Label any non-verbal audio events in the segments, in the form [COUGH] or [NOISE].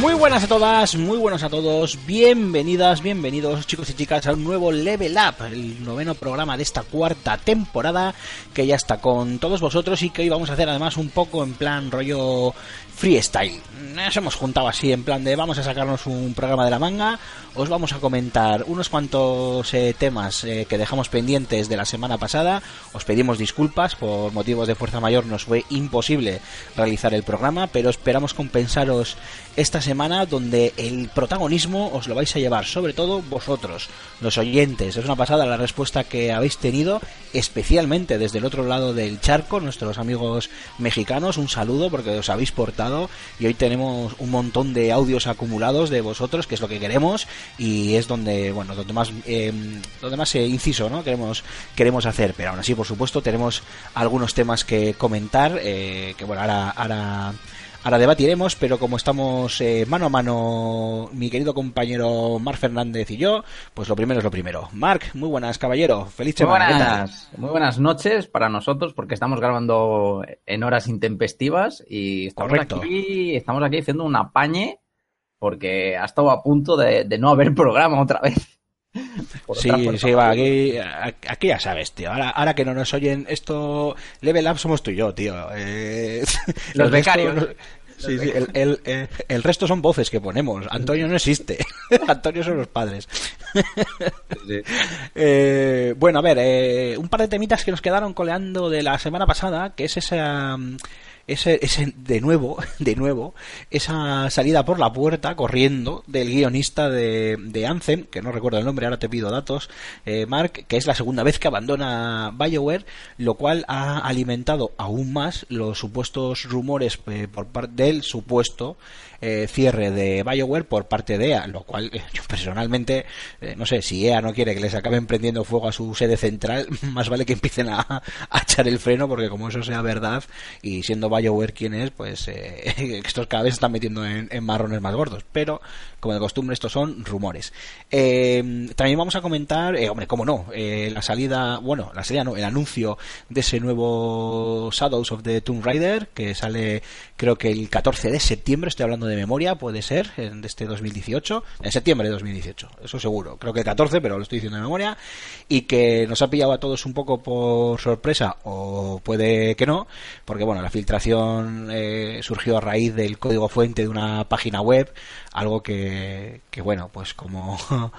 Muy buenas a todas, muy buenos a todos, bienvenidas, bienvenidos chicos y chicas a un nuevo Level Up, el noveno programa de esta cuarta temporada que ya está con todos vosotros y que hoy vamos a hacer además un poco en plan rollo freestyle. Nos hemos juntado así en plan de vamos a sacarnos un programa de la manga, os vamos a comentar unos cuantos eh, temas eh, que dejamos pendientes de la semana pasada, os pedimos disculpas por motivos de fuerza mayor nos fue imposible realizar el programa, pero esperamos compensaros esta semana donde el protagonismo os lo vais a llevar sobre todo vosotros, los oyentes. Es una pasada la respuesta que habéis tenido, especialmente desde el otro lado del charco, nuestros amigos mexicanos. Un saludo porque os habéis portado y hoy tenemos un montón de audios acumulados de vosotros, que es lo que queremos y es donde, bueno, donde más, eh, donde más eh, inciso, ¿no? Queremos, queremos hacer. Pero aún así, por supuesto, tenemos algunos temas que comentar, eh, que bueno, ahora, ahora Ahora debatiremos, pero como estamos eh, mano a mano, mi querido compañero Marc Fernández y yo, pues lo primero es lo primero. Marc, muy buenas, caballero. Feliz Muy semana. ¿qué tal? buenas, muy buenas noches para nosotros porque estamos grabando en horas intempestivas y estamos Correcto. aquí, estamos aquí haciendo un apañe porque ha estado a punto de, de no haber programa otra vez. [LAUGHS] Por Sí, otra sí, va, aquí, aquí ya sabes, tío. Ahora, ahora que no nos oyen, esto. Level Up somos tú y yo, tío. Eh, [LAUGHS] Los resto becarios. Sí, sí, el, el- el- el resto son voces que ponemos. Antonio no existe. [LAUGHS] Antonio son los padres. [LAUGHS] Eh, bueno, a ver, eh, un par de temitas que nos quedaron coleando de la semana pasada, que es esa, mm, ese, ese de nuevo, [LAUGHS] de nuevo, esa salida por la puerta corriendo del guionista de, de Anthem, que no recuerdo el nombre, ahora te pido datos, eh, Mark, que es la segunda vez que abandona BioWare, lo cual ha alimentado aún más los supuestos rumores eh, por parte del supuesto eh, cierre de BioWare por parte de EA, lo cual eh, yo personalmente, eh, no sé, si EA no quiere que les acaben prendiendo fuego a su sede central, [LAUGHS] más vale que empiecen a, echar el freno, porque como eso sea verdad, y siendo BioWare quien es, pues eh, [LAUGHS] estos cada vez están metiendo en, en marrones más gordos, pero como de costumbre estos son rumores. Eh, también vamos a comentar, eh, hombre, cómo no, eh, la salida, bueno, la salida no, el anuncio de ese nuevo Shadows of the Tomb Raider, que sale creo que el 14 de septiembre, estoy hablando de memoria, puede ser, de este 2018, en septiembre de 2018, eso seguro, creo que el 14, pero lo estoy diciendo de memoria, y que nos ha pillado a todos un poco por sorpresa, o puede que no, porque bueno, la filtración eh, surgió a raíz del código fuente de una página web, algo que, que bueno, pues como, [LAUGHS]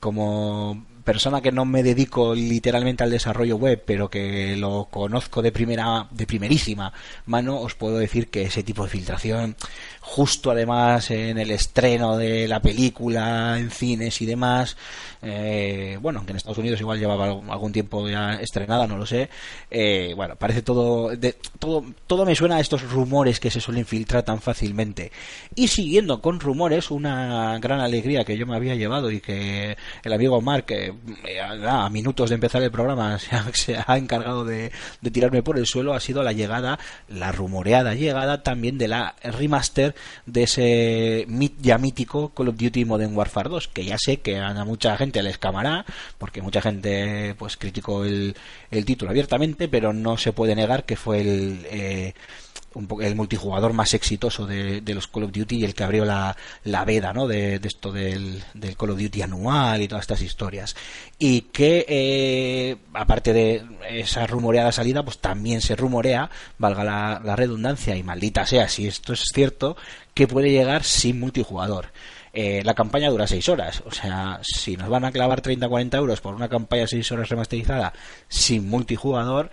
como persona que no me dedico literalmente al desarrollo web, pero que lo conozco de primera, de primerísima mano, os puedo decir que ese tipo de filtración, justo además en el estreno de la película, en cines y demás, eh, bueno, aunque en Estados Unidos igual llevaba algún tiempo ya estrenada, no lo sé, eh, bueno, parece todo, de, todo, todo me suena a estos rumores que se suelen filtrar tan fácilmente. Y siguiendo con rumores, una gran alegría que yo me había llevado y que el amigo Mark, eh, a, a minutos de empezar el programa, [LAUGHS] se ha, se ha encargado de, tirarme por el suelo, ha sido la llegada, la rumoreada llegada también de la remaster de ese ya mítico Call of Duty Modern Warfare 2, que ya sé que a mucha gente les camará, porque mucha gente pues criticó el, el título abiertamente, pero no se puede negar que fue el... eh, un po- el multijugador más exitoso de, los Call of Duty y el que abrió la, la veda ¿no? de, esto del, Call of Duty anual y todas estas historias y que eh, aparte de esa rumoreada salida pues también se rumorea valga la, redundancia y maldita sea si esto es cierto que puede llegar sin multijugador eh, la campaña dura 6 horas. O sea, si nos van a clavar 30-40 euros por una campaña 6 horas remasterizada sin multijugador,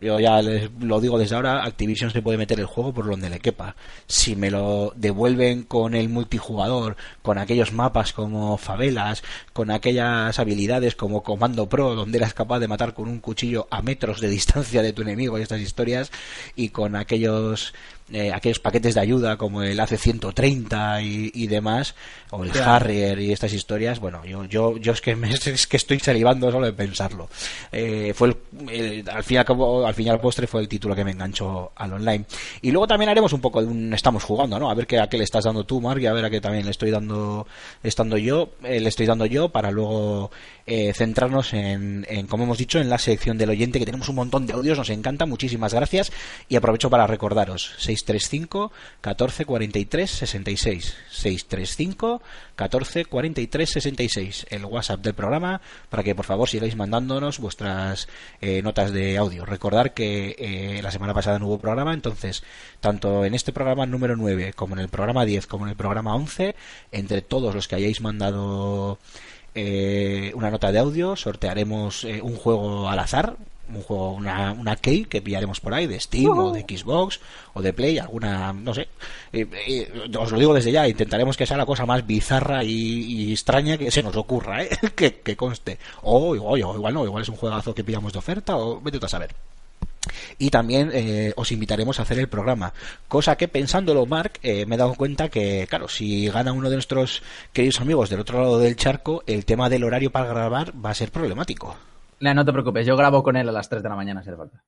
yo ya les lo digo desde ahora, Activision se puede meter el juego por donde le quepa. Si me lo devuelven con el multijugador, con aquellos mapas como favelas, con aquellas habilidades como Comando Pro, donde eras capaz de matar con un cuchillo a metros de distancia de tu enemigo y estas historias, y con aquellos eh, aquellos paquetes de ayuda como el AC-130 y, y demás, o el Harrier y estas historias, bueno, yo, yo, yo es que me, [LAUGHS] es que estoy salivando solo de pensarlo. Eh, fue el, el- al fin y al cabo, al fin y al postre fue el título que me enganchó al online. Y luego también haremos un poco de un estamos jugando, ¿no? A ver qué, a qué le estás dando tú, Mark, y a ver a qué también le estoy dando, estando yo, eh, le estoy dando yo para luego eh, centrarnos en, en, como hemos dicho, en la sección del oyente, que tenemos un montón de audios, nos encanta, muchísimas gracias. Y aprovecho para recordaros, 635 14 43 66. 635 14 43 66. El WhatsApp del programa, para que por favor sigáis mandándonos vuestras eh, notas de audio. Recordar que eh, la semana pasada no hubo programa, entonces, tanto en este programa número 9, como en el programa 10, como en el programa 11, entre todos los que hayáis mandado eh, una nota de audio, sortearemos eh, un juego al azar, un juego, una, una key que pillaremos por ahí de Steam o de Xbox o de Play, alguna, no sé. Eh, eh, os lo digo desde ya, intentaremos que sea la cosa más bizarra y, y extraña que se nos ocurra, ¿eh? [LAUGHS] que, que conste. O, igual- o igual no, igual es un juegazo que pillamos de oferta o vete a saber. Y también eh, os invitaremos a hacer el programa. Cosa que pensándolo, Mark, eh, me he dado cuenta que, claro, si gana uno de nuestros queridos amigos del otro lado del charco, el tema del horario para grabar va a ser problemático. No, no te preocupes, yo grabo con él a las 3 de la mañana si hace falta.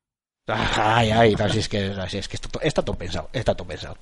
Ay, ay, no, es que, si es que está todo pensado, está todo pensado.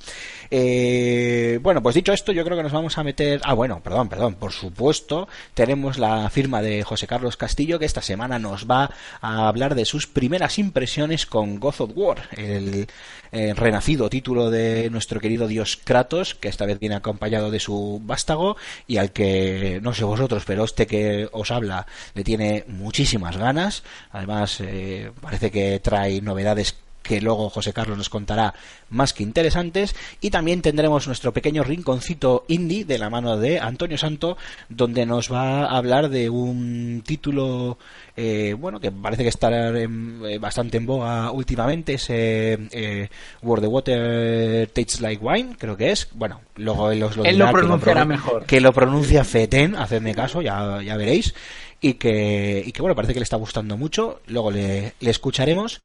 Eh, bueno, pues dicho esto, yo creo que nos vamos a meter. Ah, bueno, perdón, perdón, por supuesto, tenemos la firma de José Carlos Castillo que esta semana nos va a hablar de sus primeras impresiones con God of War, el eh, renacido título de nuestro querido dios Kratos, que esta vez viene acompañado de su vástago y al que, no sé vosotros, pero este que os habla le tiene muchísimas ganas. Además, eh, parece que trae novedades que luego José Carlos nos contará más que interesantes y también tendremos nuestro pequeño rinconcito indie de la mano de Antonio Santo donde nos va a hablar de un título eh, bueno que parece que estará en- eh, bastante en boga últimamente ese eh, Where the Water Tastes Like Wine creo que es bueno luego él os lo Él dirá, lo que pronunciará pronun- mejor. que lo pronuncia Feten, hacedme caso, ya, ya veréis, y que, y que bueno, parece que le está gustando mucho, luego le, le escucharemos.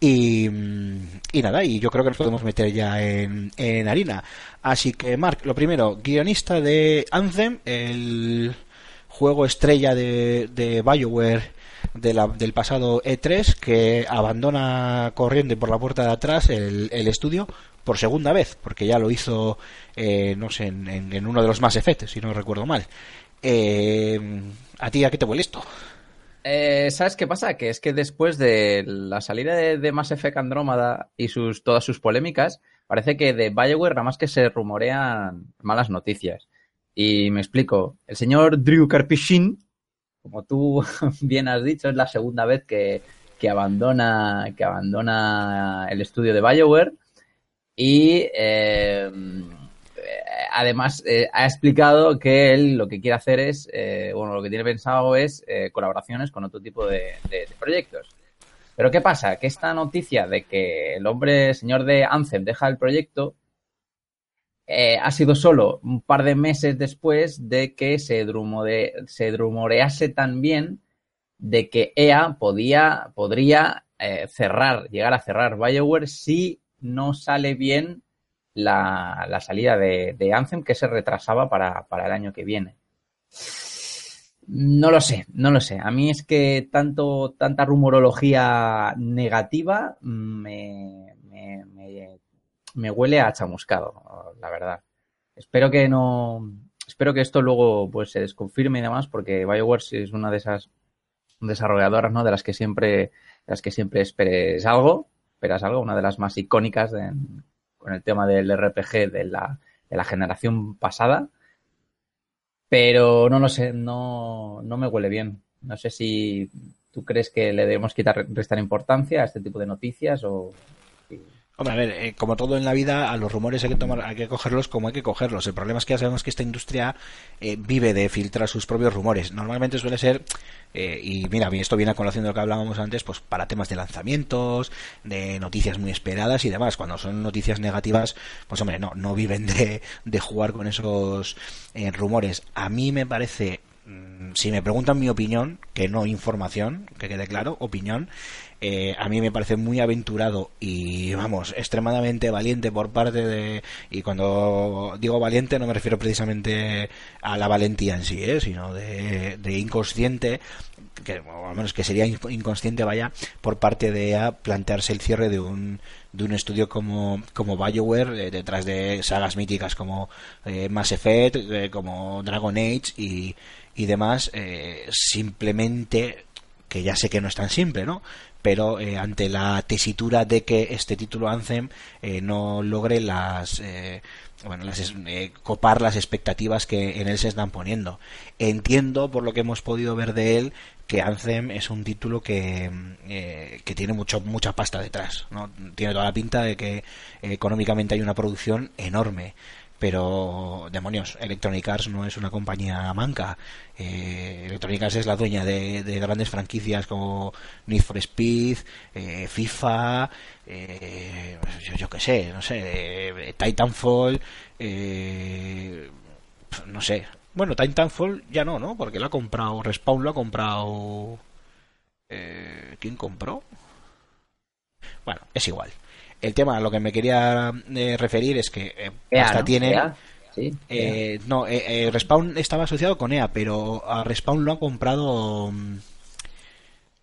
Y, y nada, y yo creo que nos podemos meter ya en, harina. Así que, Mark, lo primero, guionista de Anthem, el juego estrella de, de Bioware de la- del pasado E3, que abandona corriendo por la puerta de atrás el, estudio por segunda vez, porque ya lo hizo, eh, no sé, en, uno de los Mass Effect, si no recuerdo mal. Eh, ¿A ti a qué te huele esto? Eh, ¿Sabes qué pasa? Que es que después de la salida de, de Mass Effect Andrómada y sus, todas sus polémicas, parece que de Bioware nada más que se rumorean malas noticias. Y me explico. El señor Drew Karpyshyn, como tú [LAUGHS] bien has dicho, es la segunda vez que, que abandona, que abandona el estudio de Bioware. Y eh, además eh, ha explicado que él lo que quiere hacer es, eh, bueno, lo que tiene pensado es eh, colaboraciones con otro tipo de, proyectos. Pero ¿qué pasa? Que esta noticia de que el hombre, señor de Anthem, deja el proyecto, eh, ha sido solo un par de meses después de que se, drumore- se rumorease también de que EA podía, podría eh, cerrar, llegar a cerrar BioWare si no sale bien la, la salida de, de Anthem que se retrasaba para, para el año que viene. No lo sé, no lo sé. A mí es que tanto, tanta rumorología negativa me, me, me, huele a chamuscado, la verdad. Espero que no. Espero que esto luego pues se desconfirme y demás, porque BioWare es una de esas desarrolladoras, ¿no? De las que siempre, las que siempre esperes algo, esperas algo, una de las más icónicas de- con el tema del RPG de la, de la generación pasada. Pero no lo sé, no, no me huele bien. No sé si tú crees que le debemos quitar, restar importancia a este tipo de noticias o... Hombre, a ver, eh, como todo en la vida, a los rumores hay que tomar, hay que cogerlos como hay que cogerlos. El problema es que ya sabemos que esta industria eh, vive de filtrar sus propios rumores. Normalmente suele ser, eh, y mira, esto viene a colación de lo que hablábamos antes, pues para temas de lanzamientos, de noticias muy esperadas y demás. Cuando son noticias negativas, pues hombre, no, no viven de, de jugar con esos eh, rumores. A mí me parece mm, si me preguntan mi opinión, que no información, que quede claro, opinión, eh, a mí me parece muy aventurado y, vamos, extremadamente valiente por parte de... Y cuando digo valiente no me refiero precisamente a la valentía en sí, ¿eh? sino de, inconsciente que al menos que sería inc- inconsciente vaya por parte de EA plantearse el cierre de un de un estudio como como BioWare eh, detrás de sagas míticas como eh, Mass Effect eh, como Dragon Age y, y demás eh, simplemente que ya sé que no es tan simple no pero eh, ante la tesitura de que este título Anthem eh, no logre las eh, bueno, las, eh, copar las expectativas que en él se están poniendo. Entiendo, por lo que hemos podido ver de él, que Anthem es un título que, mm, tiene mucho, mucha pasta detrás. Tiene toda la pinta de que económicamente hay una producción enorme. Pero, demonios, Electronic Arts no es una compañía manca. Eh, Electronic Arts es la dueña de, de grandes franquicias como Need for Speed, eh, FIFA, eh, yo, yo qué sé, no sé, eh, Titanfall, eh, no sé. Bueno, Titanfall ya no, ¿no? Porque lo ha comprado, Respawn lo ha comprado... Eh, ¿Quién compró? Bueno, es igual. El tema a lo que me quería eh, referir es que eh, EA, hasta ¿no? tiene... EA, Sí. Eh, no, eh, eh, Respawn estaba asociado con EA, pero a Respawn lo ha comprado. mm,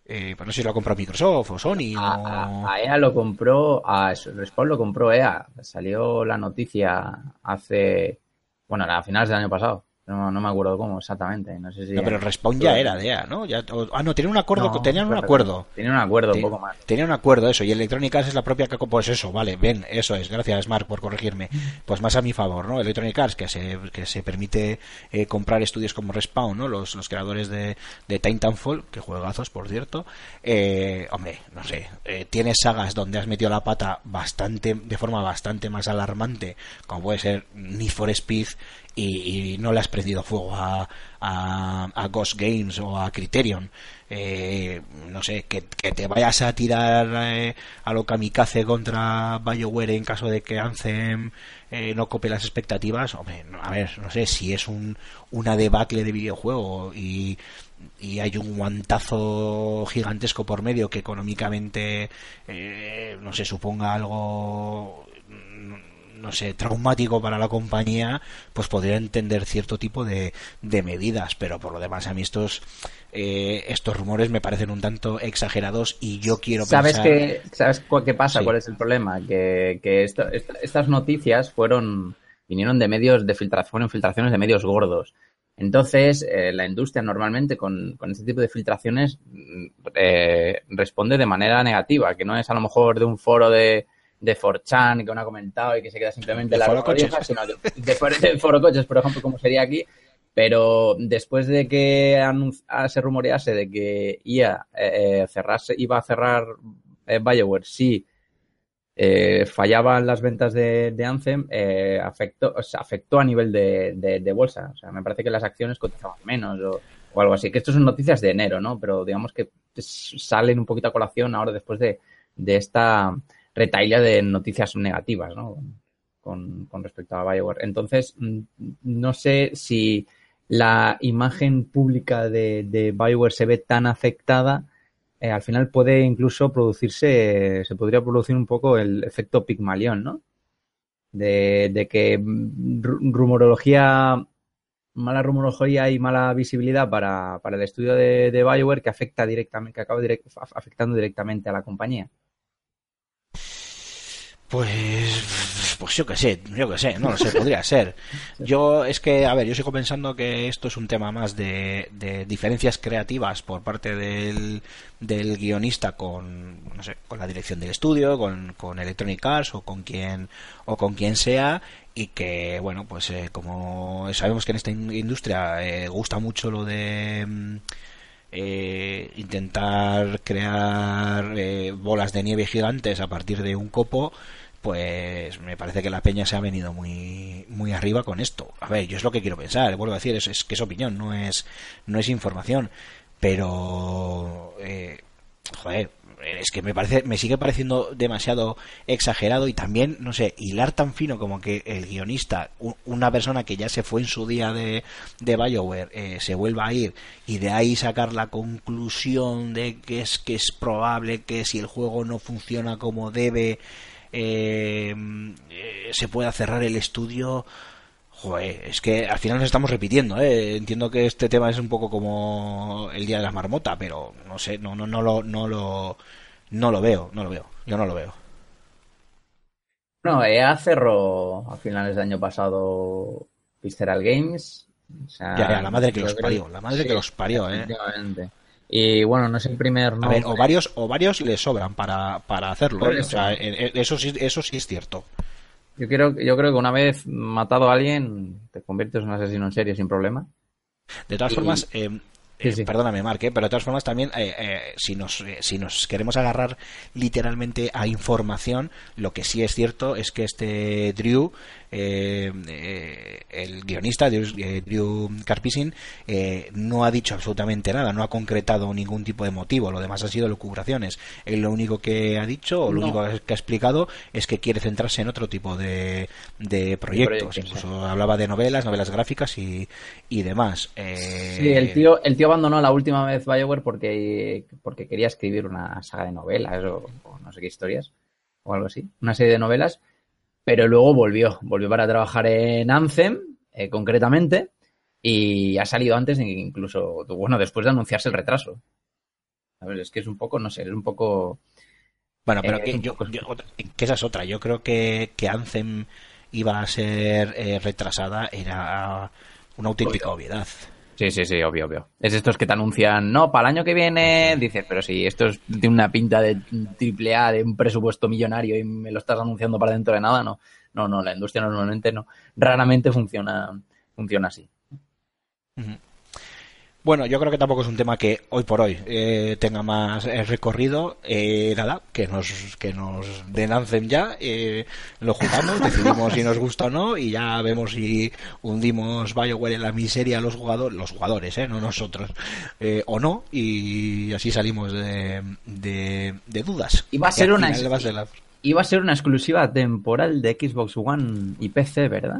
Eh, pues no sé si lo ha comprado Microsoft o Sony A, o. a- a EA lo compró, a Respawn lo compró EA. Salió la noticia hace, bueno, a finales del año pasado. No, no me acuerdo cómo exactamente. No sé si. No, pero Respawn ya era de EA, ¿no? Ya, o- ah, no, tenían un acuerdo, No, tenían un acuerdo. Tenían un acuerdo, un poco más. Tenían un acuerdo, eso, y Electronic Arts es la propia que... Pues eso, vale, ven, eso es, gracias Mark por corregirme. Pues más a mi favor, ¿no? Electronic Arts, que se, que se permite eh, comprar estudios como Respawn, ¿no? Los, los creadores de, de Titanfall, que juegazos, por cierto. Eh, hombre, no sé, eh, tienes sagas donde has metido la pata bastante, de forma bastante más alarmante, como puede ser Need for Speed, y, y no le has prendido fuego a, a, a Ghost Games o a Criterion. Eh, no sé, que, te vayas a tirar eh, a lo kamikaze contra BioWare en caso de que Anthem eh, no cope las expectativas. Hombre, a ver, no sé si es un, una debacle de videojuego y, y hay un guantazo gigantesco por medio que económicamente, eh, no sé, suponga algo no sé, traumático para la compañía, pues podría entender cierto tipo de, de medidas, pero por lo demás a mí estos eh, estos rumores me parecen un tanto exagerados y yo quiero ¿Sabes pensar qué, ¿Sabes qué pasa? Sí. ¿Cuál es el problema? Que, que esto- esta- estas noticias fueron vinieron de medios de filtración, fueron filtraciones de medios gordos. Entonces, eh, la industria normalmente con, con este tipo de filtraciones mm, eh, responde de manera negativa, que no es a lo mejor de un foro de, de 4chan que uno ha comentado y que se queda simplemente la coches. sino de, de de foro coches, por ejemplo, como sería aquí. Pero después de que ah, se rumorease de que IA eh, eh, cerrase, iba a cerrar eh, BioWare si eh, fallaban las ventas de, de Anthem, eh, afectó, o sea, afectó a nivel de, de- de bolsa. O sea, me parece que las acciones cotizaban menos o, o algo así. Que esto son noticias de enero, ¿no? Pero digamos que s- salen un poquito a colación ahora después de, de esta retaila de noticias negativas, ¿no? Con, respecto a BioWare. Entonces, mm, no sé si la imagen pública de, de BioWare se ve tan afectada eh, al final puede incluso producirse, se podría producir un poco el efecto Pigmalión, ¿no? De, que mm, ru- rumorología, mala rumorología y mala visibilidad para, para el estudio de, de BioWare que afecta directamente, que acaba afectando directamente a la compañía. Pues, pues yo qué sé, yo qué sé, no lo sé, podría ser. Yo es que, a ver, yo sigo pensando que esto es un tema más de, de diferencias creativas por parte del, del guionista con, no sé, con la dirección del estudio, con, con Electronic Arts o con quien, o con quien sea, y que, bueno, pues eh, como sabemos que en esta in- industria eh, gusta mucho lo de... mm, eh, intentar crear eh, bolas de nieve gigantes a partir de un copo pues me parece que la peña se ha venido muy muy arriba con esto. A ver, yo es lo que quiero pensar, vuelvo a decir, es, es que es opinión, no es no es información, pero eh, joder, es que me parece me sigue pareciendo demasiado exagerado y también no sé hilar tan fino como que el guionista una persona que ya se fue en su día de, de Bioware eh, se vuelva a ir y de ahí sacar la conclusión de que es que es probable que si el juego no funciona como debe eh, eh, se pueda cerrar el estudio Joder, es que al final nos estamos repitiendo, ¿eh? Entiendo que este tema es un poco como el día de la marmota, pero no sé, no, no, no lo, no lo, no lo veo, no lo veo, yo no lo veo. No, EA cerró a finales del año pasado Visceral Games. O sea, Ya, ya, la madre que los parió, la madre que los parió, ¿eh? Y bueno, no es el primer A no. ver, o varios, o varios le sobran para, para hacerlo, ¿eh? O eso. sea, eso sí, eso sí es cierto. Yo quiero, yo creo que una vez matado a alguien, te conviertes en un asesino en serie sin problema. De todas Y- formas, eh, Sí, eh, perdóname, Mark, eh, pero de todas formas también, eh, si, nos, si nos queremos agarrar literalmente a información, lo que sí es cierto es que este Drew, el guionista, Drew, eh, Karpyshyn, eh, no ha dicho absolutamente nada, no ha concretado ningún tipo de motivo, lo demás han sido lucubraciones. Él lo único que ha dicho, o lo No. único que ha explicado, es que quiere centrarse en otro tipo de, de proyectos. Incluso hablaba de novelas, novelas gráficas y, y demás. Eh, Sí, el tío, el tío abandonó la última vez Bioware porque, porque quería escribir una saga de novelas o, o no sé qué historias o algo así, una serie de novelas, pero luego volvió, volvió para trabajar en Anthem, eh, concretamente, y ha salido antes de incluso, bueno, después de anunciarse el retraso. A ver, es que es un poco, no sé, es un poco... Bueno, pero Eh, que, yo, yo- otra- que esa es otra. Yo creo que, que Anthem iba a ser eh, retrasada era una auténtica obviedad. Sí, sí, sí, obvio, obvio. Es estos que te anuncian, no, para el año que viene, dices, pero si esto es de una pinta de triple A, de un presupuesto millonario y me lo estás anunciando para dentro de nada, no. No, no, la industria normalmente no. Raramente funciona, funciona así. Ujú. Bueno, yo creo que tampoco es un tema que hoy por hoy eh, tenga más eh, recorrido. Eh, nada, que nos que nos den Anthem ya, eh, lo jugamos, [LAUGHS] decidimos si nos gusta o no y ya vemos si hundimos BioWare en la miseria a los jugadores, los jugadores, eh, no nosotros, eh, o no, y así salimos de, de, de dudas. Y va a ser una final va a ser la- Iba a ser una exclusiva temporal de Xbox One y PC, ¿verdad?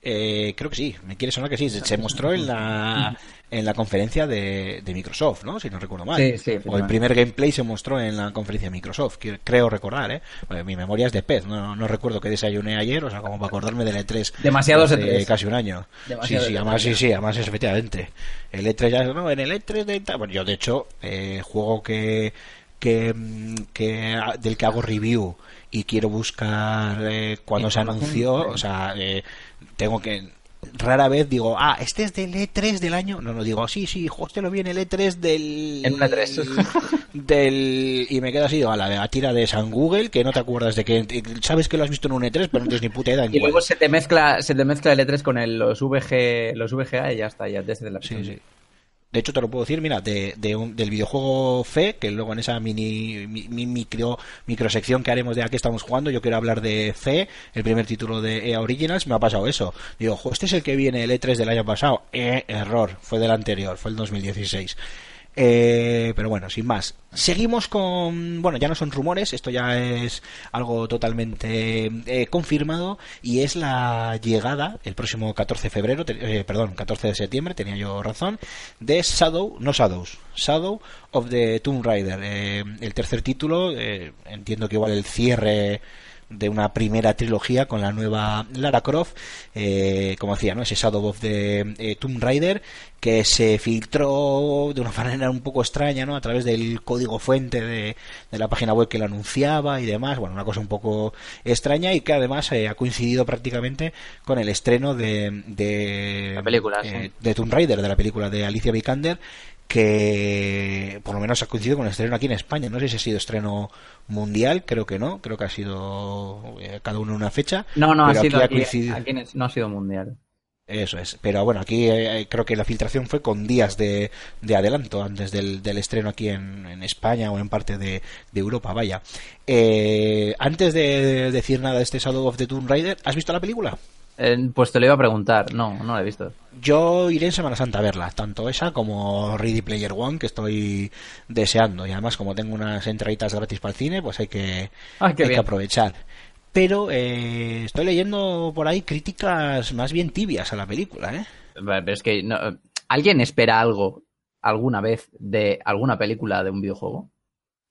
Eh, creo que sí, me quiere sonar que sí. Se mostró en la [LAUGHS] en la conferencia de, de Microsoft, ¿no? Si no recuerdo mal. Sí, sí, o el primer gameplay se mostró en la conferencia de Microsoft, que- creo recordar, ¿eh? Bueno, mi memoria es de pez, no, no recuerdo que desayuné ayer, o sea, como para acordarme del E3. Demasiados hace E3. casi un año. Sí, sí, E3, además sí, sí, además es efectivamente. El E3 ya, no, en el E3 de Bueno, yo de hecho, eh, juego que que, mm, que a- del que hago review y quiero buscar eh, cuando se anunció, o sea, eh, tengo que rara vez digo, ah, este es del E3 del año. No, no digo, sí, sí, hijo, este lo vi en el E3 del. En un E3. [LAUGHS] del. Y me quedo así, a la, la tira de San Google, que no te acuerdas de que. Sabes que lo has visto en un E3, pero no tienes ni puta idea en Y cuál. luego se te mezcla, se te mezcla el E3 con el- los VG, los VGA y ya está, ya desde la Sí, sí. De hecho, te lo puedo decir, mira, de, de un- del videojuego Fe, que luego en esa mini, mi, mi- micro, microsección que haremos de a qué estamos jugando, yo quiero hablar de Fe, el primer título de EA Originals, me ha pasado eso. Digo, "Jo, este es el que viene el E3 del año pasado. Eh, error, fue del anterior, fue el 2016. Eh, pero bueno, sin más. Seguimos con. Bueno, ya no son rumores, esto ya es algo totalmente eh, confirmado. Y es la llegada el próximo 14 de febrero, eh, perdón, 14 de septiembre, tenía yo razón, de Shadow, no Shadows, Shadow of the Tomb Raider. eh, el tercer título, eh, entiendo que igual el cierre de una primera trilogía con la nueva Lara Croft, eh, como decía, ¿no? Ese Shadow of the eh, Tomb Raider que se filtró de una [LAUGHS] manera un poco extraña, ¿no? A través del código fuente de, de la página web que lo anunciaba y demás, bueno, una cosa un poco extraña y que además eh, ha coincidido prácticamente con el estreno de, de La película, eh, sí. de Tomb Raider, de la película de Alicia Vikander, que por lo menos ha coincidido con el estreno aquí en España. No sé si ha sido estreno mundial, creo que no, creo que ha sido eh, cada uno una fecha. No, no, ha sido aquí ha no ha sido mundial. Eso es. Pero bueno, aquí eh, creo que la filtración fue con días de, de adelanto antes del, del estreno aquí en, en España o en parte de, de Europa, vaya. Eh, antes de decir nada de este Shadow of the Tomb Raider, ¿has visto la película? Eh, pues te lo iba a preguntar. No, no la he visto. Yo iré en Semana Santa a verla, tanto esa como Ready Player One, que estoy deseando. Y además, como tengo unas entraditas gratis para el cine, pues hay que, qué hay que aprovechar. Pero eh, estoy leyendo por ahí críticas más bien tibias a la película, ¿eh? Pero es que no, ¿alguien espera algo alguna vez de alguna película de un videojuego? O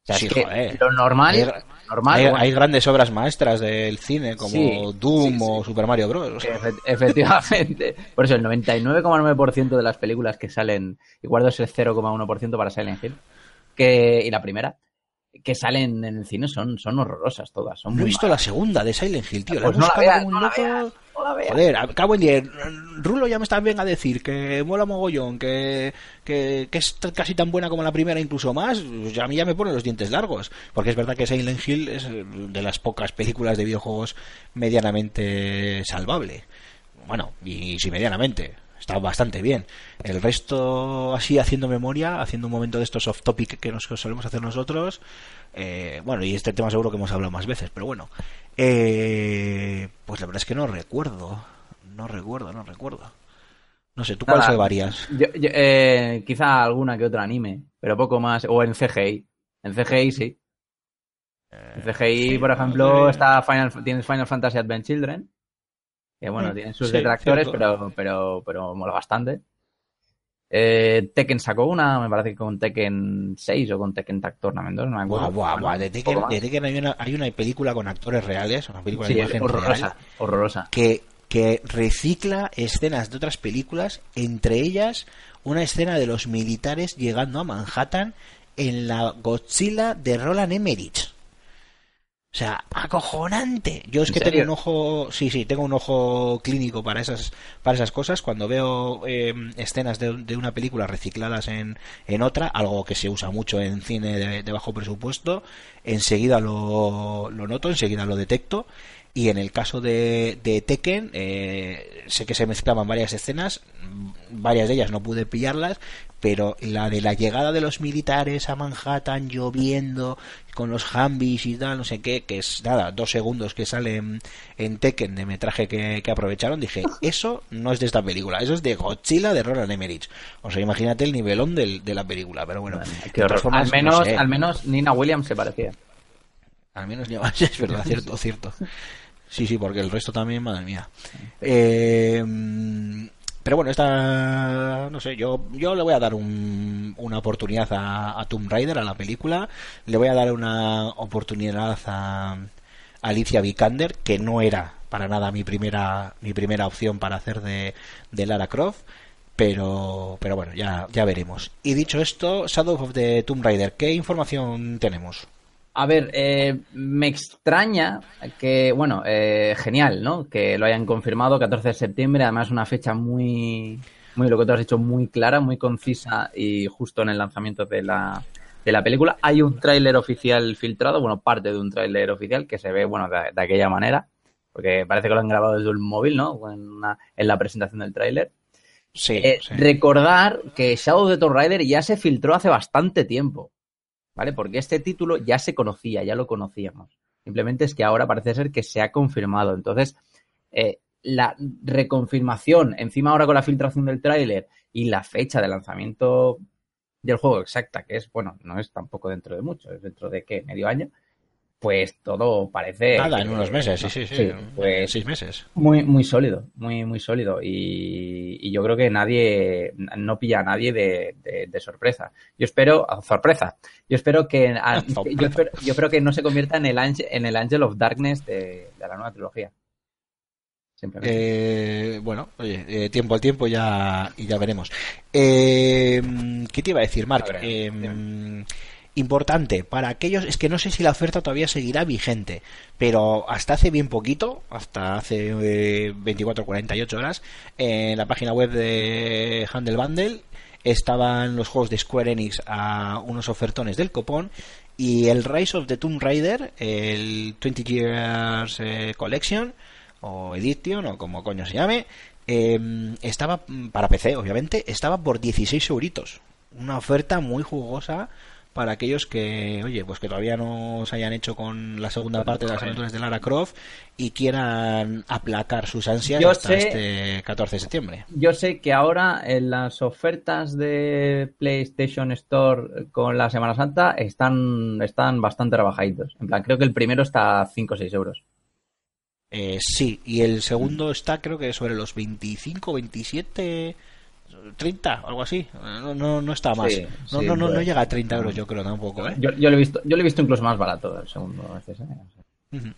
sea, Sí, es que joder. lo normal, normal hay, bueno, hay grandes obras maestras del cine como Sí, Doom sí, o Super Mario Bros. Efe- Efectivamente. Por eso el 99,9% de las películas que salen, y guardo ese 0,1% para Silent Hill, que, y la primera, que salen en el cine son, son horrorosas todas. Son No he visto la segunda de Silent Hill, tío. La Pues no la buscado veas, como un no la loco. veas, no la veas. Joder, a cabo en día. Rulo ya me está bien a decir que mola mogollón, que, que, que es casi tan buena como la primera, incluso más. pues a mí ya me ponen los dientes largos. Porque es verdad que Silent Hill es eh, de las pocas películas de videojuegos medianamente salvable. Bueno, y sí, medianamente. Está bastante bien. El resto, así haciendo memoria, haciendo un momento de estos off topic que nos solemos hacer nosotros. eh, bueno, y este tema seguro que hemos hablado más veces, pero bueno. Eh, pues la verdad es que no recuerdo. No recuerdo, no recuerdo. No sé, ¿tú cuál Nada. salvarías? Yo- yo, eh, quizá alguna que otra anime, pero poco más. O en CGI. En CGI sí. En CGI, sí, por ejemplo, eh. está Final, tienes Final Fantasy Advent Children. Que bueno, Mm, tienen sus sí, detractores, pero, pero, pero mola bastante. Eh, Tekken sacó una, me parece que con Tekken 6 o con Tekken Tag Tournament 2, no me acuerdo. Buah, buah, buah. De Tekken, de Tekken hay, una, hay una película con actores reales, una película Sí, de imagen horrorosa, real, horrorosa. que, que recicla escenas de otras películas, entre ellas una escena de los militares llegando a Manhattan en la Godzilla de Roland Emmerich. O sea, acojonante. Yo es ¿En que tengo un ojo, sí, sí, tengo un ojo clínico para esas, para esas cosas. Cuando veo eh, escenas de, de una película recicladas en, en otra, algo que se usa mucho en cine de, de bajo presupuesto, enseguida lo, lo noto, enseguida lo detecto. Y en el caso de, de Tekken, eh, sé que se mezclaban varias escenas, mm, varias de ellas no pude pillarlas, pero la de la llegada de los militares a Manhattan lloviendo con los Humvees y tal, no sé qué, que es nada, dos segundos que sale en, en Tekken de metraje que, que aprovecharon, dije, [LAUGHS] eso no es de esta película, eso es de Godzilla de Roland Emmerich. O sea, imagínate el nivelón del- de la película, pero bueno, formas, al, menos, no sé. al menos Nina Williams se parecía. Al menos [LAUGHS] es verdad, cierto, cierto. [LAUGHS] Sí, sí, porque el resto también, madre mía. Eh, pero bueno, esta, no sé, yo, yo le voy a dar un- una oportunidad a, a Tomb Raider, a la película. Le voy a dar una oportunidad a Alicia Vikander, que no era para nada mi primera, mi primera opción para hacer de, de Lara Croft. Pero, pero bueno, ya, ya veremos. Y dicho esto, Shadow of the Tomb Raider, ¿qué información tenemos? A ver, eh, me extraña que, bueno, eh, genial, ¿no? Que lo hayan confirmado, 14 de septiembre, además una fecha muy, muy, lo que tú has dicho, muy clara, muy concisa y justo en el lanzamiento de la, de la película. Hay un tráiler oficial filtrado, bueno, parte de un tráiler oficial que se ve, bueno, de, de aquella manera, porque parece que lo han grabado desde un móvil, ¿no? En, una- en la presentación del tráiler. Sí, Eh, sí. Recordar que Shadow of the Tomb Raider ya se filtró hace bastante tiempo, ¿vale? Porque este título ya se conocía, ya lo conocíamos. Simplemente es que ahora parece ser que se ha confirmado. Entonces, eh, la reconfirmación, encima ahora con la filtración del tráiler y la fecha de lanzamiento del juego exacta, que es, bueno, no es tampoco dentro de mucho, es dentro de qué, medio año, pues todo parece... Nada, en unos meses, sí, sí, sí. pues Seis meses. muy, muy sólido, muy, muy sólido. Y, y yo creo que nadie, no pilla a nadie de, de- de sorpresa. Yo espero, ah, sorpresa. Yo espero que, a- Sorpresa. [LAUGHS] yo espero, yo espero que no se convierta en el Angel, en el Angel of Darkness de, de la nueva trilogía. Simplemente. Eh, bueno, oye, eh, tiempo al tiempo ya, y ya veremos. Eh, ¿Qué te iba a decir, Mark? A ver, Eh. Importante, para aquellos, es que no sé si la oferta todavía seguirá vigente, pero hasta hace bien poquito, hasta hace eh, 24 48 horas, en la página web de Handle Bundle estaban los juegos de Square Enix a unos ofertones del copón y el Rise of the Tomb Raider, el 20 Years eh, Collection o Edition o como coño se llame, eh, estaba, para PC obviamente, estaba por 16 euritos. Una oferta muy jugosa para aquellos que, oye, pues que todavía no se hayan hecho con la segunda parte de las aventuras de Lara Croft y quieran aplacar sus ansias Yo hasta sé- este 14 de septiembre. Yo sé que ahora en las ofertas de PlayStation Store con la Semana Santa están, están bastante rebajaditos. En plan, creo que el primero está a 5 o 6 euros. Eh, sí, y el segundo está creo que sobre los 25, 27, 30, algo así. No, no, no está más. Sí, no, sí, no, no, no pues. llega a 30 euros, yo creo tampoco. ¿eh? Yo, yo lo he visto, yo lo he visto incluso más barato el segundo. ¿eh?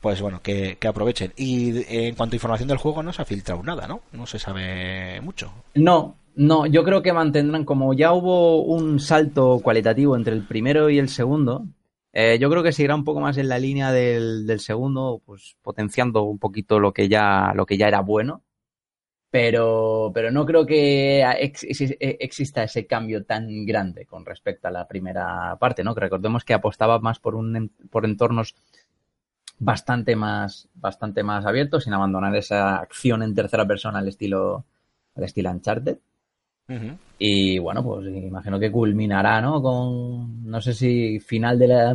Pues bueno, que, que aprovechen. Y eh, en cuanto a información del juego, no se ha filtrado nada, ¿no? No se sabe mucho. No, no, yo creo que mantendrán, como ya hubo un salto cualitativo entre el primero y el segundo, eh, yo creo que seguirá un poco más en la línea del, del segundo, pues potenciando un poquito lo que ya, lo que ya era bueno. Pero, pero no creo que ex- ex- exista ese cambio tan grande con respecto a la primera parte, ¿no? Que recordemos que apostaba más por un por entornos bastante más, bastante más abiertos, sin abandonar esa acción en tercera persona al estilo, al estilo Uncharted. Y bueno, pues imagino que culminará, ¿no? Con, no sé si final de la,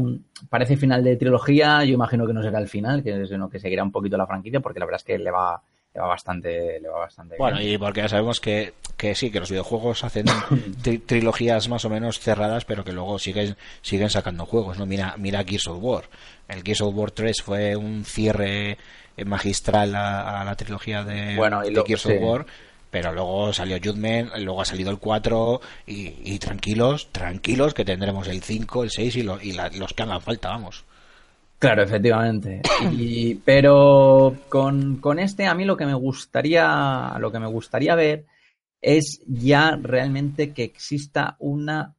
parece final de trilogía, yo imagino que no será el final, que, sino que seguirá un poquito la franquicia, porque la verdad es que le va, le va bastante, le va bastante Bueno, bien. y porque ya sabemos que, que sí, que los videojuegos hacen [COUGHS] tri- trilogías más o menos cerradas, pero que luego siguen, siguen sacando juegos, ¿no? Mira, mira Gears of War. El Gears of War 3 fue un cierre eh, magistral a, a la trilogía de, Bueno, y de Gears sí. of War. Pero luego salió Judgment, luego ha salido el 4 y, y tranquilos, tranquilos que tendremos el 5, el 6 y, lo- y la- los que hagan falta, vamos. Claro, efectivamente. Y, pero con, con este, a mí lo que me gustaría, lo que me gustaría ver es ya realmente que exista una,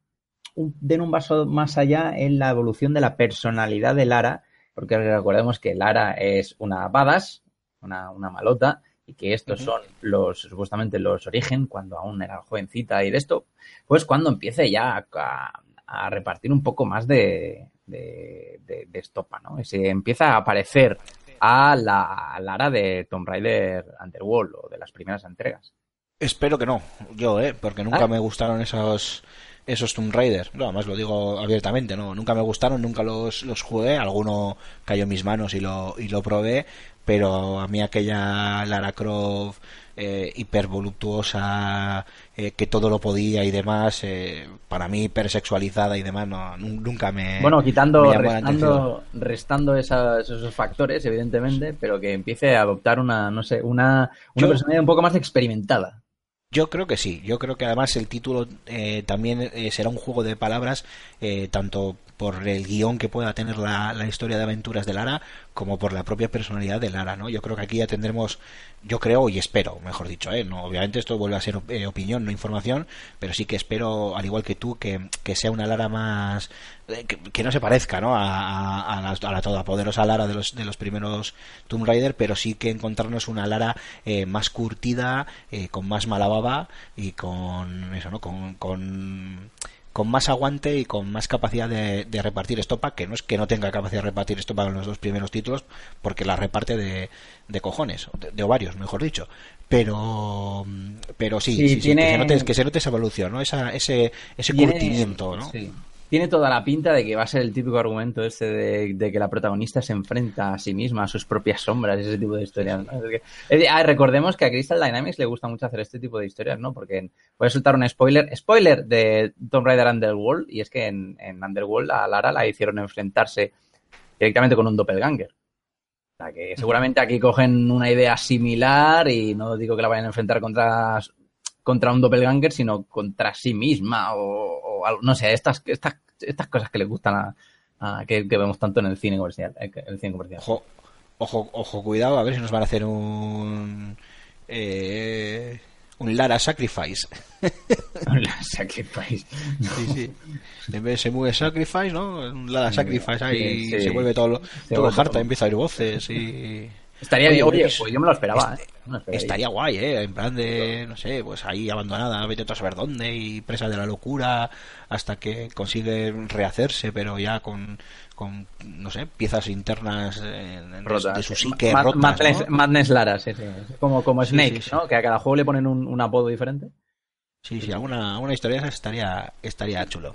un, den un paso más allá en la evolución de la personalidad de Lara, porque recordemos que Lara es una badass, una, una malota, y que estos son los, supuestamente los origen, cuando aún era jovencita y de esto, pues cuando empiece ya a, a repartir un poco más de, de, de- de estopa, ¿no? Y se empieza a aparecer a la Lara de Tomb Raider Underworld o de las primeras entregas. Espero que no, yo, ¿eh? Porque nunca Ah. me gustaron esos esos Tomb Raider. No, además lo digo abiertamente, no, nunca me gustaron, nunca los, los jugué, alguno cayó en mis manos y lo, y lo probé, pero a mí aquella Lara Croft eh, hipervoluptuosa, eh, que todo lo podía y demás, eh, para mí hipersexualizada y demás, no, nun- nunca me... Bueno, quitando, me restando, restando esas- esos factores, evidentemente, pero que empiece a adoptar una, no sé, una, una Yo- personalidad un poco más experimentada. Yo creo que sí, yo creo que además el título eh, también eh, será un juego de palabras, tanto por el guion que pueda tener la, la historia de aventuras de Lara, como por la propia personalidad de Lara, ¿no? Yo creo que aquí ya tendremos, yo creo y espero, mejor dicho, ¿eh? No, obviamente esto vuelve a ser eh, opinión, no información, pero sí que espero, al igual que tú, que, que sea una Lara más, eh, que, no se parezca, ¿no? A, a- a la, a la Lara de los, de los primeros Tomb Raider, pero sí que encontrarnos una Lara eh, más curtida, con más mala baba y con eso, ¿no? Con, con, con más aguante y con más capacidad de, de repartir estopa, que no es que no tenga capacidad de repartir estopa en los dos primeros títulos, porque la reparte de, de cojones, de, de ovarios, mejor dicho. Pero, pero sí, Sí, sí, tiene- que, se note, que se note esa evolución, ¿no? Esa, ese, ese Tiene- curtimiento, ¿no? sí. Tiene toda la pinta de que va a ser el típico argumento este de, que la protagonista se enfrenta a sí misma, a sus propias sombras, ese tipo de historias. ah, recordemos que a Crystal Dynamics le gusta mucho hacer este tipo de historias, ¿no? Porque voy a soltar un spoiler, spoiler de Tomb Raider Underworld, y es que en, en Underworld a Lara la hicieron enfrentarse directamente con un doppelganger. O sea, que seguramente aquí cogen una idea similar y no digo que la vayan a enfrentar contra, contra un doppelganger, sino contra sí misma o, o algo, no sé, estas, estas, estas cosas que les gustan a, que, que vemos tanto en el cine comercial. eh, el cine comercial. Ojo, ojo, ojo, cuidado, a ver si nos van a hacer un. Eh, un Lara Sacrifice. [LAUGHS] La Sacrifice. [LAUGHS] Sí, sí. En vez de se mueve Sacrifice, ¿no? Un Lara Sacrifice ahí Sí, sí. se vuelve todo, Se todo harta, empieza a oír [LAUGHS] voces y. Estaría Oye, bien, oye, pues- yo me lo esperaba. Este- ¿eh? Me lo esperaría. Estaría guay, ¿eh? En plan de, no sé, pues ahí abandonada, vete a saber dónde y presa de la locura hasta que consigue rehacerse, pero ya con, con no sé, piezas internas eh, de, Rotas. de su psique rotas, Madness, ¿no? Madness Lara, sí, sí. Como, como Snake, sí. ¿no? Que a cada juego le ponen un, un apodo diferente. Sí, sí, alguna, alguna historia esa estaría, estaría chulo.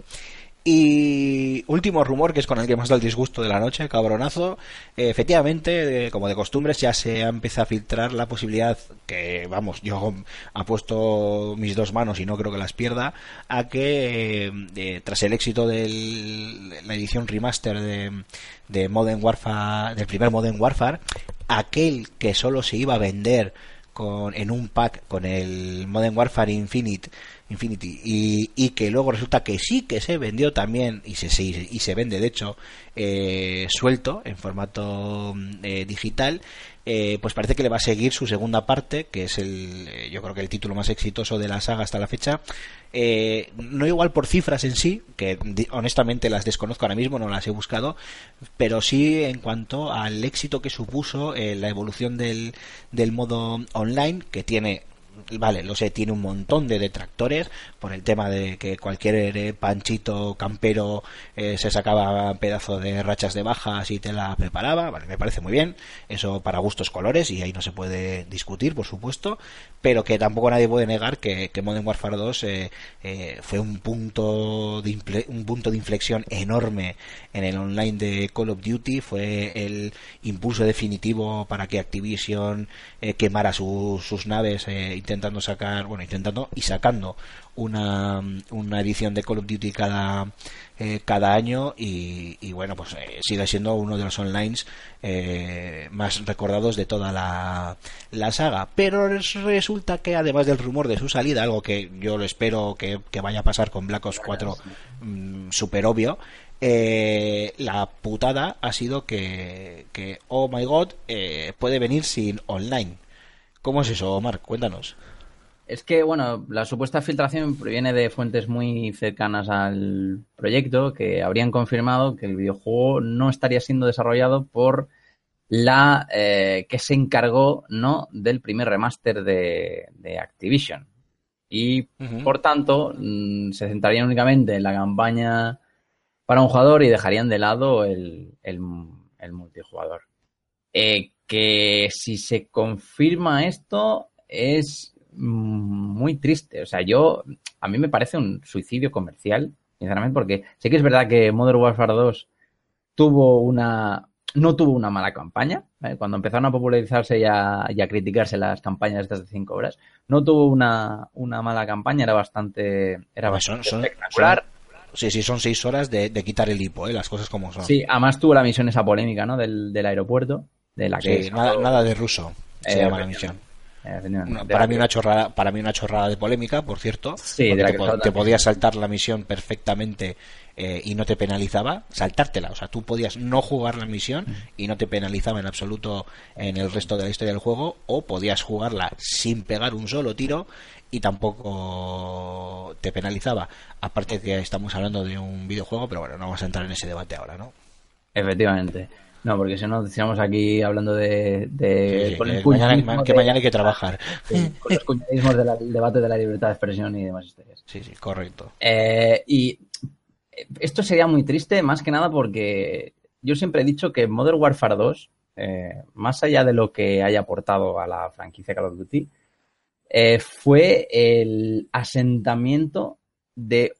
Y último rumor, que es con el que más da el disgusto de la noche, cabronazo. Eh, efectivamente, como de costumbre, ya se ha empezado a filtrar la posibilidad, que vamos, yo apuesto mis dos manos y no creo que las pierda, a que eh, eh, tras el éxito de la edición remaster de, de Modern Warfare, del primer Modern Warfare, aquel que solo se iba a vender con, en un pack con el Modern Warfare Infinite, Infinity. Y, y que luego resulta que sí que se vendió también y se, se- y se vende de hecho eh, suelto en formato mm, eh, digital eh, pues parece que le va a seguir su segunda parte que es el eh, yo creo que el título más exitoso de la saga hasta la fecha. No igual por cifras en sí que honestamente las desconozco ahora mismo no las he buscado pero sí en cuanto al éxito que supuso la evolución del, del modo online que tiene vale, lo sé, tiene un montón de detractores por el tema de que cualquier eh, panchito campero eh, se sacaba pedazo de rachas de bajas y te la preparaba, vale, me parece muy bien, eso para gustos colores y ahí no se puede discutir, por supuesto, pero que tampoco nadie puede negar que, que Modern Warfare 2 eh, eh, fue un punto de un punto de inflexión enorme en el online de Call of Duty, fue el impulso definitivo para que Activision quemara su- sus naves intentando sacar, bueno, intentando y sacando una, una edición de Call of Duty cada, eh, cada año y, bueno, pues eh, sigue siendo uno de los online eh, más recordados de toda la, la saga. Pero res- resulta que además del rumor de su salida, algo que yo lo espero que, que vaya a pasar con Black Ops 4 mm, super obvio, eh, la putada ha sido que, que oh my god, eh, puede venir sin online. ¿Cómo es eso, Omar? Cuéntanos. Es que, bueno, la supuesta filtración proviene de fuentes muy cercanas al proyecto que habrían confirmado que el videojuego no estaría siendo desarrollado por la eh, que se encargó no del primer remaster de, de Activision. Y por tanto, mm, se centrarían únicamente en la campaña para un jugador y dejarían de lado el, el- el multijugador. Eh, que si se confirma esto es muy triste. O sea, yo, a mí me parece un suicidio comercial, sinceramente, porque sé que es verdad que Modern Warfare 2 tuvo una, no tuvo una mala campaña. ¿vale? Cuando empezaron a popularizarse y a, y a criticarse las campañas estas de 5 horas, no tuvo una, una mala campaña, era bastante, era son- bastante son- espectacular. Sí, sí, son seis horas de, de quitar el hipo, ¿eh? las cosas como son. Sí, además tuvo la misión esa polémica, ¿no? Del, del aeropuerto, de la que Sí, nada, nada de ruso se Eh, llama la misión. Eh, Una- para mí que- una chorrada, para mí una chorrada de polémica, por cierto. Sí, de la te, po- se te podías saltar la misión perfectamente eh, y no te penalizaba, saltártela, o sea, tú podías no jugar la misión y no te penalizaba en absoluto en el resto de la historia del juego, o podías jugarla sin pegar un solo tiro y tampoco te penalizaba. Aparte que estamos hablando de un videojuego, pero bueno, no vamos a entrar en ese debate ahora, ¿no? Efectivamente. No, porque si no, estamos aquí hablando de... de Sí, el que mañana, que de- mañana hay que trabajar. con los cuñadismos del del debate de la libertad de expresión y demás historias. Sí, sí, correcto. Eh, y esto sería muy triste, más que nada porque yo siempre he dicho que Modern Warfare 2, eh, más allá de lo que haya aportado a la franquicia Call of Duty, eh, fue el asentamiento de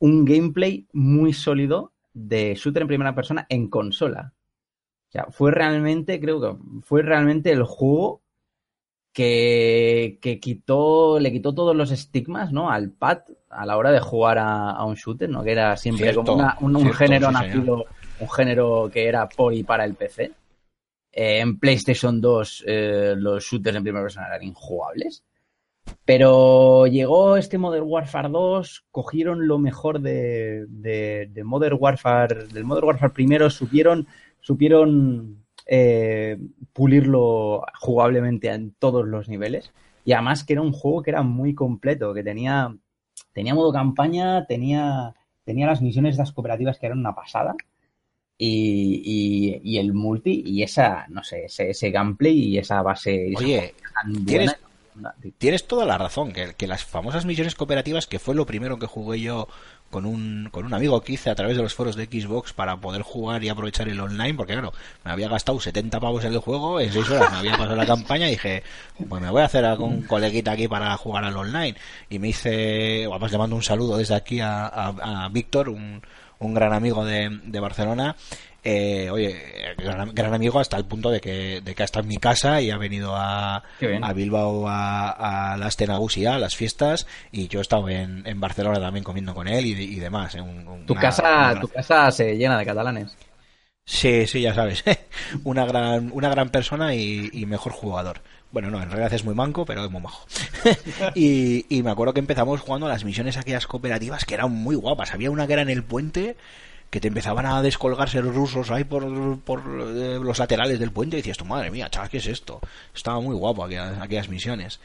un gameplay muy sólido de shooter en primera persona en consola. Sea, fue realmente, creo que fue realmente el juego que, que quitó, le quitó todos los estigmas, ¿no? Al pad a la hora de jugar a, a un shooter, ¿no? Que era siempre Cierto, como una- un, un cierto, género sí, nacido, un género que era por y para el PC. Eh, en PlayStation 2 eh, los shooters en primera persona eran injugables. Pero llegó este Modern Warfare 2, cogieron lo mejor de, de, de Modern Warfare, del Modern Warfare primero, supieron, supieron eh, pulirlo jugablemente en todos los niveles. Y además que era un juego que era muy completo, que tenía, tenía modo campaña, tenía, tenía las misiones de las cooperativas que eran una pasada. y, y, y el multi y esa, no sé, ese, ese gameplay y esa base Oye, tan buena. tienes- Tienes toda la razón, que, que las famosas misiones cooperativas, que fue lo primero que jugué yo con un, con un amigo que hice a través de los foros de Xbox para poder jugar y aprovechar el online, porque claro, me había gastado 70 pavos en el juego, en 6 horas me había pasado la campaña y dije, pues me voy a hacer un coleguita aquí para jugar al online. Y me hice, además le mando un saludo desde aquí a, a- a Víctor, un, un gran amigo de, de Barcelona. Eh, oye, gran, gran amigo hasta el punto de que, de que ha estado en mi casa y ha venido a, Bilbao a, a las Tenagusia, a las fiestas, y yo he estado en, en Barcelona también comiendo con él y, y demás. un- un- Tu una- casa, una- tu casa se llena de catalanes. Sí, sí, ya sabes. [LAUGHS] una gran, una gran persona y, y mejor jugador. Bueno, no, en realidad es muy manco, pero es muy majo. [LAUGHS] y, y me acuerdo que empezamos jugando a las misiones aquellas cooperativas que eran muy guapas. Había una que era en el puente que te empezaban a descolgarse los rusos ahí por, por eh, los laterales del puente y decías, tu madre mía, chaval, ¿qué es esto? Estaba muy guapo aquellas, aquellas misiones.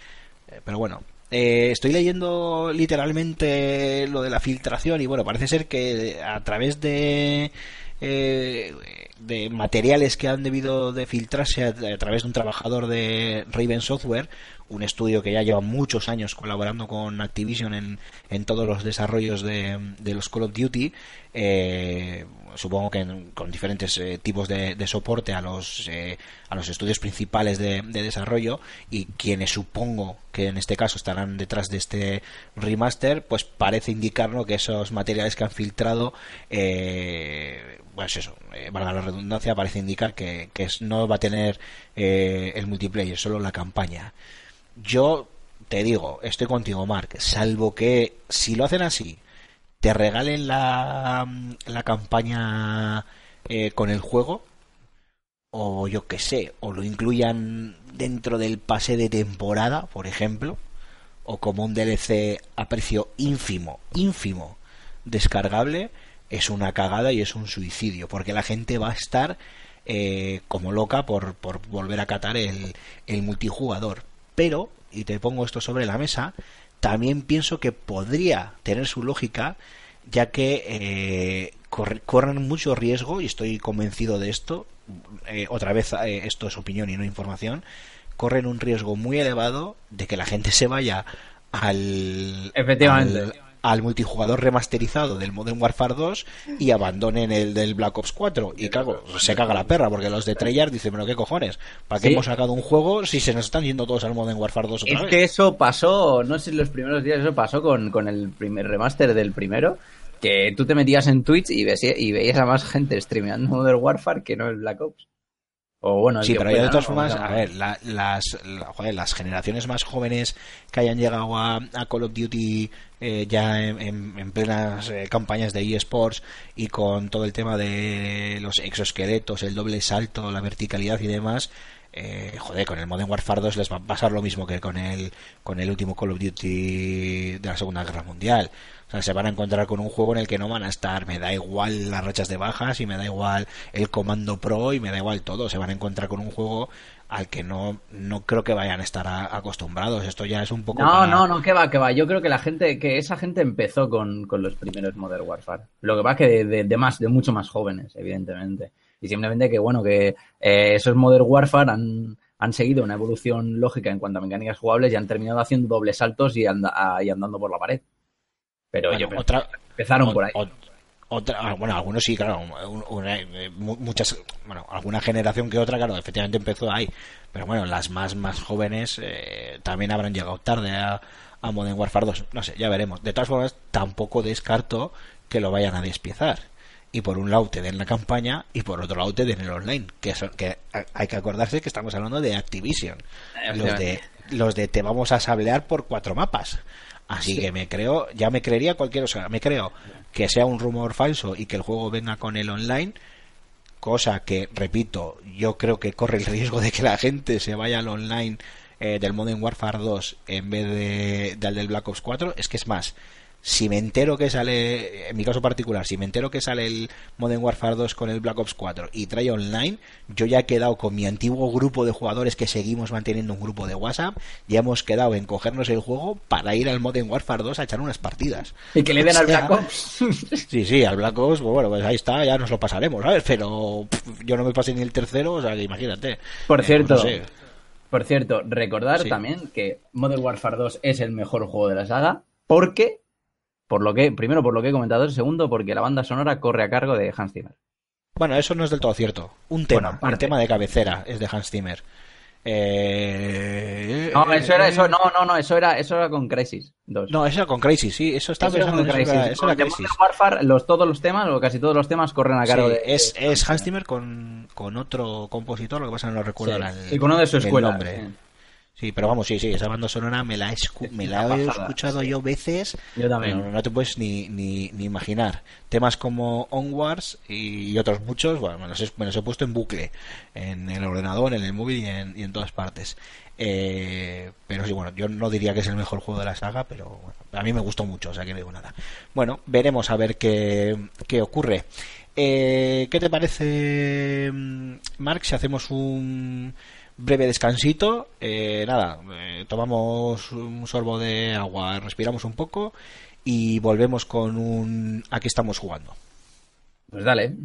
Eh, pero bueno, eh, estoy leyendo literalmente lo de la filtración y bueno, parece ser que a través de de materiales que han debido de filtrarse a, a través de un trabajador de Raven Software, un estudio que ya lleva muchos años colaborando con Activision en, en todos los desarrollos de, de los Call of Duty, eh, supongo que con diferentes eh, tipos de, soporte a los eh, a los estudios principales de, de desarrollo y quienes supongo que en este caso estarán detrás de este remaster pues parece indicarnos que esos materiales que han filtrado eh, pues eso eh, valga la redundancia parece indicar que, que no va a tener el multiplayer solo la campaña yo te digo, estoy contigo, Mark, salvo que si lo hacen así, te regalen la, la campaña eh, con el juego, o yo que sé, o lo incluyan dentro del pase de temporada, por ejemplo, o como un DLC a precio ínfimo, ínfimo, descargable, es una cagada y es un suicidio, porque la gente va a estar eh, como loca por, por volver a catar el, el multijugador. Pero, y te pongo esto sobre la mesa, también pienso que podría tener su lógica, ya que eh, corre- corren mucho riesgo, y estoy convencido de esto, eh, otra vez eh, esto es opinión y no información, corren un riesgo muy elevado de que la gente se vaya al, Efectivamente. al, al multijugador remasterizado del Modern Warfare 2 y abandonen el del Black Ops 4. Y claro, se caga la perra, porque los de Treyarch dicen, pero qué cojones, ¿para qué Sí. hemos sacado un juego si se nos están yendo todos al Modern Warfare 2 otra Es vez? que eso pasó, no sé si en los primeros días eso pasó con, con el primer remaster del primero, que tú te metías en Twitch y, ves- y veías a más gente streameando Modern Warfare que no el Black Ops. O bueno, el Sí, pero ya de todas formas, a ver, la- las, la- joder, las generaciones más jóvenes que hayan llegado a, a Call of Duty eh, ya en, en- en plenas eh, campañas de eSports y con todo el tema de los exoesqueletos, el doble salto, la verticalidad y demás, eh, joder, con el Modern Warfare 2 les va a pasar lo mismo que con el, con el último Call of Duty de la Segunda Guerra Mundial. O sea, se van a encontrar con un juego en el que no van a estar, me da igual las rachas de bajas y me da igual el comando pro y me da igual todo. Se van a encontrar con un juego al que no, no creo que vayan a estar a- acostumbrados. Esto ya es un poco... No, para- no, no, que va, que va. Yo creo que la gente, que esa gente empezó con, con los primeros Modern Warfare. Lo que va que de, de, de más, de mucho más jóvenes, evidentemente. Y simplemente que, bueno, que eh, esos Modern Warfare han, han seguido una evolución lógica en cuanto a mecánicas jugables y han terminado haciendo dobles saltos y, anda- ah, y andando por la pared. Pero Bueno, yo creo otra, que empezaron o- por ahí. o- otra, ah, bueno, algunos sí, claro. una- eh, mu- muchas, bueno, alguna generación que otra, claro, efectivamente empezó ahí. Pero bueno, las más, más jóvenes eh, también habrán llegado tarde a, a Modern Warfare 2. No sé, ya veremos. De todas formas, tampoco descarto que lo vayan a despiezar. Y por un lado te den la campaña y por otro lado te den el online. Que, son- que hay que acordarse que estamos hablando de Activision. Los de, los de te vamos a sablear por cuatro mapas. Así que me creo, ya me creería cualquier, o sea, me creo que sea un rumor falso y que el juego venga con el online, cosa que, repito, yo creo que corre el riesgo de que la gente se vaya al online eh, del Modern Warfare 2 en vez de, del del Black Ops 4. Es que es más, si me entero que sale, en mi caso particular, si me entero que sale el Modern Warfare 2 con el Black Ops 4 y trae online, yo ya he quedado con mi antiguo grupo de jugadores que seguimos manteniendo un grupo de WhatsApp, ya hemos quedado en cogernos el juego para ir al Modern Warfare 2 a echar unas partidas. Y que le den al O sea, Black Ops. [LAUGHS] Sí, sí, al Black Ops, pues bueno, pues ahí está, ya nos lo pasaremos, ¿sabes? Pero pff, yo no me pasé ni el tercero, o sea, que imagínate. Por Eh, cierto, no sé. Por cierto, recordar Sí. también que Modern Warfare 2 es el mejor juego de la saga, porque, por lo que, primero por lo que he comentado, y segundo porque la banda sonora corre a cargo de Hans Zimmer. Bueno, eso no es del todo cierto. Un tema, Bueno, el tema de cabecera es de Hans Zimmer. Eh, No, eso era eh, eso, no, no, no, eso era, eso era con Crisis 2. No, eso era con Crazy, sí, eso estaba Eso era pensando con en eso, era- eso era Warfare, los, todos los temas, o casi todos los temas, corren a cargo Sí, de. es, es Hans Zimmer con, con otro compositor, lo que pasa no recuerdo Sí, el, y con uno de su el escuela. nombre. sí. Sí, pero vamos, sí, sí, esa banda sonora me la he, escu- Es me la he pasada, escuchado sí. yo veces. Yo también. No, no te puedes ni, ni, ni imaginar. Temas como Onwards y otros muchos, bueno, me los, he, me los he puesto en bucle. En el ordenador, en el móvil y en, y en todas partes. Eh, pero sí, bueno, yo no diría que es el mejor juego de la saga, pero bueno, a mí me gustó mucho, o sea que no digo nada. Bueno, veremos a ver qué, qué ocurre. Eh, ¿Qué te parece, mm, Mark, si hacemos un breve descansito? Eh, nada, eh, tomamos un sorbo de agua, respiramos un poco y volvemos con un... Aquí estamos jugando. Pues dale.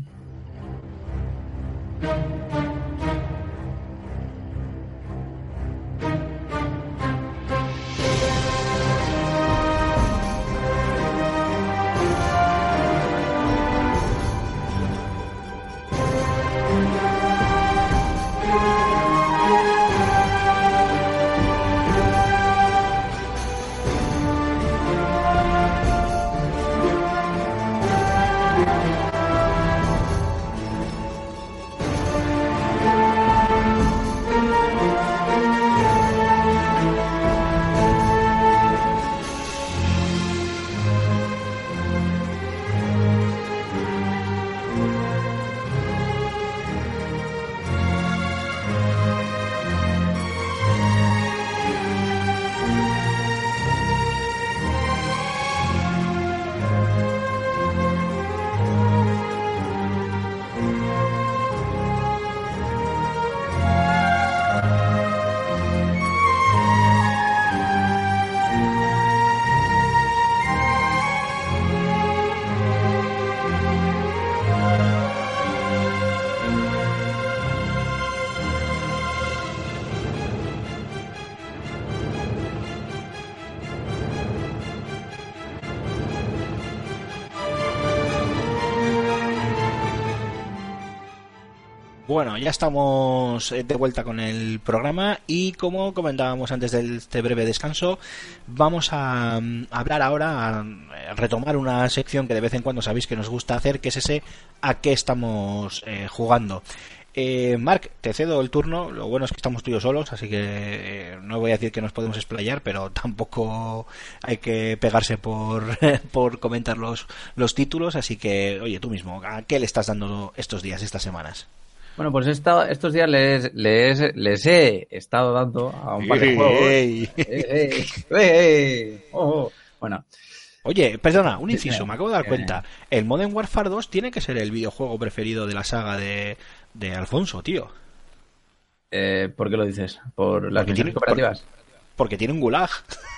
Bueno, ya estamos eh, de vuelta con el programa y como comentábamos antes de este breve descanso, vamos a, mm, hablar ahora, a, eh, retomar una sección que de vez en cuando sabéis que nos gusta hacer, que es ese a qué estamos eh, jugando. Eh, Marc, te cedo el turno. Lo bueno es que estamos tú y yo solos, así que no voy a decir que nos podemos explayar, pero tampoco hay que pegarse por, [LAUGHS] por comentar los, los títulos. Así que, oye, tú mismo, ¿a qué le estás dando estos días, estas semanas? Bueno, pues he estado- estos días les, les, les he estado dando a un par de juegos. Ey. Eh, eh, eh, oh, oh. Bueno, Oye, perdona, un inciso, me acabo de dar dime. cuenta. El Modern Warfare 2 tiene que ser el videojuego preferido de la saga de, de Alfonso, tío. eh, ¿por qué lo dices? ¿Por las Porque misiones tiene- cooperativas? Porque tiene un gulag.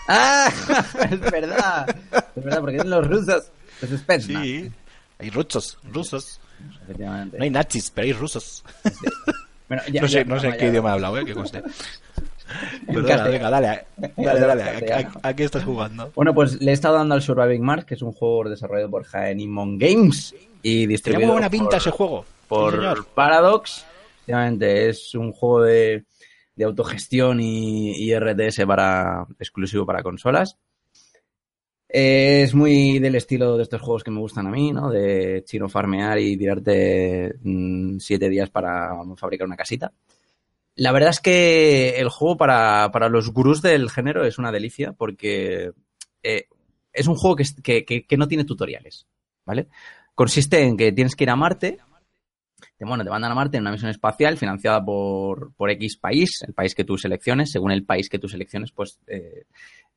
¡Ah! [LAUGHS] Es verdad. Es verdad, porque tienen los rusos. Los Spetsnaz. Hay rusos, rusos. Efectivamente. No hay nazis, pero hay rusos. Bueno, [LAUGHS] ya- no sé, ya, no sé vamos, qué idioma he hablado, ¿eh? Que conste. [LAUGHS] En Perdona, venga, dale. [LAUGHS] Dale, En dale. castellano. ¿A, a- a qué estás jugando? Bueno, pues le he estado dando al Surviving Mars, que es un juego desarrollado por Jaenimon Games y distribuido muy buena pinta por, ese juego. Por. Paradox. Efectivamente, es un juego de, de autogestión y, y RTS para exclusivo para consolas. Es muy del estilo de estos juegos que me gustan a mí, ¿no? De chino farmear y tirarte mm, siete días para fabricar una casita. La verdad es que el juego para, para los gurús del género es una delicia porque eh, es un juego que, que- que no tiene tutoriales, ¿vale? Consiste en que tienes que ir a Marte, te, bueno, te mandan a Marte en una misión espacial financiada por, por X país, el país que tú selecciones, según el país que tú selecciones, pues eh,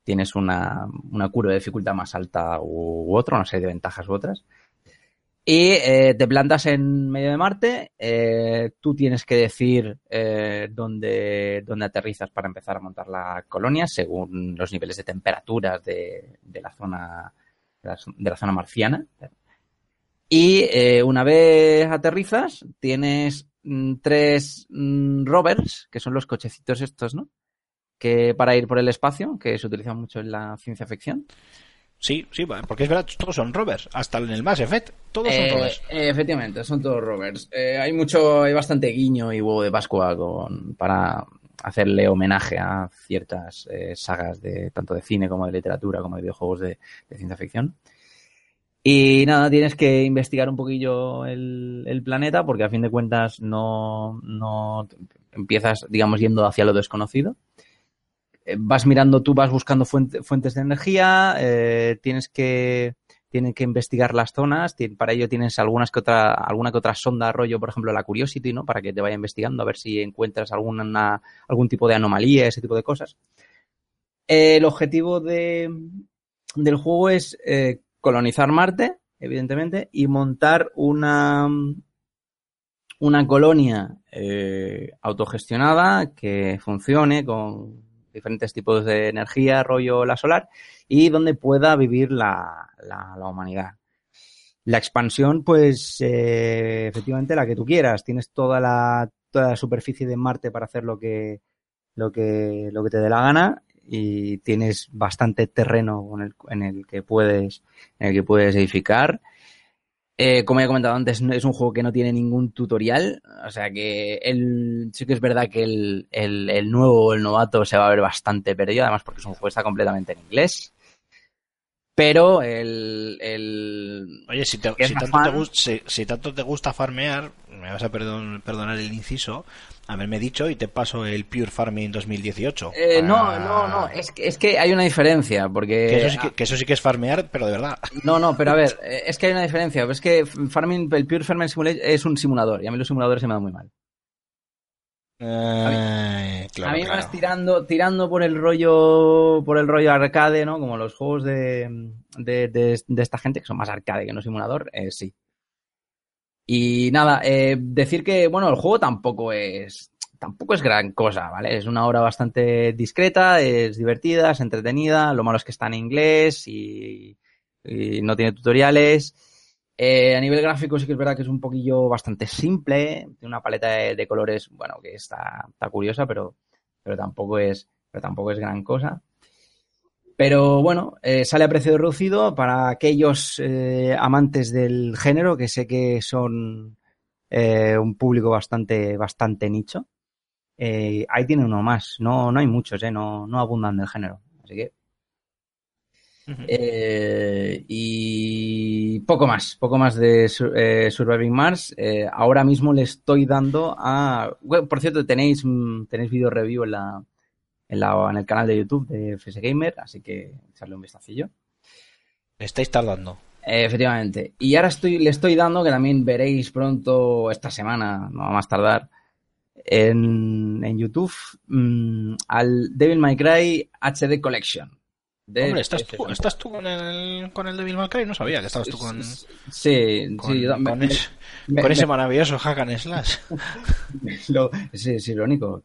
tienes una, una cura de dificultad más alta u, otro, una serie de ventajas u otras. Y eh, te plantas en medio de Marte, eh, tú tienes que decir eh, dónde, dónde aterrizas para empezar a montar la colonia según los niveles de temperaturas de, de la zona de la, zona marciana. Y una vez aterrizas, tienes mm, tres mm, rovers, que son los cochecitos estos, ¿no? Que para ir por el espacio, que se utilizan mucho en la ciencia ficción. Sí, sí, porque es verdad, todos son rovers. Hasta en el Mass Effect, todos son Eh, rovers. efectivamente, son todos rovers. Eh, hay mucho, hay bastante guiño y huevo de Pascua con, para hacerle homenaje a ciertas eh, sagas de tanto de cine como de literatura como de videojuegos de, de ciencia ficción. Y nada, tienes que investigar un poquillo el, el planeta porque a fin de cuentas no, no empiezas, digamos, yendo hacia lo desconocido. Eh, Vas mirando, tú vas buscando fuente- fuentes de energía, eh, tienes que tienen que investigar las zonas. Para ello tienes algunas que otra, alguna que otra sonda, rollo, por ejemplo, la Curiosity, ¿no? Para que te vaya investigando a ver si encuentras alguna, algún tipo de anomalía, ese tipo de cosas. El objetivo de, del juego es eh, colonizar Marte, evidentemente, y montar una, una colonia autogestionada que funcione con diferentes tipos de energía, rollo la solar, y donde pueda vivir la, la, humanidad. La expansión, pues, eh, efectivamente, la que tú quieras. Tienes toda la, toda la superficie de Marte para hacer lo que, lo que, lo que te dé la gana y tienes bastante terreno en el que puedes, en el que puedes edificar. Eh, como ya he comentado antes, es un juego que no tiene ningún tutorial, o sea que el, sí que es verdad que el, el, el nuevo o el novato se va a ver bastante perdido, además porque es un juego que está completamente en inglés. Pero el, el, Oye, si, te- si tanto te fan. si- si tanto te gusta farmear, me vas a perdon- perdonar el inciso, haberme dicho y te paso el Pure Farming 2018. Eh, no, para- no, no, es que, es que hay una diferencia, porque... Que eso, sí que, que eso sí que es farmear, pero de verdad. No, no, pero a ver, [LAUGHS] eh, es que hay una diferencia. Es que Farming, el Pure Farming Simulator es un simulador y a mí los simuladores se me dan muy mal. Eh, claro, a mí claro. más tirando, tirando por el rollo, por el rollo arcade, ¿no? Como los juegos de, de, de- de esta gente que son más arcade que no simulador, eh, sí. Y nada, eh, decir que, bueno, el juego tampoco es, tampoco es gran cosa, ¿vale? Es una obra bastante discreta, es divertida, es entretenida. Lo malo es que está en inglés y, no tiene tutoriales. Eh, a nivel gráfico sí que es verdad que es un poquillo bastante simple, tiene una paleta de, de colores, bueno, que está, está curiosa, pero, pero tampoco es, pero tampoco es gran cosa. Pero bueno, eh, sale a precio reducido para aquellos eh, amantes del género que sé que son eh, un público bastante, bastante nicho. Ahí tiene uno más, no, no hay muchos, eh, no, no abundan del género. Así que eh, y poco más, poco más de Sur- eh, Surviving Mars. Eh, ahora mismo le estoy dando a. bueno, por cierto, tenéis, mm, tenéis video review en, la, en, la, en el canal de YouTube de FS Gamer, así que echarle un vistacillo. Le estáis tardando. Eh, efectivamente. Y ahora estoy, le estoy dando, que también veréis pronto esta semana, no va a más tardar, en, en YouTube, mm, al Devil May Cry HD Collection. de Hombre, ¿estás tú. ¿estás tú con el, con el Devil May Cry? No sabía que estabas tú con, Sí, con, sí, yo- con me- con ese maravilloso hack and slash. [LAUGHS] lo- es, es irónico.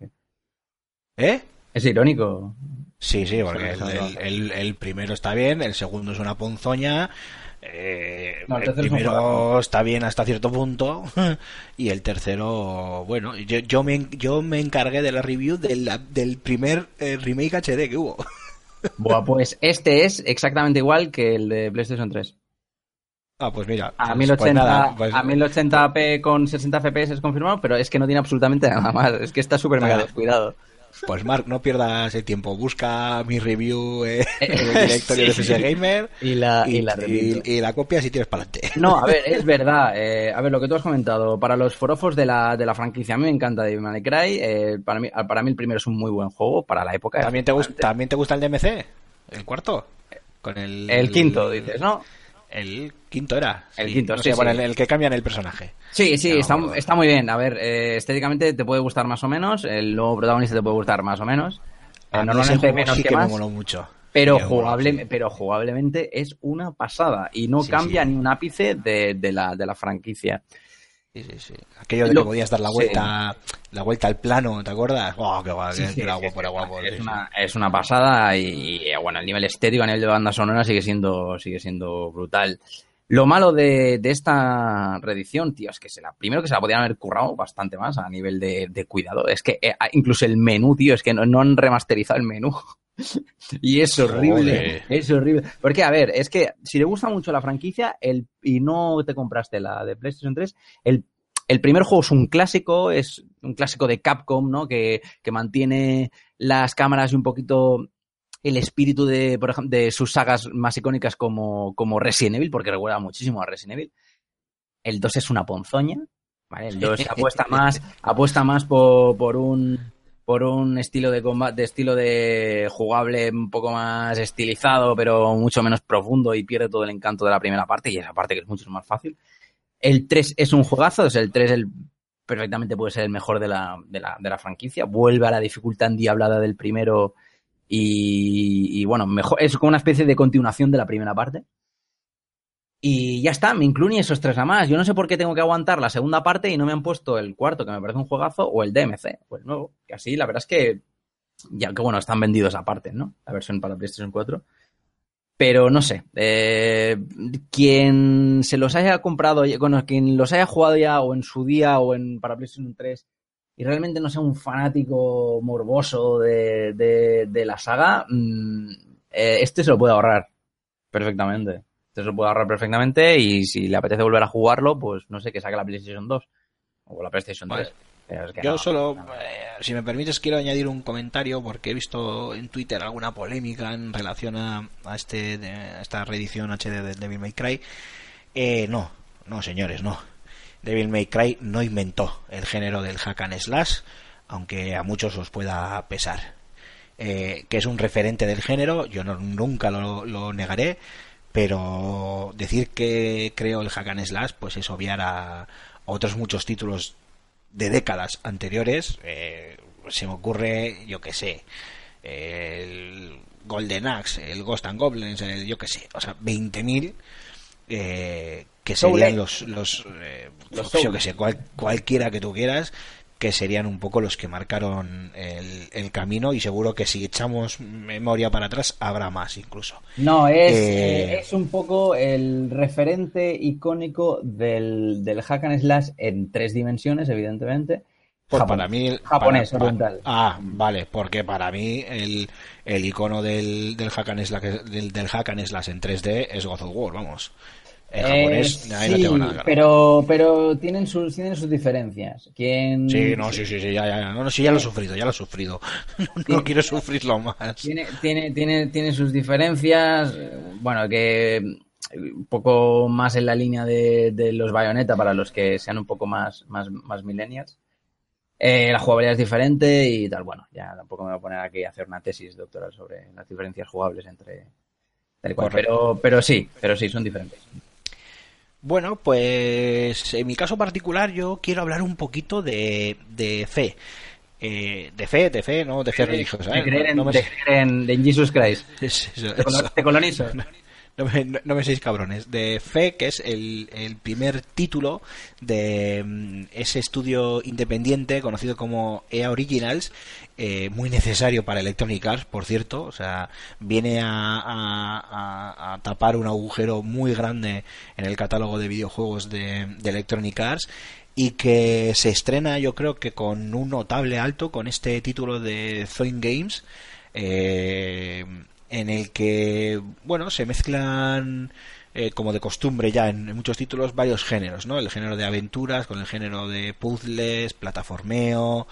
¿Eh? Es irónico. Sí, sí, porque el, el- sí. el- el primero está bien, el segundo es una ponzoña, eh, No, el primero está bien hasta cierto punto [LAUGHS] y el tercero, bueno, yo, yo, me, yo me encargué de la review de la- del primer eh, remake HD que hubo. [LAUGHS] Buah, pues este es exactamente igual que el de PlayStation 3. Ah, pues mira, A pues- 1080, pues nada, pues- a 1080p con 60 FPS es confirmado, pero es que no tiene absolutamente nada más. Es que está súper mega descuidado. Pues Mark, no pierdas el tiempo, busca mi review eh, [LAUGHS] en el Sí, directorio de. FS Gamer Y la, y, y la y- la copias y tienes para adelante. No, a ver, [LAUGHS] es verdad. eh, a ver, lo que tú has comentado. Para los forofos de la, de la franquicia, a mí me encanta Devil May Cry. eh, para, mí, para mí el primero es un muy buen juego para la época. ¿También te, gusta, ¿También te gusta el DMC? ¿El cuarto? Con el, El quinto, dices, ¿no? El quinto era. El quinto, no sí, sé, bueno, el, el que cambian el personaje. Sí, sí, No, está, está muy bien. A ver, eh, estéticamente te puede gustar más o menos. El nuevo protagonista te puede gustar más o menos. A mí normalmente juego menos sí que, que, me moló mucho. Pero, jugable, sí. pero jugablemente es una pasada y no Sí, cambia sí. ni un ápice de, de la, de la franquicia. Sí, sí, sí. Aquello de Lo- que podías dar la sí. vuelta, la vuelta al plano, ¿te acuerdas? ¡Oh, qué guay! Sí, qué- sí, qué era sí, guapo, era guapo, sí, es, una, es una pasada y, y, bueno, el nivel estético, a nivel de banda sonora sigue siendo, sigue siendo brutal. Lo malo de, de esta reedición, tío, es que se la, primero que se la podían haber currado bastante más a nivel de, de cuidado. Es que eh, incluso el menú, tío, es que no, no han remasterizado el menú. [LAUGHS] y es horrible, Joder. es horrible. Porque, a ver, es que si le gusta mucho la franquicia el, y no te compraste la de PlayStation 3, el, el primer juego es un clásico, es un clásico de Capcom, ¿no? Que, que mantiene las cámaras y un poquito el espíritu de, por ejemplo, de sus sagas más icónicas como, como Resident Evil, porque recuerda muchísimo a Resident Evil. El 2 es una ponzoña, ¿vale? El 2 [LAUGHS] apuesta más, [LAUGHS] apuesta más por, por un por un estilo de combate, estilo de jugable un poco más estilizado, pero mucho menos profundo y pierde todo el encanto de la primera parte y esa parte que es mucho más fácil. El 3 es un juegazo, es el 3 el, perfectamente puede ser el mejor de la, de la, de la franquicia, vuelve a la dificultad endiablada del primero y, y, bueno, mejor, es como una especie de continuación de la primera parte. Y ya está, me incluyen esos tres a más. Yo no sé por qué tengo que aguantar la segunda parte y no me han puesto el cuarto, que me parece un juegazo, o el DMC, o el nuevo. Que así, la verdad es que, ya que bueno, están vendidos aparte, ¿no? La versión para PlayStation 4. Pero no sé, eh, quien se los haya comprado, bueno, quien los haya jugado ya o en su día o en para PlayStation 3 y realmente no sea un fanático morboso de, de, de la saga, mmm, eh, este se lo puede ahorrar perfectamente. Se lo puede ahorrar perfectamente y si le apetece volver a jugarlo, pues no sé, que saque la PlayStation 2 o la PlayStation 3. Vale. Pero es que Yo no, solo, no. eh, si me permites, quiero añadir un comentario porque he visto en Twitter alguna polémica en relación a, a este, a esta reedición HD de Devil May Cry. Eh, no, no, señores, no. Devil May Cry no inventó el género del hack and slash, aunque a muchos os pueda pesar. Eh, que es un referente del género, yo no- nunca lo, lo negaré, pero decir que creo el hack and slash, pues es obviar a, otros muchos títulos de décadas anteriores. eh, se me ocurre, yo que sé, el Golden Axe, el Ghost and Goblins, el, yo que sé, o sea, 20.000 eh, que serían los, los, eh, Los yo que sé, cual- cualquiera que tú quieras, que serían un poco los que marcaron el, el camino y seguro que si echamos memoria para atrás habrá más incluso. No, es, Eh, eh, es un poco el referente icónico del, del hack and slash en tres dimensiones, evidentemente. Pues Japón. para mí Japonés, para- oriental. ah vale porque para mí el, el icono del, del hack and slash del, del hack and slash en 3D es God of War vamos en Eh, japonés ahí no tengo nada claro. pero, pero tienen sus, tienen sus diferencias. Quien, sí no sí sí sí ya ya no no sí ya lo he sufrido ya lo he sufrido [LAUGHS] no, quiero sufrirlo más Tiene, tiene, tiene, tiene sus diferencias, eh, bueno, que eh, un poco más en la línea de, de los Bayonetta para los que sean un poco más, más, más millennials. Eh, la jugabilidad es diferente y tal, bueno, ya tampoco me voy a poner aquí a hacer una tesis doctoral sobre las diferencias jugables entre tal cual, pero, pero sí, pero sí, son diferentes. Bueno, pues en mi caso particular yo quiero hablar un poquito de, de fe. Eh, de fe, de fe, no de fe religiosa. De ¿eh? creer en, No me- de creer en, en Jesus Christ. [LAUGHS] Eso, eso. te colonizo. [LAUGHS] No me, no- me seáis cabrones. De Fe, que es el, el primer título de mm, ese estudio independiente conocido como EA Originals, eh, muy necesario para Electronic Arts, por cierto. O sea, viene a- a tapar un agujero muy grande en el catálogo de videojuegos de, de Electronic Arts y que se estrena yo creo que con un notable alto con este título de Zoin Games eh, en el que bueno se mezclan eh, como de costumbre ya en, en muchos títulos varios géneros no el género de aventuras con el género de puzzles plataformeo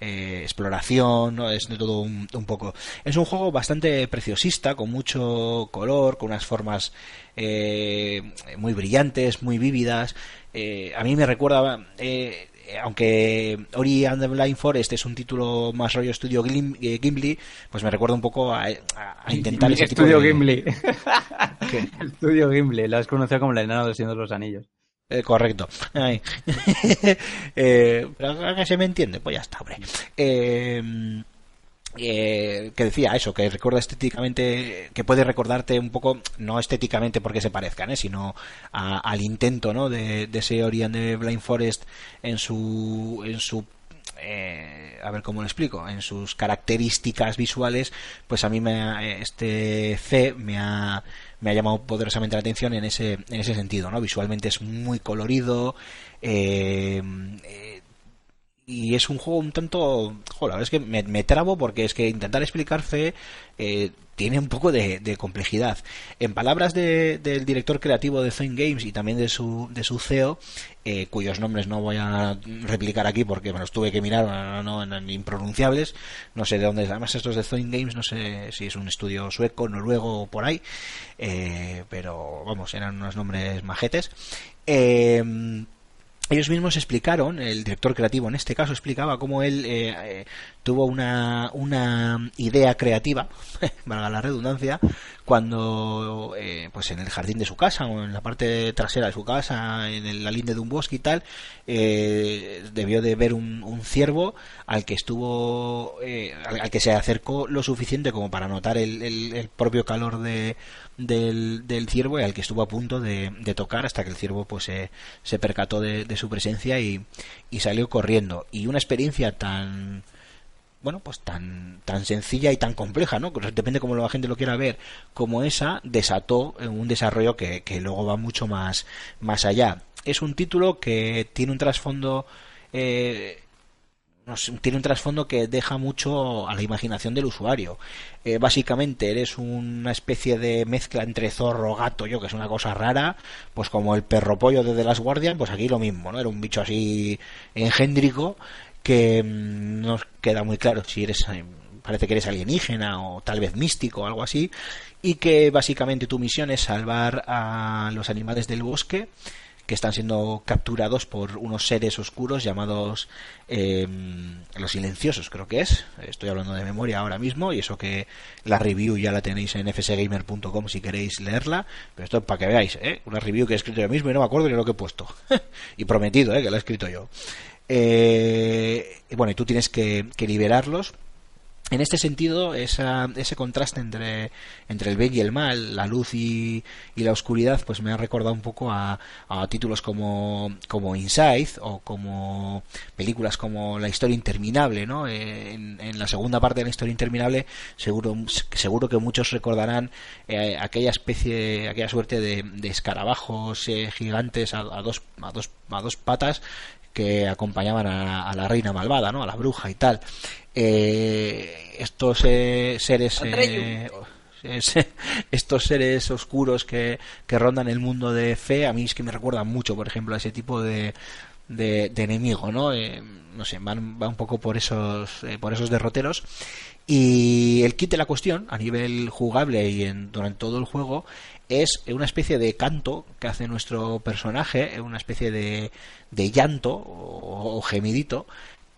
eh, exploración no es de todo un, un poco. Es un juego bastante preciosista con mucho color con unas formas eh, muy brillantes muy vívidas. Eh, a mí me recuerda eh, aunque Ori and the Blind Forest es un título más rollo estudio Glim- eh, Gimli, pues me recuerda un poco a, a- a intentar ese tipo Estudio de... Gimli. [LAUGHS] ¿Qué? [LAUGHS] Estudio Gimli, lo has conocido como del Señor de los Anillos. Eh, correcto. Ay. [LAUGHS] Eh, pero que se me entiende, pues ya está, hombre. Eh, eh, que decía eso, que recuerda estéticamente, que puede recordarte un poco, no estéticamente porque se parezcan, ¿eh? sino a- al intento ¿no? de, de ese Ori and the Blind Forest en su, en su eh, a ver cómo lo explico, en sus características visuales, pues a mí me este C me ha, me ha llamado poderosamente la atención en ese, en ese sentido, ¿no? Visualmente es muy colorido, eh, eh, y es un juego un tanto. Joder, es que me, trabo porque es que intentar explicar fe eh, tiene un poco de, complejidad. En palabras de- del director creativo de Zoin Games y también de su, de su CEO, eh, cuyos nombres no voy a replicar aquí porque me los tuve que mirar, no, no, impronunciables, no sé de dónde, además estos de Zoin Games, no sé si es un estudio sueco, noruego o por ahí, eh, pero vamos, eran unos nombres majetes. Eh, ellos mismos explicaron, el director creativo en este caso explicaba cómo él eh, eh, tuvo una, una idea creativa, [LAUGHS] valga la redundancia, cuando eh, pues en el jardín de su casa o en la parte trasera de su casa, en la linde de un bosque y tal, eh, debió de ver un, un ciervo al que estuvo, eh, al, que se acercó lo suficiente como para notar el, el- propio calor de, del, ciervo y al que estuvo a punto de, tocar hasta que el ciervo pues se, se percató de, de su presencia y salió corriendo. Y una experiencia tan bueno, pues tan, tan sencilla y tan compleja, ¿no? Depende cómo la gente lo quiera ver, como esa desató en un desarrollo que, que luego va mucho más, más allá. Es un título que tiene un trasfondo, eh, tiene un trasfondo que deja mucho a la imaginación del usuario. Eh, básicamente eres una especie de mezcla entre zorro, gato, yo que es una cosa rara, pues como el perro pollo de The Last Guardian, pues aquí lo mismo, ¿no? Era un bicho así engéndrico que mm, no queda muy claro si eres eh, parece que eres alienígena o tal vez místico o algo así y que básicamente tu misión es salvar a los animales del bosque que están siendo capturados por unos seres oscuros llamados eh, los silenciosos creo que es estoy hablando de memoria ahora mismo y eso que la review ya la tenéis en fsgamer.com si queréis leerla pero esto para que veáis ¿eh? una review que he escrito yo mismo y no me acuerdo ni lo que he puesto [LAUGHS] y prometido ¿eh? que la he escrito yo eh, bueno, y tú tienes que, que liberarlos. En este sentido, esa, ese contraste entre, entre el bien y el mal, la luz y, y la oscuridad, pues me ha recordado un poco a, a títulos como, como Inside o como películas como La historia interminable, ¿no? Eh, En, en la segunda parte de La historia interminable, seguro, seguro que muchos recordarán eh, aquella especie, aquella suerte de, de escarabajos eh, gigantes a, a dos, a, dos, a dos patas que acompañaban a, a la reina malvada, ¿no? A la bruja y tal. Eh, estos eh, seres... eh, es- [LAUGHS] estos seres oscuros que, que rondan el mundo de fe, a mí es que me recuerdan mucho, por ejemplo, a ese tipo de, de, de enemigo, ¿no? Eh, no sé, van, va un poco por esos, eh, por esos derroteros. Y el kit de la cuestión, a nivel jugable y en, durante todo el juego, es una especie de canto que hace nuestro personaje, una especie de, llanto o, o gemidito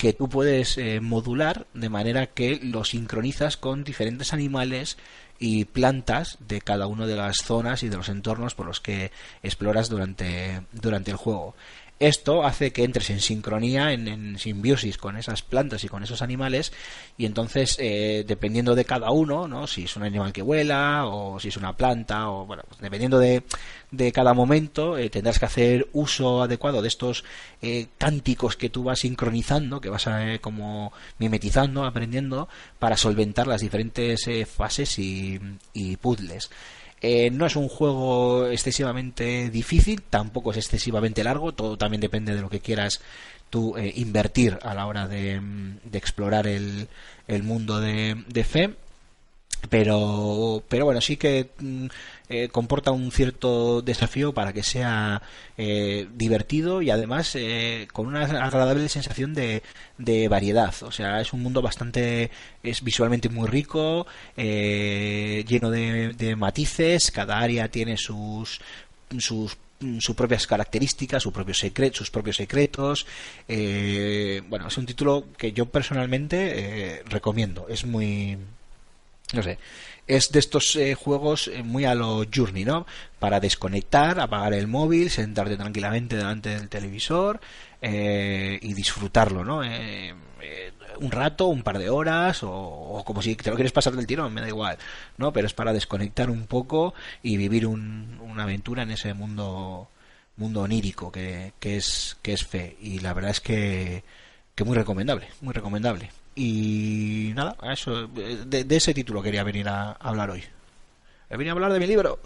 que tú puedes eh, modular de manera que lo sincronizas con diferentes animales y plantas de cada una de las zonas y de los entornos por los que exploras durante, durante el juego. Esto hace que entres en sincronía, en, simbiosis con esas plantas y con esos animales, y entonces, eh, dependiendo de cada uno, ¿no? si es un animal que vuela, o si es una planta, o bueno, pues dependiendo de, de cada momento, eh, tendrás que hacer uso adecuado de estos eh, cánticos que tú vas sincronizando, que vas a, eh, como mimetizando, aprendiendo, para solventar las diferentes eh, fases y puzzles. Eh, no es un juego excesivamente difícil, tampoco es excesivamente largo, todo también depende de lo que quieras tú eh, invertir a la hora de, mm, de explorar el, el mundo de, de fe. Pero, pero bueno, sí que mm, eh, comporta un cierto desafío para que sea eh, divertido y además eh, con una agradable sensación de, de variedad. O sea, es un mundo bastante, es visualmente muy rico, eh, lleno de, de matices, cada área tiene sus, sus sus propias características, sus propios secretos, sus propios secretos. Eh, bueno, es un título que yo personalmente eh, recomiendo. Es muy, no sé, es de estos eh, juegos eh, muy a lo Journey, ¿no? Para desconectar, apagar el móvil, sentarte tranquilamente delante del televisor eh, y disfrutarlo, ¿no? Eh, eh, un rato, un par de horas, o, o como si te lo quieres pasar del tirón, me da igual, ¿no? Pero es para desconectar un poco y vivir un- una aventura en ese mundo mundo onírico que, que es que es fe y la verdad es que que muy recomendable, muy recomendable. Y nada, eso de, de ese título quería venir a, a hablar hoy. He venido a hablar de mi libro.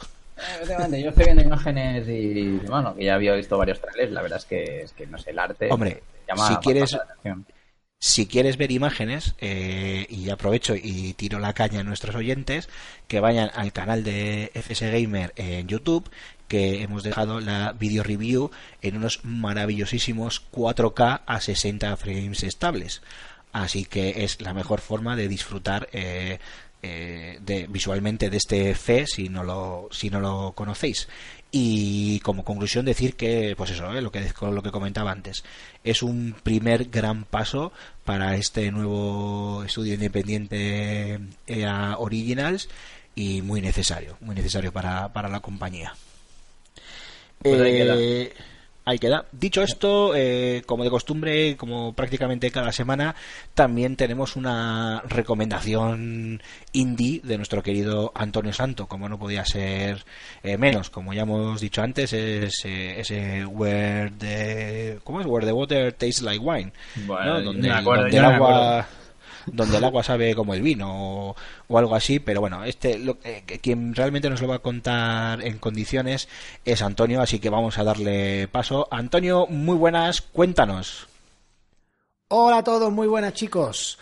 Yo estoy viendo imágenes y, bueno, que ya había visto varios trailers, la verdad es que, es que no sé, el arte Hombre, llama si quieres-. Si quieres ver imágenes, eh, y aprovecho y tiro la caña a nuestros oyentes, que vayan al canal de FS Gamer en YouTube, que hemos dejado la video review en unos maravillosísimos 4K a 60 frames estables. Así que es la mejor forma de disfrutar eh, eh, de, visualmente de este fe si no lo, si no lo conocéis. Y como conclusión decir que, pues eso, eh, lo que lo que comentaba antes, es un primer gran paso para este nuevo estudio independiente EA Originals y muy necesario, muy necesario para, para la compañía. Pues ahí queda. Dicho esto, eh, como de costumbre, como prácticamente cada semana, también tenemos una recomendación indie de nuestro querido Antonio Santo, como no podía ser eh, menos. Como ya hemos dicho antes, es eh, ese Where the, ¿cómo es? Where the Water Tastes Like Wine. Bueno, Donde, me acuerdo, donde yo el me agua donde el agua sabe como el vino o, algo así, pero bueno, este lo, eh, quien realmente nos lo va a contar en condiciones es Antonio, así que vamos a darle paso. Antonio, muy buenas, cuéntanos. Hola a todos, muy buenas chicos.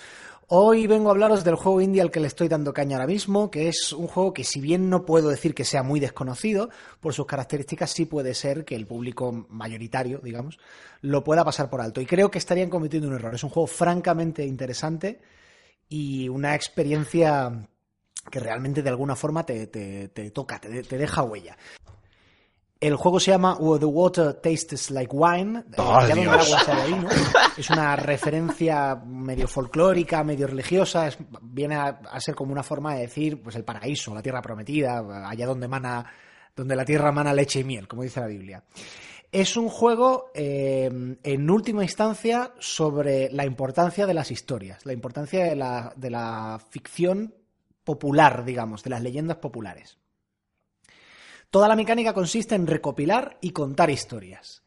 Hoy vengo a hablaros del juego indie al que le estoy dando caña ahora mismo, que es un juego que si bien no puedo decir que sea muy desconocido, por sus características sí puede ser que el público mayoritario, digamos, lo pueda pasar por alto. Y creo que estarían cometiendo un error. Es un juego francamente interesante y una experiencia que realmente de alguna forma te, toca, te deja huella. El juego se llama Where the Water Tastes Like Wine. eh, ¡Oh, el Dios! agua sabe a vino. Es una referencia medio folclórica, medio religiosa. es- viene a, a ser como una forma de decir, pues el paraíso, la tierra prometida, allá donde mana, donde la tierra mana leche y miel, como dice la Biblia. Es un juego, eh, en última instancia, sobre la importancia de las historias, la importancia de la, de la ficción popular, digamos, de las leyendas populares. Toda la mecánica consiste en recopilar y contar historias.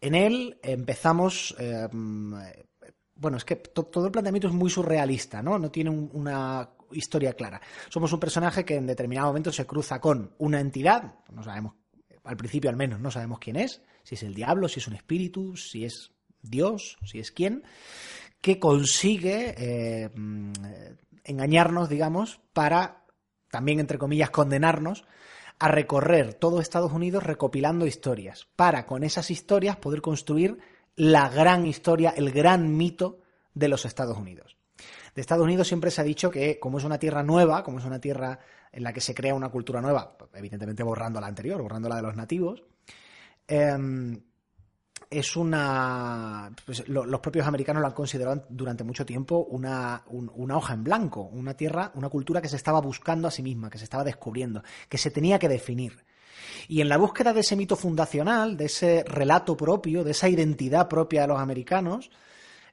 En él empezamos. eh, bueno, es que to- todo el planteamiento es muy surrealista, ¿no? No tiene un- una historia clara. Somos un personaje que en determinado momento se cruza con una entidad, no sabemos, al principio al menos, no sabemos quién es, si es el diablo, si es un espíritu, si es Dios, si es quién, que consigue mm, eh, engañarnos, digamos, para también, entre comillas, condenarnos a recorrer todo Estados Unidos recopilando historias, para con esas historias poder construir la gran historia, el gran mito de los Estados Unidos. De Estados Unidos siempre se ha dicho que como es una tierra nueva, como es una tierra en la que se crea una cultura nueva, evidentemente borrando la anterior, borrando la de los nativos, em, es una. pues, lo- los propios americanos lo han considerado durante mucho tiempo una, un- una hoja en blanco, una tierra, una cultura que se estaba buscando a sí misma, que se estaba descubriendo, que se tenía que definir. Y en la búsqueda de ese mito fundacional, de ese relato propio, de esa identidad propia de los americanos,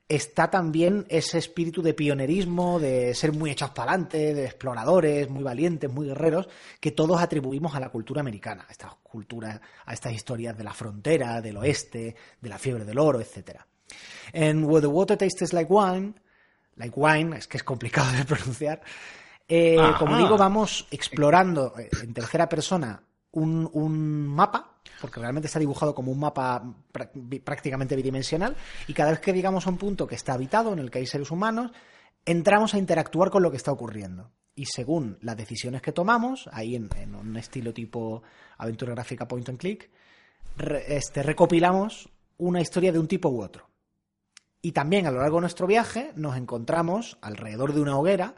está también ese espíritu de pionerismo, de ser muy echados para adelante, de exploradores, muy valientes, muy guerreros, que todos atribuimos a la cultura americana, a estas culturas, a estas historias de la frontera, del oeste, de la fiebre del oro, etc. En Where the Water Tastes Like Wine, like wine, es que es complicado de [LAUGHS] pronunciar, eh, Ajá. como digo, vamos explorando eh, en tercera persona un, mapa, porque realmente está dibujado como un mapa prácticamente bidimensional, y cada vez que llegamos a un punto que está habitado, en el que hay seres humanos, entramos a interactuar con lo que está ocurriendo. Y según las decisiones que tomamos, ahí en, un estilo tipo aventura gráfica point and click, este, recopilamos una historia de un tipo u otro. Y también a lo largo de nuestro viaje nos encontramos alrededor de una hoguera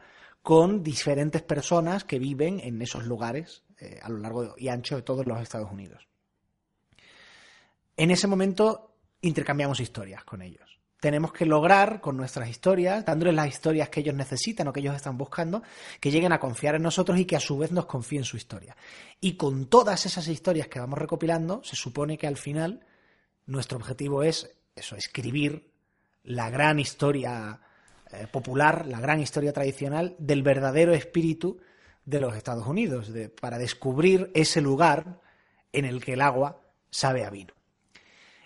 con diferentes personas que viven en esos lugares eh, a lo largo y ancho de todos los Estados Unidos. En ese momento intercambiamos historias con ellos. Tenemos que lograr con nuestras historias, dándoles las historias que ellos necesitan o que ellos están buscando, que lleguen a confiar en nosotros y que a su vez nos confíen su historia. Y con todas esas historias que vamos recopilando, se supone que al final nuestro objetivo es eso, escribir la gran historia eh, popular, la gran historia tradicional del verdadero espíritu de los Estados Unidos, para descubrir ese lugar en el que el agua sabe a vino.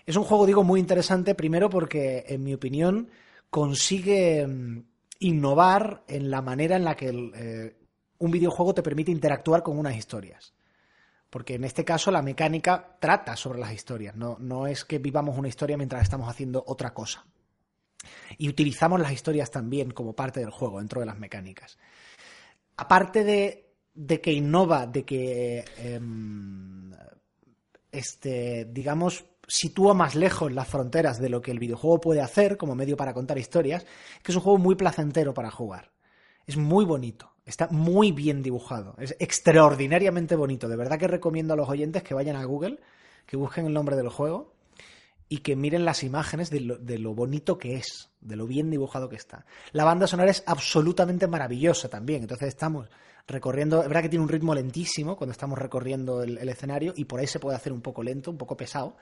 Es un juego, digo, muy interesante, primero porque, en mi opinión, consigue mm, innovar en la manera en la que eh, un videojuego te permite interactuar con unas historias. Porque en este caso la mecánica trata sobre las historias, no, no es que vivamos una historia mientras estamos haciendo otra cosa. Y utilizamos las historias también como parte del juego, dentro de las mecánicas. Aparte de, de que innova, de que em, este, digamos, sitúa más lejos las fronteras de lo que el videojuego puede hacer como medio para contar historias, que es un juego muy placentero para jugar. Es muy bonito, está muy bien dibujado, es extraordinariamente bonito. De verdad que recomiendo a los oyentes que vayan a Google, que busquen el nombre del juego y que miren las imágenes de lo, de lo bonito que es, de lo bien dibujado que está. La banda sonora es absolutamente maravillosa también, entonces estamos recorriendo, es verdad que tiene un ritmo lentísimo cuando estamos recorriendo el, el escenario y por ahí se puede hacer un poco lento, un poco pesado.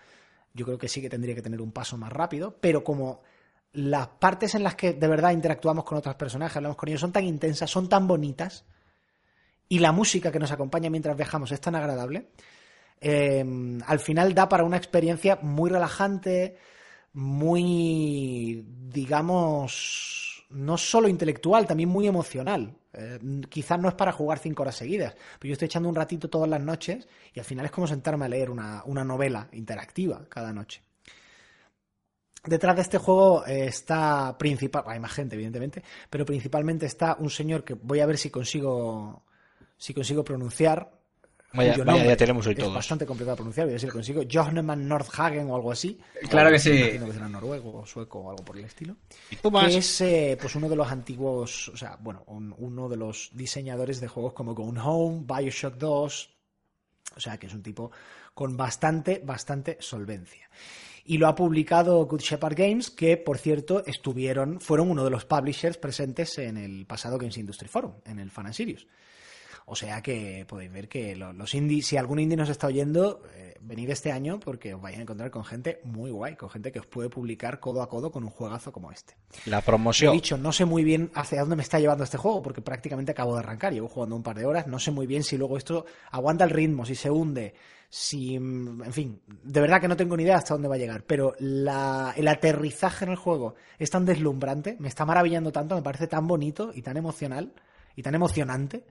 Yo creo que sí que tendría que tener un paso más rápido, pero como las partes en las que de verdad interactuamos con otros personajes, hablamos con ellos, son tan intensas, son tan bonitas, y la música que nos acompaña mientras viajamos es tan agradable, eh, al final da para una experiencia muy relajante, muy, digamos, no solo intelectual, también muy emocional. Eh, quizás no es para jugar cinco horas seguidas, pero yo estoy echando un ratito todas las noches y al final es como sentarme a leer una, una novela interactiva cada noche. Detrás de este juego eh, está principal, hay más gente evidentemente, pero principalmente está un señor que voy a ver si consigo si consigo pronunciar. Vaya, vaya nombre día tenemos hoy es todos. bastante complicado de pronunciar, voy a ver si lo consigo. Johanneman Nordhagen o algo así. Claro que sí. Entiendo que será noruego o sueco o algo por el estilo. ¿Y tú más? Que es eh, pues uno de los antiguos, o sea, bueno, un- uno de los diseñadores de juegos como Gone Home, Bioshock 2, o sea, que es un tipo con bastante, bastante solvencia. Y lo ha publicado Good Shepherd Games, que por cierto estuvieron, fueron uno de los publishers presentes en el pasado Games Industry Forum, en el Fan and Serious. O sea que podéis ver que lo- los indies, si algún indie nos está oyendo, eh, venid este año porque os vais a encontrar con gente muy guay, con gente que os puede publicar codo a codo con un juegazo como este. La promoción. dicho, no sé muy bien hacia dónde me está llevando este juego, porque prácticamente acabo de arrancar, llevo jugando un par de horas, no sé muy bien si luego esto aguanta el ritmo, si se hunde, si... mm, En fin, de verdad que no tengo ni idea hasta dónde va a llegar, pero la- el aterrizaje en el juego es tan deslumbrante, me está maravillando tanto, me parece tan bonito y tan emocional y tan emocionante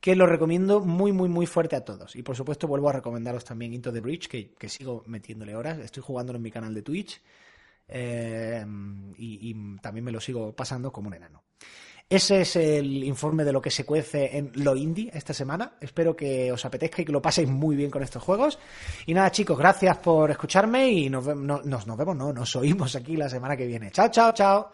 que lo recomiendo muy, muy, muy fuerte a todos. Y por supuesto vuelvo a recomendaros también Into the Bridge, que, que sigo metiéndole horas, estoy jugándolo en mi canal de Twitch eh, y, también me lo sigo pasando como un enano. Ese es el informe de lo que se cuece en lo indie esta semana. Espero que os apetezca y que lo paséis muy bien con estos juegos. Y nada, chicos, gracias por escucharme y nos, nos, nos vemos, no, nos oímos aquí la semana que viene. Chao, chao, chao.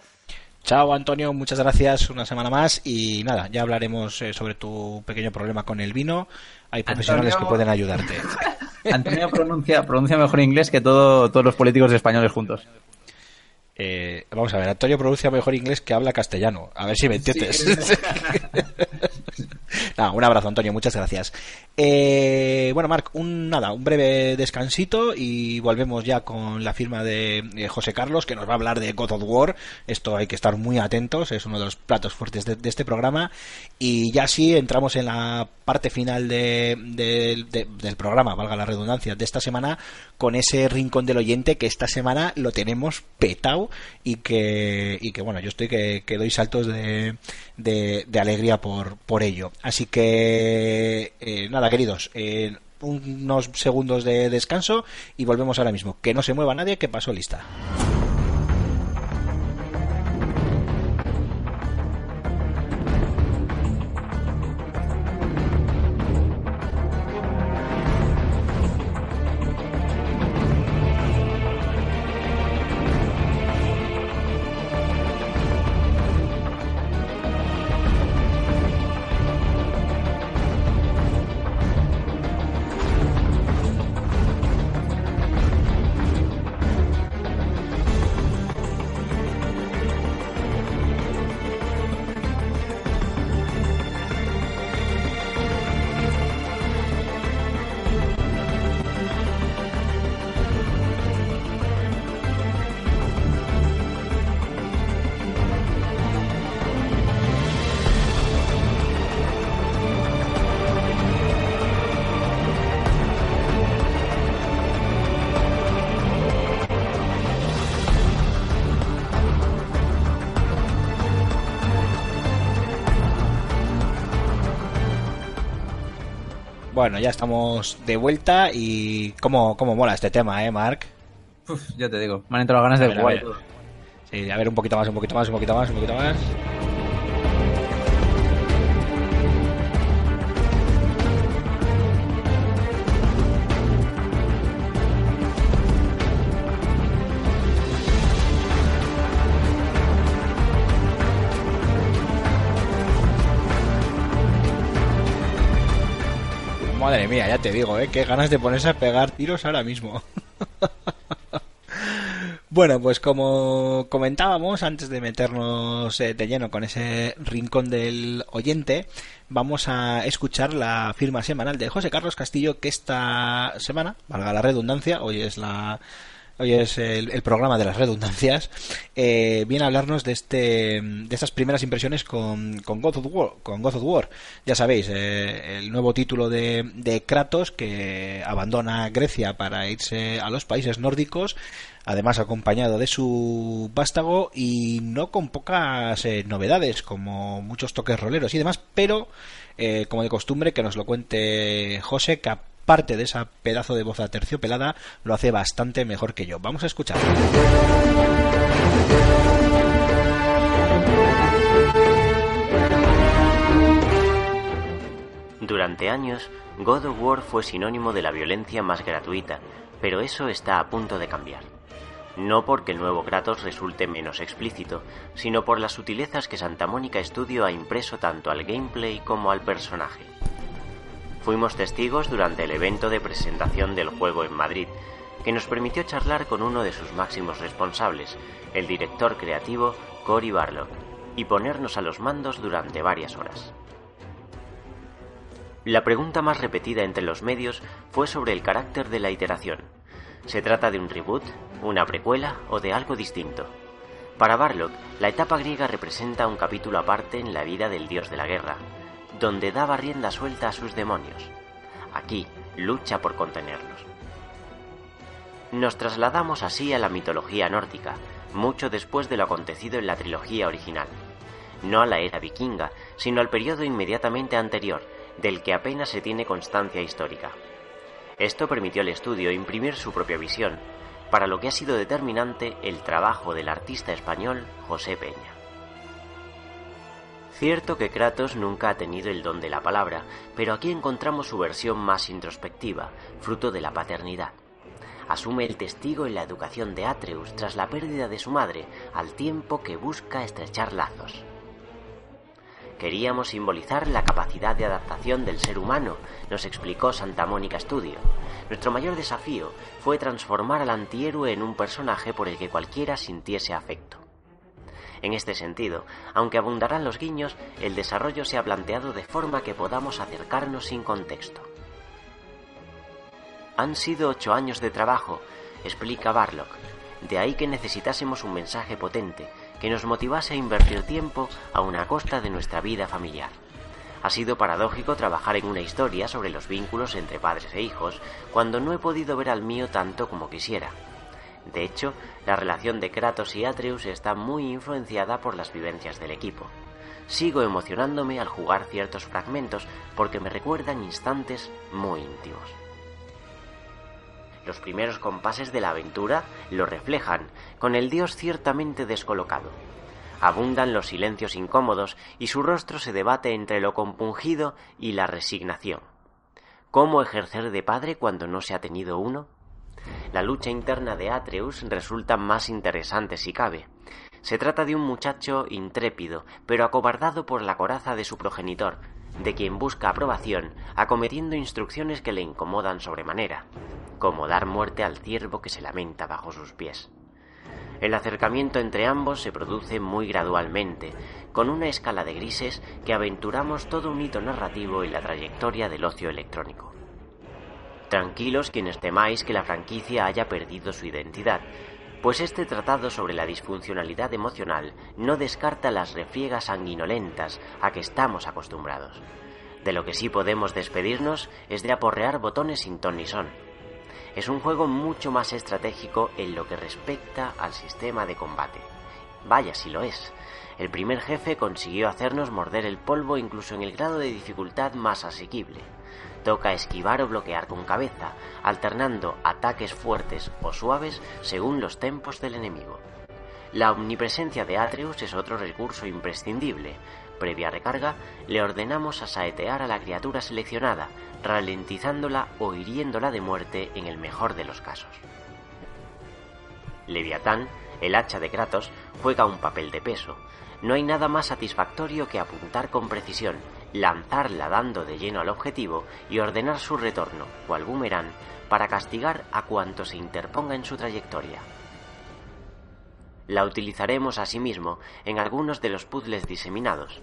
Chao, Antonio, muchas gracias una semana más y nada, ya hablaremos eh, sobre tu pequeño problema con el vino. Hay profesionales Antonio. que pueden ayudarte. [LAUGHS] Antonio pronuncia, pronuncia mejor inglés que todo, todos los políticos españoles juntos. Eh, vamos a ver, Antonio pronuncia mejor inglés que habla castellano. A ver si me entiendes. [LAUGHS] Nada, un abrazo, Antonio, muchas gracias. Eh, bueno, Marc, un, nada, un breve descansito y volvemos ya con la firma de José Carlos, que nos va a hablar de God of War. Esto hay que estar muy atentos, es uno de los platos fuertes de, este programa. Y ya sí, entramos en la parte final de- de- de- del programa, valga la redundancia, de esta semana, con ese rincón del oyente que esta semana lo tenemos petado y que, y que bueno, yo estoy que, doy saltos de alegría por, por ello. Así que, eh, nada, queridos, eh, unos segundos de descanso y volvemos ahora mismo. Que no se mueva nadie, que pasó lista. Bueno, ya estamos de vuelta y cómo, cómo mola este tema, ¿eh, Mark? Uf, ya te digo, me han entrado ganas de jugar. Sí, a ver, un poquito más, un poquito más, un poquito más, un poquito más. Madre mía, ya te digo, ¿eh? Qué ganas de ponerse a pegar tiros ahora mismo. [LAUGHS] Bueno, pues como comentábamos antes de meternos eh, de lleno con ese rincón del oyente, vamos a escuchar la firma semanal de José Carlos Castillo que esta semana, valga la redundancia, hoy es la hoy es el, programa de las redundancias, eh, viene a hablarnos de este de estas primeras impresiones con, con God of War, con God of War. Ya sabéis, eh, el nuevo título de, de Kratos que abandona Grecia para irse a los países nórdicos además acompañado de su vástago y no con pocas eh, novedades como muchos toques roleros y demás, pero eh, como de costumbre que nos lo cuente José, que aparte de esa pedazo de voz aterciopelada lo hace bastante mejor que yo. Vamos a escuchar. Durante años, God of War fue sinónimo de la violencia más gratuita, pero eso está a punto de cambiar. No porque el nuevo Kratos resulte menos explícito, sino por las sutilezas que Santa Mónica Studio ha impreso tanto al gameplay como al personaje. Fuimos testigos durante el evento de presentación del juego en Madrid, que nos permitió charlar con uno de sus máximos responsables, el director creativo Cory Barlow, y ponernos a los mandos durante varias horas. La pregunta más repetida entre los medios fue sobre el carácter de la iteración. ¿Se trata de un reboot, una precuela o de algo distinto? Para Barlock, la etapa griega representa un capítulo aparte en la vida del dios de la guerra, donde daba rienda suelta a sus demonios. Aquí lucha por contenerlos. Nos trasladamos así a la mitología nórdica, mucho después de lo acontecido en la trilogía original. No a la era vikinga, sino al periodo inmediatamente anterior, del que apenas se tiene constancia histórica. Esto permitió al estudio imprimir su propia visión, para lo que ha sido determinante el trabajo del artista español José Peña. Cierto que Kratos nunca ha tenido el don de la palabra, pero aquí encontramos su versión más introspectiva, fruto de la paternidad. Asume el testigo en la educación de Atreus tras la pérdida de su madre, al tiempo que busca estrechar lazos. Queríamos simbolizar la capacidad de adaptación del ser humano, nos explicó Santa Mónica Studio. Nuestro mayor desafío fue transformar al antihéroe en un personaje por el que cualquiera sintiese afecto. En este sentido, aunque abundarán los guiños, el desarrollo se ha planteado de forma que podamos acercarnos sin contexto. Han sido ocho años de trabajo, explica Barlock, de ahí que necesitásemos un mensaje potente que nos motivase a invertir tiempo a una costa de nuestra vida familiar. Ha sido paradójico trabajar en una historia sobre los vínculos entre padres e hijos cuando no he podido ver al mío tanto como quisiera. De hecho, la relación de Kratos y Atreus está muy influenciada por las vivencias del equipo. Sigo emocionándome al jugar ciertos fragmentos porque me recuerdan instantes muy íntimos. Los primeros compases de la aventura lo reflejan, con el dios ciertamente descolocado. Abundan los silencios incómodos y su rostro se debate entre lo compungido y la resignación. ¿Cómo ejercer de padre cuando no se ha tenido uno? La lucha interna de Atreus resulta más interesante si cabe. Se trata de un muchacho intrépido, pero acobardado por la coraza de su progenitor, de quien busca aprobación, acometiendo instrucciones que le incomodan sobremanera, como dar muerte al ciervo que se lamenta bajo sus pies. El acercamiento entre ambos se produce muy gradualmente, con una escala de grises que aventuramos todo un hito narrativo en la trayectoria del ocio electrónico. Tranquilos quienes temáis que la franquicia haya perdido su identidad, pues este tratado sobre la disfuncionalidad emocional no descarta las refriegas sanguinolentas a que estamos acostumbrados. De lo que sí podemos despedirnos es de aporrear botones sin ton ni son. Es un juego mucho más estratégico en lo que respecta al sistema de combate. Vaya si lo es. El primer jefe consiguió hacernos morder el polvo incluso en el grado de dificultad más asequible. Toca esquivar o bloquear con cabeza, alternando ataques fuertes o suaves según los tempos del enemigo. La omnipresencia de Atreus es otro recurso imprescindible. Previa recarga, le ordenamos a saetear a la criatura seleccionada, ralentizándola o hiriéndola de muerte en el mejor de los casos. Leviatán, el hacha de Kratos, juega un papel de peso. No hay nada más satisfactorio que apuntar con precisión, lanzarla dando de lleno al objetivo y ordenar su retorno, cual boomerang, para castigar a cuanto se interponga en su trayectoria. La utilizaremos asimismo en algunos de los puzzles diseminados.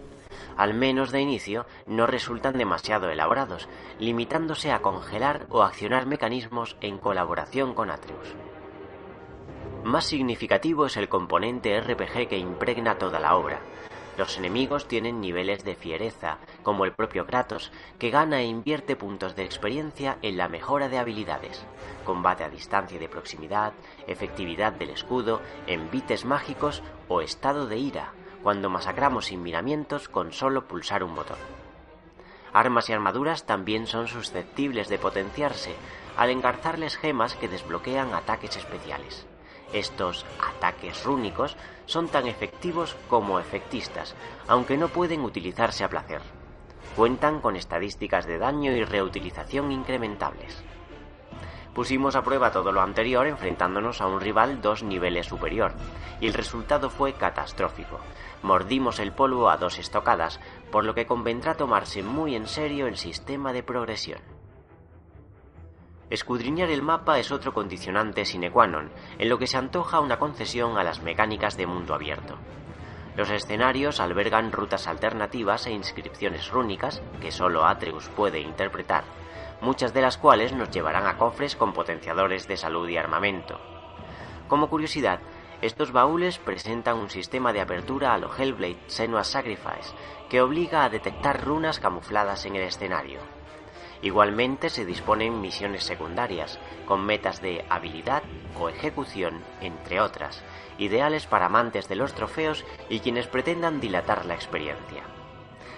Al menos de inicio no resultan demasiado elaborados, limitándose a congelar o accionar mecanismos en colaboración con Atreus. Más significativo es el componente RPG que impregna toda la obra. Los enemigos tienen niveles de fiereza, como el propio Kratos, que gana e invierte puntos de experiencia en la mejora de habilidades, combate a distancia y de proximidad, efectividad del escudo, envites mágicos o estado de ira, cuando masacramos sin miramientos con solo pulsar un botón. Armas y armaduras también son susceptibles de potenciarse al engarzarles gemas que desbloquean ataques especiales. Estos ataques rúnicos son tan efectivos como efectistas, aunque no pueden utilizarse a placer. Cuentan con estadísticas de daño y reutilización incrementables. Pusimos a prueba todo lo anterior enfrentándonos a un rival dos niveles superior, y el resultado fue catastrófico. Mordimos el polvo a dos estocadas, por lo que convendrá tomarse muy en serio el sistema de progresión. Escudriñar el mapa es otro condicionante sine qua non, en lo que se antoja una concesión a las mecánicas de mundo abierto. Los escenarios albergan rutas alternativas e inscripciones rúnicas que solo Atreus puede interpretar, muchas de las cuales nos llevarán a cofres con potenciadores de salud y armamento. Como curiosidad, estos baúles presentan un sistema de apertura a lo Hellblade Senua's Sacrifice que obliga a detectar runas camufladas en el escenario. Igualmente se disponen misiones secundarias, con metas de habilidad o ejecución, entre otras, ideales para amantes de los trofeos y quienes pretendan dilatar la experiencia.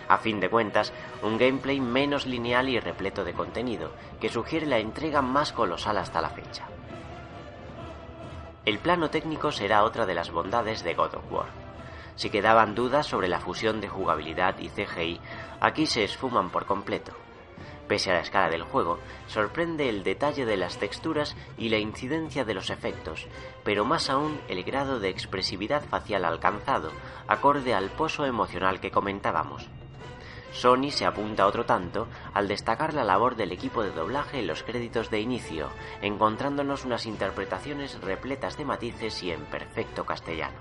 A fin de cuentas, un gameplay menos lineal y repleto de contenido, que sugiere la entrega más colosal hasta la fecha. El plano técnico será otra de las bondades de God of War. Si quedaban dudas sobre la fusión de jugabilidad y CGI, aquí se esfuman por completo. Pese a la escala del juego, sorprende el detalle de las texturas y la incidencia de los efectos, pero más aún el grado de expresividad facial alcanzado, acorde al pozo emocional que comentábamos. Sony se apunta otro tanto al destacar la labor del equipo de doblaje en los créditos de inicio, encontrándonos unas interpretaciones repletas de matices y en perfecto castellano.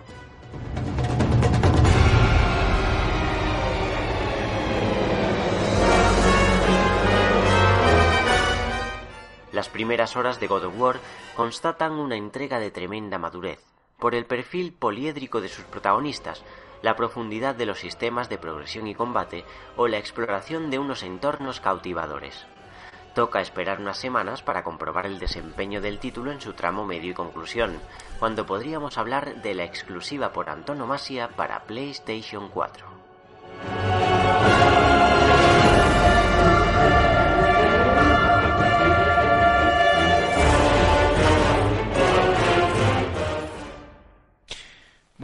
Las primeras horas de God of War constatan una entrega de tremenda madurez, por el perfil poliédrico de sus protagonistas, la profundidad de los sistemas de progresión y combate o la exploración de unos entornos cautivadores. Toca esperar unas semanas para comprobar el desempeño del título en su tramo medio y conclusión, cuando podríamos hablar de la exclusiva por antonomasia para PlayStation 4.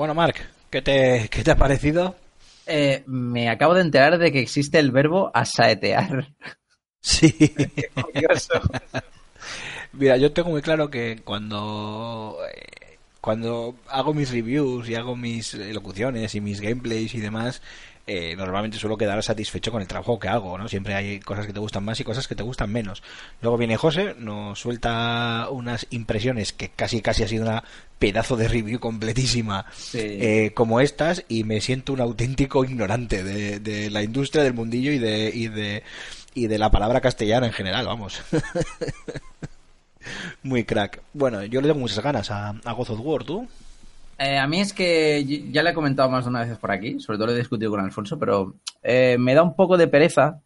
Bueno, Mark, ¿qué te, qué te ha parecido? Eh, me acabo de enterar de que existe el verbo asaetear. Sí. [LAUGHS] Curioso. [LAUGHS] Mira, yo tengo muy claro que cuando eh, cuando hago mis reviews y hago mis locuciones y mis gameplays y demás, eh, normalmente suelo quedar satisfecho con el trabajo que hago, ¿no? Siempre hay cosas que te gustan más y cosas que te gustan menos. Luego viene José, nos suelta unas impresiones que casi casi ha sido una pedazo de review completísima Sí. eh, como estas y me siento un auténtico ignorante de, de la industria del mundillo y de, y de y de la palabra castellana en general, vamos. [LAUGHS] Muy crack. Bueno, yo le tengo muchas ganas a, a God of War, ¿tú? Eh, a mí es que ya le he comentado más de una vez por aquí, sobre todo lo he discutido con Alfonso, pero eh, me da un poco de pereza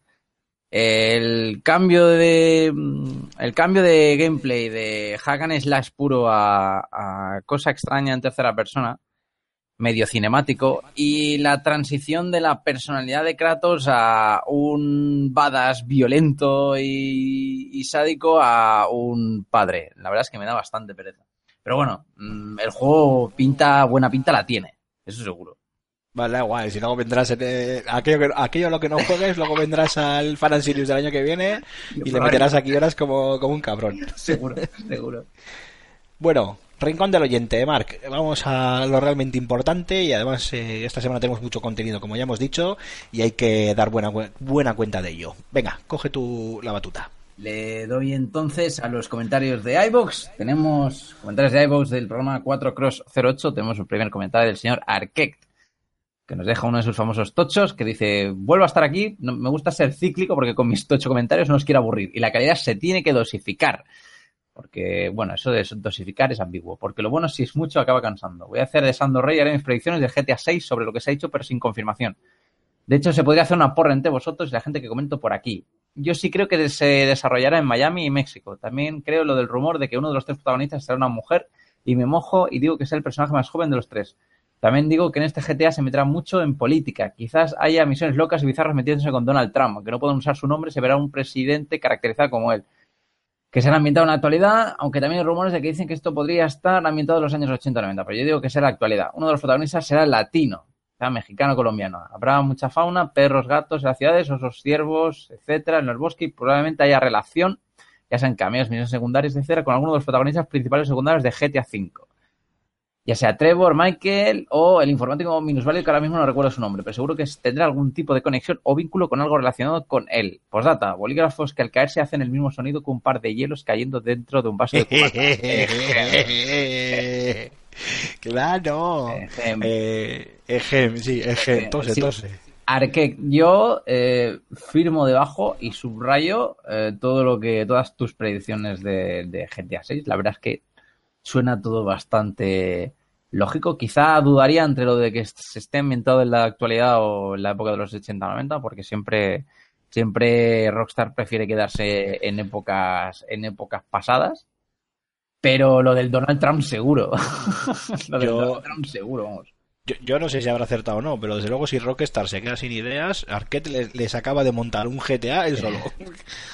el cambio de mm, el cambio de gameplay de hack and slash puro a, a cosa extraña en tercera persona medio cinemático y la transición de la personalidad de Kratos a un badass violento y, y sádico a un padre. La verdad es que me da bastante pereza. Pero bueno, mm, el juego pinta, buena pinta la tiene, eso seguro. Vale, guay. Si luego vendrás en, eh, aquello, que, aquello a lo que no juegues, luego vendrás al Fan Series del año que viene y le meterás aquí horas como, como un cabrón. [LAUGHS] Seguro, seguro. Bueno, Rincón del Oyente, Marc. Vamos a lo realmente importante y además eh, esta semana tenemos mucho contenido, como ya hemos dicho, y hay que dar buena, buena cuenta de ello. Venga, coge tu la batuta. Le doy entonces a los comentarios de iBox. Tenemos comentarios de iBox del programa 4 Cross 08. Tenemos un primer comentario del señor Arquect, que nos deja uno de sus famosos tochos, que dice, vuelvo a estar aquí, me gusta ser cíclico porque con mis tocho comentarios no os quiero aburrir. Y la calidad se tiene que dosificar. Porque, bueno, eso de dosificar es ambiguo. Porque lo bueno, si es mucho, acaba cansando. Voy a hacer de Sando Rey haré mis predicciones de GTA 6 sobre lo que se ha hecho, pero sin confirmación. De hecho, se podría hacer una porra entre vosotros y la gente que comento por aquí. Yo sí creo que se desarrollará en Miami y México. También creo lo del rumor de que uno de los tres protagonistas será una mujer y me mojo y digo que es el personaje más joven de los tres. También digo que en este GTA se meterá mucho en política. Quizás haya misiones locas y bizarras metiéndose con Donald Trump. Aunque no puedan usar su nombre, se verá un presidente caracterizado como él. Que se han ambientado en la actualidad, aunque también hay rumores de que dicen que esto podría estar ambientado en los años 80 90. Pero yo digo que será la actualidad. Uno de los protagonistas será latino, sea, mexicano colombiano. Habrá mucha fauna, perros, gatos en las ciudades, osos, ciervos, etcétera, en los bosques y probablemente haya relación, ya sean cameos, misiones secundarias, etcétera, con algunos de los protagonistas principales secundarios de GTA V. Ya sea Trevor, Michael o el informático minusválido que ahora mismo no recuerdo su nombre, pero seguro que tendrá algún tipo de conexión o vínculo con algo relacionado con él. Postdata, bolígrafos que al caerse hacen el mismo sonido que un par de hielos cayendo dentro de un vaso de [LAUGHS] cubata. [LAUGHS] claro. Ejem. Eh, ejem, sí, ejem, tose, Sí. tose. Arque, yo eh, firmo debajo y subrayo eh, todo lo que, todas tus predicciones de, de GTA 6. La verdad es que suena todo bastante lógico. Quizá dudaría entre lo de que se esté ambientado en la actualidad o en la época de los 80-90, porque siempre, siempre Rockstar prefiere quedarse en épocas, en épocas pasadas. Pero lo del Donald Trump seguro. [LAUGHS] lo del Yo- Donald Trump seguro, vamos. Yo, yo no sé si habrá acertado o no, pero desde luego si Rockstar se queda sin ideas, Arquette le- les acaba de montar un GTA él solo.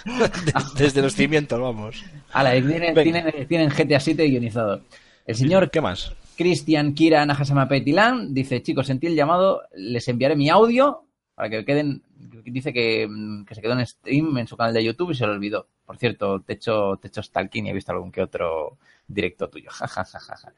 De- [LAUGHS] [LAUGHS] Desde los cimientos, vamos. Ala, tienen, tienen, tienen GTA 7 guionizado. El señor ¿Qué más? Cristian Kira Nahasama Petilan dice, chicos, sentí el llamado, les enviaré mi audio para que queden, dice que, mm, que se quedó en stream en su canal de YouTube y se lo olvidó. Por cierto, te he hecho, te he hecho stalking y he visto algún que otro directo tuyo. [LAUGHS] Ja, ja, ja, ja, ja.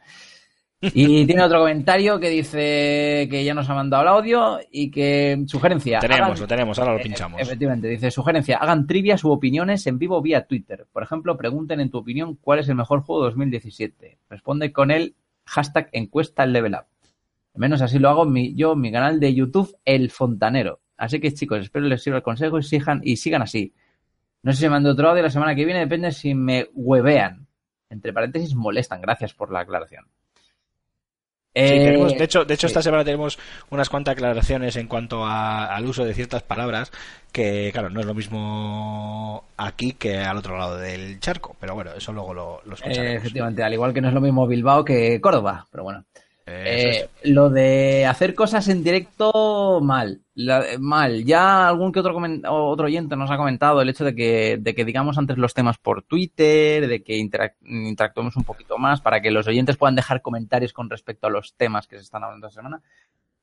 Y [LAUGHS] tiene otro comentario que dice que ya nos ha mandado el audio y que sugerencia. Tenemos, hagan- lo tenemos, ahora lo eh, pinchamos. Efectivamente, dice sugerencia, hagan trivias u opiniones en vivo vía Twitter. Por ejemplo, pregunten en tu opinión cuál es el mejor juego de 2017. Responde con el hashtag encuesta level up. Al menos así lo hago mi- yo en mi canal de YouTube, El Fontanero. Así que chicos, espero les sirva el consejo y sigan, y sigan así. No sé si me mando otro audio la semana que viene, depende si me huevean. Entre paréntesis, molestan. Gracias por la aclaración. Sí, Eh, tenemos, de hecho, de hecho sí. esta semana tenemos unas cuantas aclaraciones en cuanto a- al uso de ciertas palabras que, claro, no es lo mismo aquí que al otro lado del charco, pero bueno, eso luego lo, lo eh, escucharemos. efectivamente, al igual que no es lo mismo Bilbao que Córdoba, pero bueno. Eh, Eh, lo de hacer cosas en directo, mal. La- mal. Ya algún que otro, otro oyente nos ha comentado el hecho de que, de que digamos antes los temas por Twitter, de que interac- interactuemos un poquito más para que los oyentes puedan dejar comentarios con respecto a los temas que se están hablando esta semana.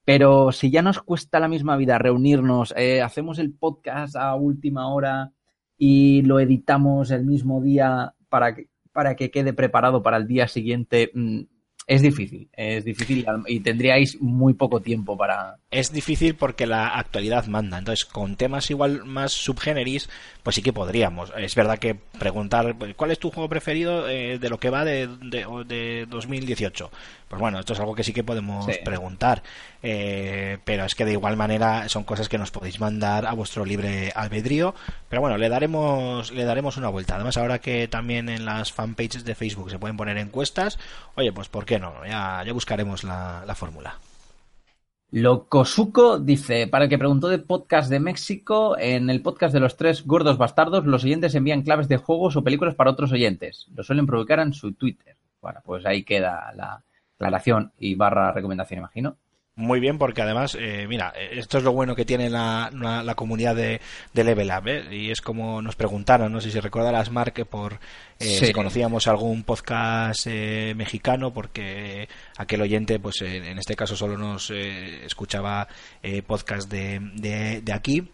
Pero si ya nos cuesta la misma vida reunirnos, eh, hacemos el podcast a última hora y lo editamos el mismo día para que, para que quede preparado para el día siguiente, mm, es difícil, es difícil y tendríais muy poco tiempo para... es difícil porque la actualidad manda. Entonces, con temas igual más subgéneris, pues sí que podríamos. Es verdad que preguntar cuál es tu juego preferido eh, de lo que va de, de, de 2018. Pues bueno, esto es algo que sí que podemos Sí. preguntar. Eh, pero es que de igual manera son cosas que nos podéis mandar a vuestro libre albedrío. Pero bueno, le daremos, le daremos una vuelta. Además, ahora que también en las fanpages de Facebook se pueden poner encuestas, oye, pues ¿por qué no? Ya, ya buscaremos la, la fórmula. Locosuco dice, para el que preguntó de podcast de México, en el podcast de los tres gordos bastardos, los oyentes envían claves de juegos o películas para otros oyentes. Lo suelen publicar en su Twitter. Bueno, pues ahí queda la, aclaración y barra recomendación, imagino. Muy bien, porque además, eh, mira, esto es lo bueno que tiene la, la, la comunidad de, de Level Up, ¿eh? y es como nos preguntaron, no sé si recordarás, Mark, que por eh, Sí. si conocíamos algún podcast eh, mexicano, porque aquel oyente, pues eh, en este caso solo nos eh, escuchaba eh, podcast de, de, de aquí.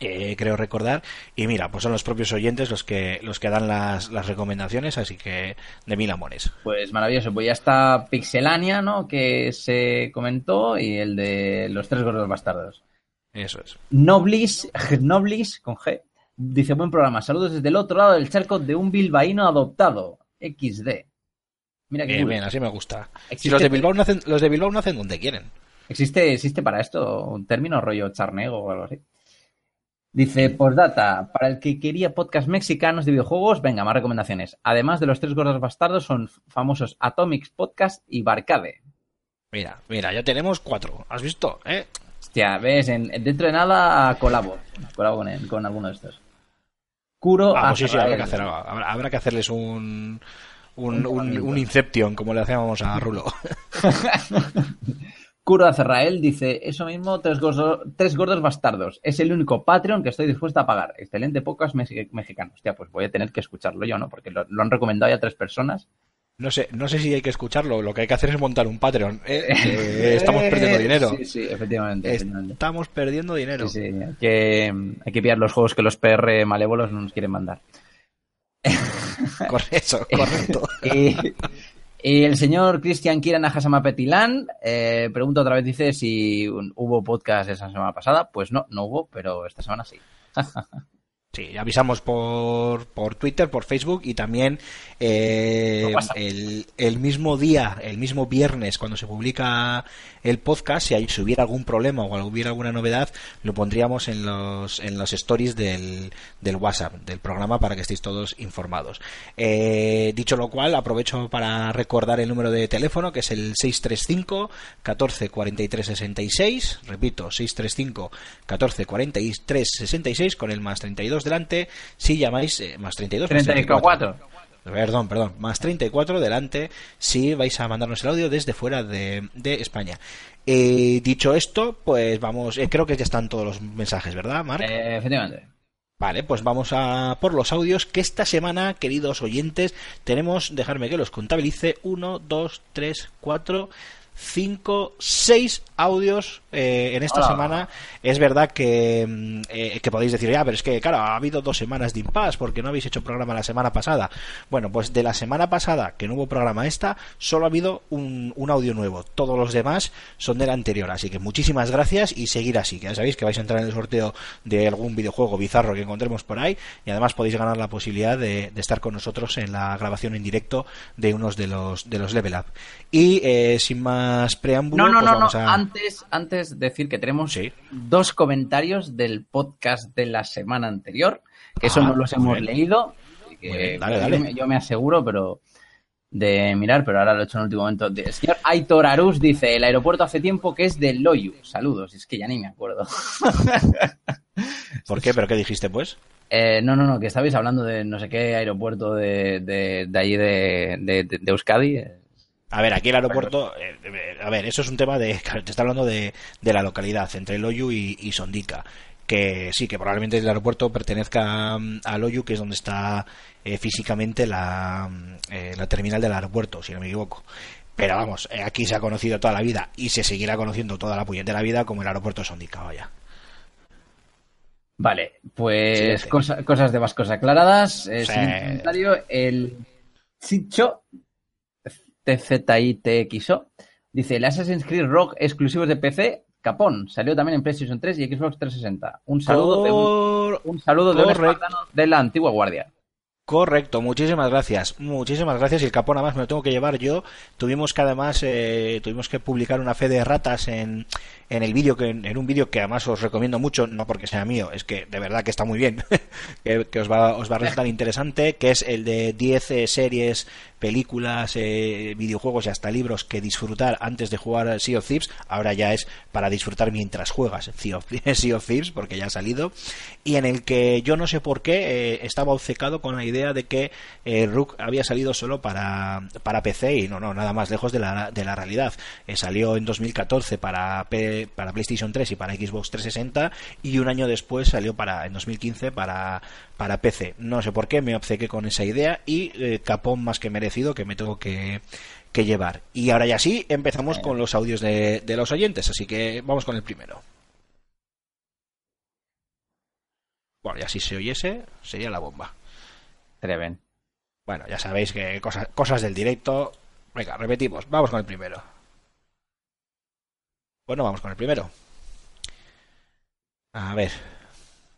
Eh, creo recordar y mira pues son los propios oyentes los que los que dan las, las recomendaciones así que de mil amores Pues maravilloso, pues ya está Pixelania, ¿no? Que se comentó y el de los tres gordos bastardos. eso es Noblis, Noblis, con G, dice buen programa. Saludos desde el otro lado del charco de un bilbaíno adoptado. XD. Mira que bien, bien, así me gusta y Existe- los de Bilbao nacen los de Bilbao nacen donde quieren ¿Existe, ¿Existe para esto un término rollo charnego o algo así? Dice, postdata, para el que quería podcast mexicanos de videojuegos, venga, más recomendaciones. Además de los tres gordos bastardos, son famosos Atomics Podcast y Barcade. Mira, mira, ya tenemos cuatro. ¿Has visto? ¿Eh? Hostia, ves, en, dentro de nada colabo. Colabo con, él, con alguno de estos. Curo Ah, pues sí, sí, Azrael. habrá que, hacer, habrá, habrá que hacerles un, un, un, un Inception, como le hacíamos a Rulo. [LAUGHS] [LAUGHS] [LAUGHS] Curo Azrael dice, eso mismo, tres gordos, tres gordos bastardos. Es el único Patreon que estoy dispuesto a pagar. Excelente podcast mexi- mexicano. Hostia, pues voy a tener que escucharlo yo, ¿no? Porque lo, lo han recomendado ya tres personas. No sé, no sé si hay que escucharlo. Lo que hay que hacer es montar un Patreon. ¿eh? [LAUGHS] Estamos perdiendo dinero. Sí, sí, efectivamente. efectivamente. Estamos perdiendo dinero. Sí, sí, hay que, hay que pillar los juegos que los PR malévolos no nos quieren mandar. Correcto, [LAUGHS] correcto. Y, y el señor Cristian Kiran Hasama Petilan eh, pregunta otra vez, dice si hubo podcast esa semana pasada. Pues no, no hubo, pero esta semana sí. [LAUGHS] Sí, avisamos por, por Twitter, por Facebook y también eh, el, el mismo día, el mismo viernes, cuando se publica el podcast, si, hay- si hubiera algún problema o hubiera alguna novedad, lo pondríamos en los, en los stories del, del WhatsApp, del programa, para que estéis todos informados. Eh, dicho lo cual, aprovecho para recordar el número de teléfono, que es el 635 14 43 66, repito, 635 14 43 66, con el más 32 delante, si llamáis, eh, más 32, más 34. Perdón, perdón, más 34 delante si vais a mandarnos el audio desde fuera de, de España. Eh, dicho esto, pues vamos, eh, creo que ya están todos los mensajes, ¿verdad, Marc? Eh, efectivamente. Vale, pues vamos a por los audios que esta semana, queridos oyentes, tenemos, dejarme que los contabilice, 1, 2, 3, 4, 5, 6 audios eh, en esta Hola. semana. Es verdad que, mm, eh, que podéis decir, ya, pero es que, claro, ha habido dos semanas de impasse porque no habéis hecho programa la semana pasada. Bueno, pues de la semana pasada, que no hubo programa esta, solo ha habido un, un audio nuevo. Todos los demás son del anterior. Así que muchísimas gracias y seguir así. Que ya sabéis que vais a entrar en el sorteo de algún videojuego bizarro que encontremos por ahí. Y además podéis ganar la posibilidad de, de estar con nosotros en la grabación en directo de unos de los, de los Level Up. Y eh, sin más preámbulo, No, no, pues no, no. a... Antes, antes decir que tenemos Sí. dos comentarios del podcast de la semana anterior, que eso Ah, no los hemos bien. leído. que bien, dale, yo dale. me- Yo, me aseguro, pero de mirar, pero ahora lo he hecho en el último momento. El señor Aitor Arús dice, el aeropuerto hace tiempo que es de Loyu. Saludos, es que ya ni me acuerdo. ¿Por qué? ¿Pero qué dijiste, pues? Eh, no, no, no, que estabais hablando de no sé qué aeropuerto de, de, de ahí de, de, de- de Euskadi. A ver, aquí el aeropuerto, eh, eh, a ver, eso es un tema de, [LAUGHS] te está hablando de, de la localidad, entre Loyu y, y Sondica, que sí, que probablemente el aeropuerto pertenezca mm, a Loyu, que es donde está eh, físicamente la, mm, eh, la terminal del aeropuerto, si no me equivoco. Pero vamos, eh, aquí se ha conocido toda la vida y se seguirá conociendo toda la puñetera vida como el aeropuerto de Sondica, vaya. Vale, pues cosa- cosas de vascos aclaradas. Sí. comentario, el Chicho TZITXO dice: el Assassin's Creed Rock exclusivos de PC, Capón, salió también en PlayStation 3 y Xbox 360. Un saludo de un, saludo de un de la antigua guardia. Correcto, muchísimas gracias, muchísimas gracias. Y el capón además me lo tengo que llevar yo. Tuvimos que además eh, tuvimos que publicar una fe de ratas en, en el vídeo que en un vídeo que además os recomiendo mucho, no porque sea mío, es que de verdad que está muy bien, [LAUGHS] que, que os va os va a resultar interesante, que es el de 10 eh, series, películas, eh, videojuegos y hasta libros que disfrutar antes de jugar Sea of Thieves. Ahora ya es para disfrutar mientras juegas [LAUGHS] Sea of, Thieves porque ya ha salido y en el que yo no sé por qué eh, estaba obcecado con la idea idea de que eh, Rook había salido solo para, para PC y no, no, nada más lejos de la, de la realidad. Eh, salió en 2014 para, P- para PlayStation 3 y para Xbox 360 y un año después salió para en 2015 para, para PC. No sé por qué me obcequé con esa idea y eh, capón más que merecido que me tengo que, que llevar. Y ahora ya sí, empezamos con los audios de, de los oyentes, así que vamos con el primero. Bueno, ya si se oyese, sería la bomba. Bien. Bueno, ya sabéis que cosas, cosas del directo. Venga, repetimos, vamos con el primero. Bueno, vamos con el primero. A ver,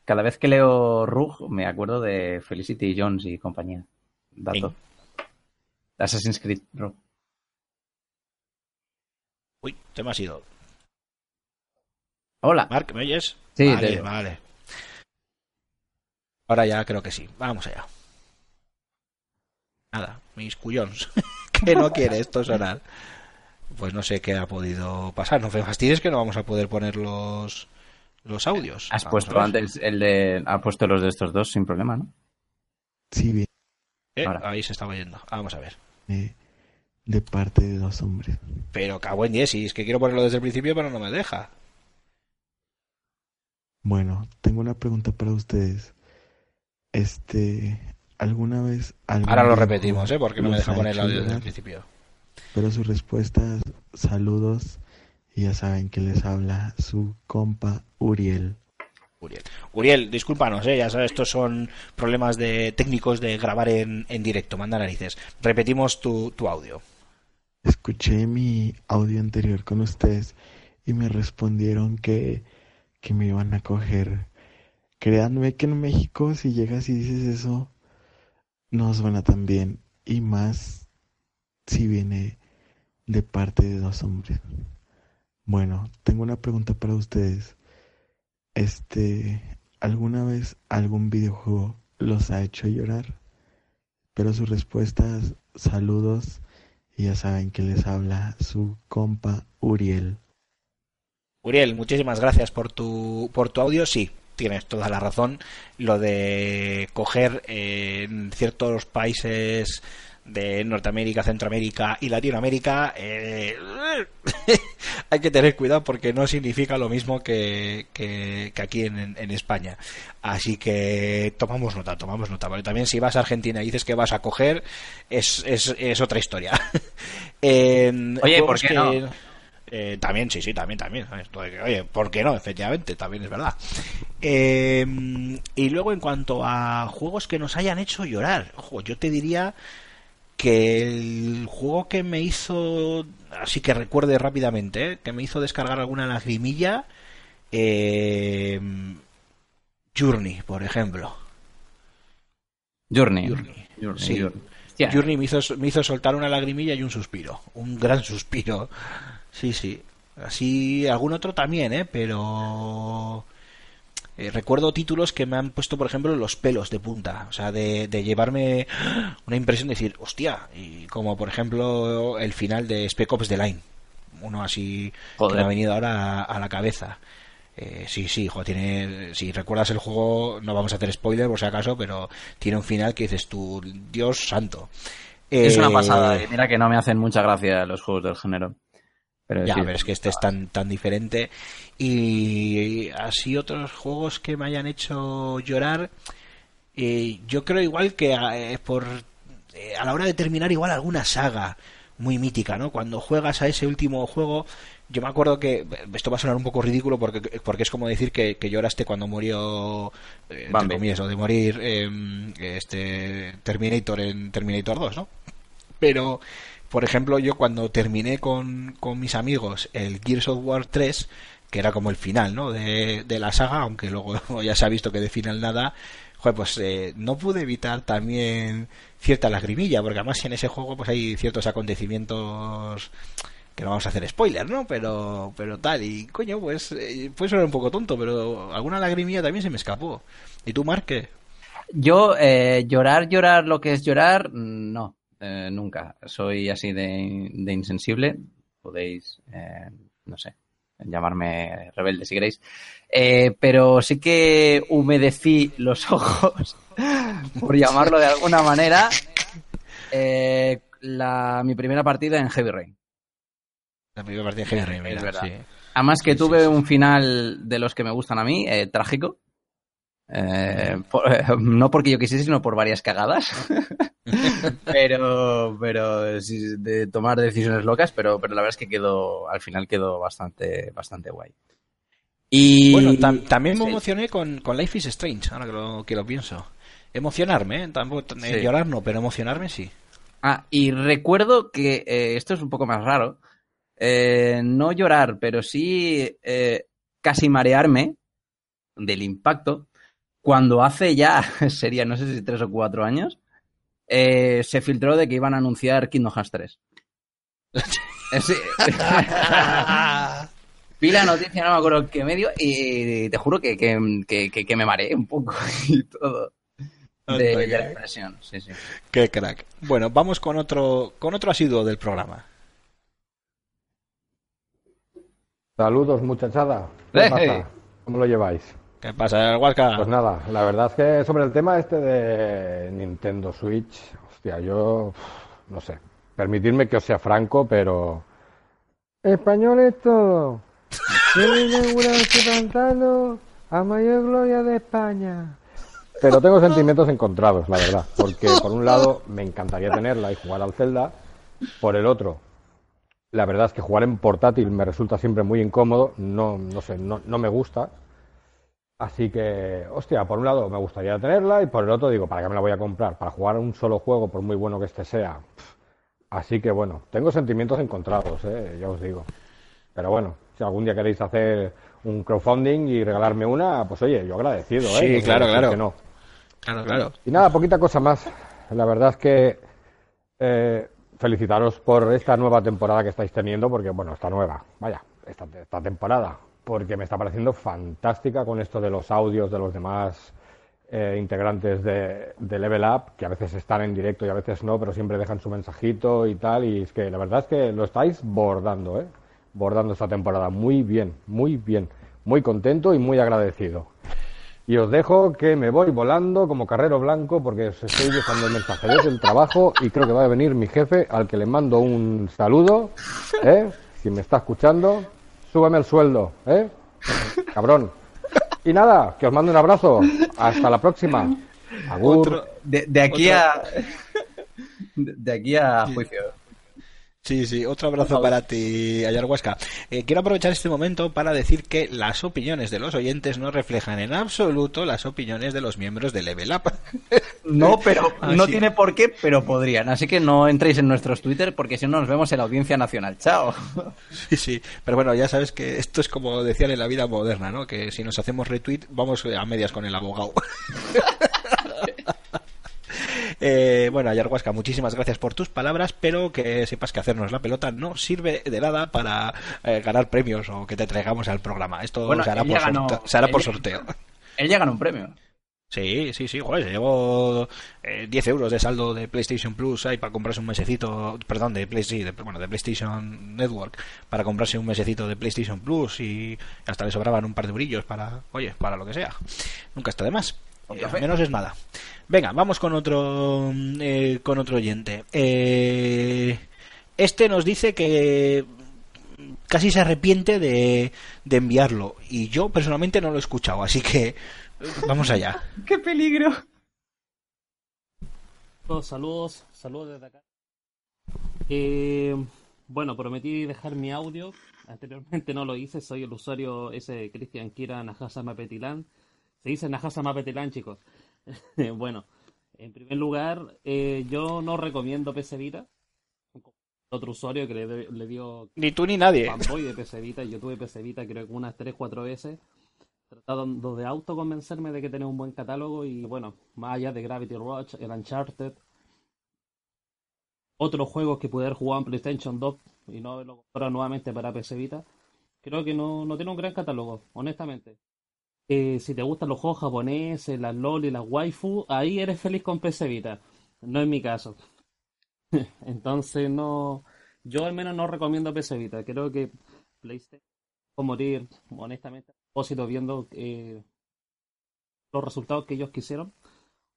Cada vez que leo Rug me acuerdo de Felicity Jones y compañía. Dato. Assassin's Creed Rug. uy, te me has ido. Hola. Mark, ¿me oyes? Sí, te vale, oigo. vale. Ahora ya creo que sí. Vamos allá. Nada, mis cuyons. [LAUGHS] que no quiere esto sonar. Pues no sé qué ha podido pasar. No me fastidies que no vamos a poder poner los, los audios. Has puesto ver. antes el de. Ha puesto los de estos dos sin problema, ¿no? Sí, bien, Eh, ahora. ahí se estaba yendo. Vamos a ver. eh, de parte de dos hombres. Pero cago en Jessy, es que quiero ponerlo desde el principio, pero no me deja. Bueno, tengo una pregunta para ustedes. Este, ¿alguna vez Ahora lo repetimos, ¿eh? Porque no me deja poner el audio desde el principio. Pero sus respuestas, saludos, y ya saben que les habla su compa Uriel. Uriel. Uriel, discúlpanos, ¿eh? ya sabes, estos son problemas de técnicos de grabar en, en directo, manda narices. Repetimos tu, tu audio. Escuché mi audio anterior con ustedes y me respondieron que, que me iban a coger. Créanme que en México si llegas y dices eso, no suena tan bien. Y más si viene de parte de dos hombres. Bueno, tengo una pregunta para ustedes. Este, ¿alguna vez algún videojuego los ha hecho llorar? Pero sus respuestas, saludos, y ya saben que les habla su compa Uriel. Uriel, muchísimas gracias por tu, por tu audio. Sí, tienes toda la razón. Lo de coger eh, en ciertos países de Norteamérica, Centroamérica y Latinoamérica, eh, [LAUGHS] hay que tener cuidado porque no significa lo mismo que, que- que aquí en, en España. Así que tomamos nota, tomamos nota. ¿vale? También si vas a Argentina y dices que vas a coger, es, es, es otra historia. [LAUGHS] Oye, ¿por qué que- no? eh, también, sí, sí, también, también. Oye, ¿por qué no? Efectivamente, también es verdad. Eh, y luego, en cuanto a juegos que nos hayan hecho llorar, ojo, yo te diría que el juego que me hizo, así que recuerde rápidamente, ¿eh? que me hizo descargar alguna lagrimilla, eh, Journey, por ejemplo. Journey. Journey. Journey, Sí. Journey. Hostia, Journey me hizo, me hizo soltar una lagrimilla y un suspiro. Un gran suspiro. Sí, sí. Así, algún otro también, ¿eh? Pero... eh, recuerdo títulos que me han puesto, por ejemplo, los pelos de punta. O sea, de, de llevarme una impresión de decir, hostia. Y como, por ejemplo, el final de Spec Ops The Line. Uno así que me ha venido ahora a, a la cabeza. Eh, sí, sí, jo, tiene, si recuerdas el juego, no vamos a hacer spoiler por si acaso, pero tiene un final que dices tú, Dios santo. Es una Eh, pasada. y Mira que no me hacen mucha gracia los juegos del género. Pero Ya, sí. pero es que este es tan, tan diferente. Y así otros juegos que me hayan hecho llorar, eh, yo creo igual que eh, por eh, a la hora de terminar igual alguna saga muy mítica, ¿no? Cuando juegas a ese último juego, yo me acuerdo que esto va a sonar un poco ridículo porque, porque es como decir que, que lloraste cuando murió eh, Bambi. comillas, o de morir em, este Terminator en Terminator 2, ¿no? Pero, por ejemplo, yo cuando terminé con, con mis amigos el Gears of War 3, que era como el final, ¿no? De, de la saga, aunque luego [LAUGHS] ya se ha visto que de final nada, joder, pues eh, no pude evitar también cierta lagrimilla, porque además en ese juego pues hay ciertos acontecimientos que no vamos a hacer spoiler, ¿no? Pero, pero tal, y coño, pues eh, puede sonar un poco tonto, pero alguna lagrimilla también se me escapó. ¿Y tú, Mark, qué? Yo, eh, llorar, llorar lo que es llorar, no, eh, nunca. Soy así de, de insensible. Podéis, eh, no sé, llamarme rebelde si queréis. Eh, pero sí que humedecí los [LAUGHS] ojos por llamarlo de alguna manera, la, mi primera partida en Heavy Rain. La primera partida de Heavy Rain, Es verdad. sí. Además que Sí, tuve sí, un final de los que me gustan a mí, trágico. Eh, por- eh, no porque yo quisiese, sino por varias cagadas. [LAUGHS] pero, pero sí, de tomar decisiones locas, pero, pero la verdad es que quedó, al final quedó bastante, bastante guay. Y Bueno, tam- también me Sí. emocioné con, con Life is Strange, ahora que lo, que lo pienso. Emocionarme, ¿eh? Tampoco, eh, Sí. llorar no, pero emocionarme sí. Ah, y recuerdo que eh, esto es un poco más raro. eh, no llorar, pero sí casi marearme del impacto cuando hace ya, [LAUGHS] sería no sé si tres o cuatro años, eh, se filtró de que iban a anunciar Kingdom Hearts 3. [LAUGHS] Eh, sí. [LAUGHS] Vi la noticia, no me acuerdo qué medio, y te juro que, que, que- me mareé un poco y todo. De, la impresión, sí, sí. Qué crack. Bueno, vamos con otro, con otro asiduo del programa. Saludos, muchachada. ¿Qué pasa? ¿Cómo lo lleváis? ¿Qué pasa, Huasca? Pues nada, la verdad es que sobre el tema este de Nintendo Switch, hostia, yo no sé. Permitidme que os sea franco, pero. Español es todo. cantando a mayor gloria de España. Pero tengo sentimientos encontrados, la verdad. Porque por un lado me encantaría tenerla y jugar al Zelda. Por el otro, la verdad es que jugar en portátil me resulta siempre muy incómodo. No, no sé, no, no me gusta. Así que, hostia, por un lado me gustaría tenerla y por el otro digo, ¿para qué me la voy a comprar? Para jugar un solo juego, por muy bueno que este sea. Así que bueno, tengo sentimientos encontrados, ¿eh? ya os digo. Pero bueno, si algún día queréis hacer un crowdfunding y regalarme una, pues oye, yo agradecido, ¿eh? Sí, a claro, claro. que no. Claro, claro. Y nada, poquita cosa más. La verdad es que eh, felicitaros por esta nueva temporada que estáis teniendo, porque bueno, esta nueva, vaya, esta, esta temporada, porque me está pareciendo fantástica con esto de los audios de los demás eh, integrantes de, de Level Up, que a veces están en directo y a veces no, pero siempre dejan su mensajito y tal, y es que la verdad es que lo estáis bordando, ¿eh? Bordando esta temporada. Muy bien, muy bien. Muy contento y muy agradecido. Y os dejo que me voy volando como carrero blanco porque os estoy dejando el mensaje desde el trabajo y creo que va a venir mi jefe al que le mando un saludo, ¿eh? Si me está escuchando, súbeme el sueldo, ¿eh? [LAUGHS] Cabrón. Y nada, que os mando un abrazo. Hasta la próxima. Agur. Otro- De, de aquí Otro- a. De, de aquí a juicio. Sí, sí, otro abrazo para ti, Ayarhuasca. Eh, quiero aprovechar este momento para decir que las opiniones de los oyentes no reflejan en absoluto las opiniones de los miembros de Level Up. No, [LAUGHS] pero Ah, no sí. tiene por qué, pero podrían. Así que no entréis en nuestros Twitter porque si no nos vemos en la audiencia nacional. Chao. [LAUGHS] Sí, sí, pero bueno, ya sabes que esto es como decían en la vida moderna, ¿no? Que si nos hacemos retweet, vamos a medias con el abogado. [LAUGHS] Eh, bueno, Ayarhuasca, muchísimas gracias por tus palabras, pero que sepas que hacernos la pelota no sirve de nada para eh, ganar premios o que te traigamos al programa. Esto Bueno, se hará, por, ya ganó- sorte- se hará él por sorteo. Él ya ganó un premio. Sí, sí, sí, joder, se llevó eh, 10 euros de saldo de PlayStation Plus ahí para comprarse un mesecito, perdón, de, Play, sí, de- bueno, de PlayStation Network, para comprarse un mesecito de PlayStation Plus y hasta le sobraban un par de brillos para, oye, para lo que sea. Nunca está de más. Eh, menos es nada. Venga, vamos con otro, eh, con otro oyente. Eh, este nos dice que casi se arrepiente de, de enviarlo y yo personalmente no lo he escuchado, así que vamos allá. [LAUGHS] ¡Qué peligro! Saludos, saludos, saludos desde acá. Eh, bueno, prometí dejar mi audio. Anteriormente no lo hice, soy el usuario ese Cristian Kira Najasa Mapetilan. Se dice Najasa Mapetilan, chicos. [LAUGHS] bueno, en primer lugar, eh, yo no recomiendo PC Vita. Otro usuario que le, dio Ni tú ni nadie. fanboy de PC Vita. Yo tuve PC Vita creo que unas 3-4 veces. Tratando de autoconvencerme de que tenía un buen catálogo y bueno, más allá de Gravity Rush, el Uncharted, otros juegos que pude haber jugado en PlayStation 2 y no haberlo comprado nuevamente para PC Vita, creo que no, no tiene un gran catálogo, honestamente. Eh, si te gustan los juegos japoneses, las LOL las waifu, ahí eres feliz con PC Vita. No es mi caso. [LAUGHS] Entonces no, yo al menos no recomiendo PC Vita. Creo que PlayStation va morir, honestamente, a propósito viendo eh, los resultados que ellos quisieron.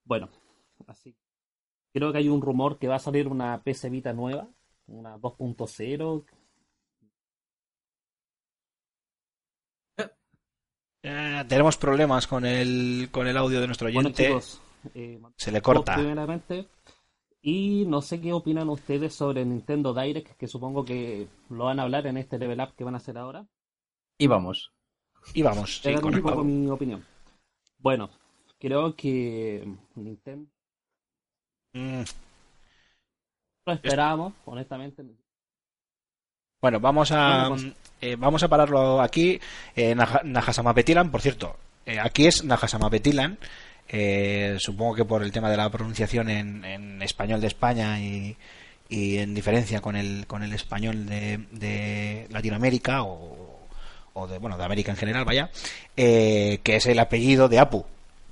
Bueno, así. Creo que hay un rumor que va a salir una PC Vita nueva, una 2.0. Eh, tenemos problemas con el, con el audio de nuestro Bueno, oyente. chicos, eh, Se le corta. primeramente. Y no sé qué opinan ustedes sobre Nintendo Direct, que supongo que lo van a hablar en este level up que van a hacer ahora. Y vamos. Y vamos, Te un poco mi opinión. Bueno, creo que Nintendo Mm, lo esperábamos, honestamente. Bueno, vamos a Bueno, pues- eh, vamos a pararlo aquí. Eh, Naja- Najasamapetilan, por cierto, eh, aquí es Najasamapetilan. Eh, supongo que por el tema de la pronunciación en, en español de España y, y en diferencia con el con el español de, de Latinoamérica o, o de bueno de América en general, vaya, eh, que es el apellido de Apu,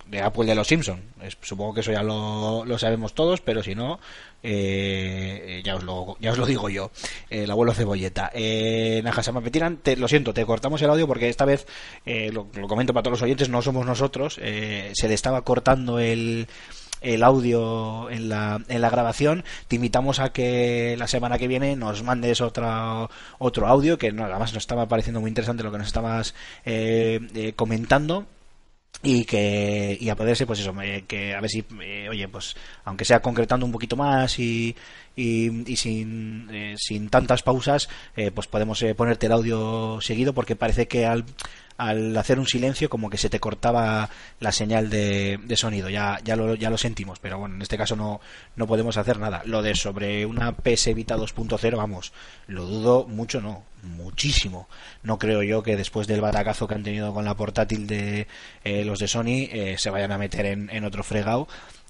de el de los Simpson. Supongo que eso ya lo, lo sabemos todos, pero si no, eh, ya os lo ya os lo digo yo, Eh, el abuelo cebolleta. Eh, Najasama Petiran, te, lo siento, te cortamos el audio porque esta vez eh, lo, lo comento para todos los oyentes, no somos nosotros, eh, se le estaba cortando el el audio en la, en la grabación, te invitamos a que la semana que viene nos mandes otro, otro audio, que no, además nos estaba pareciendo muy interesante lo que nos estabas eh, eh, comentando y que y a poder ser pues eso que a ver si eh, oye pues aunque sea concretando un poquito más y y, y sin eh, sin tantas pausas eh, pues podemos eh, ponerte el audio seguido porque parece que al al hacer un silencio como que se te cortaba la señal de, de sonido. Ya ya lo, ya lo sentimos pero bueno en este caso no no podemos hacer nada. Lo de sobre una PS Vita 2.0 vamos lo dudo mucho no muchísimo. No creo yo que después del batacazo que han tenido con la portátil de eh, los de Sony eh, se vayan a meter en, en otro fregado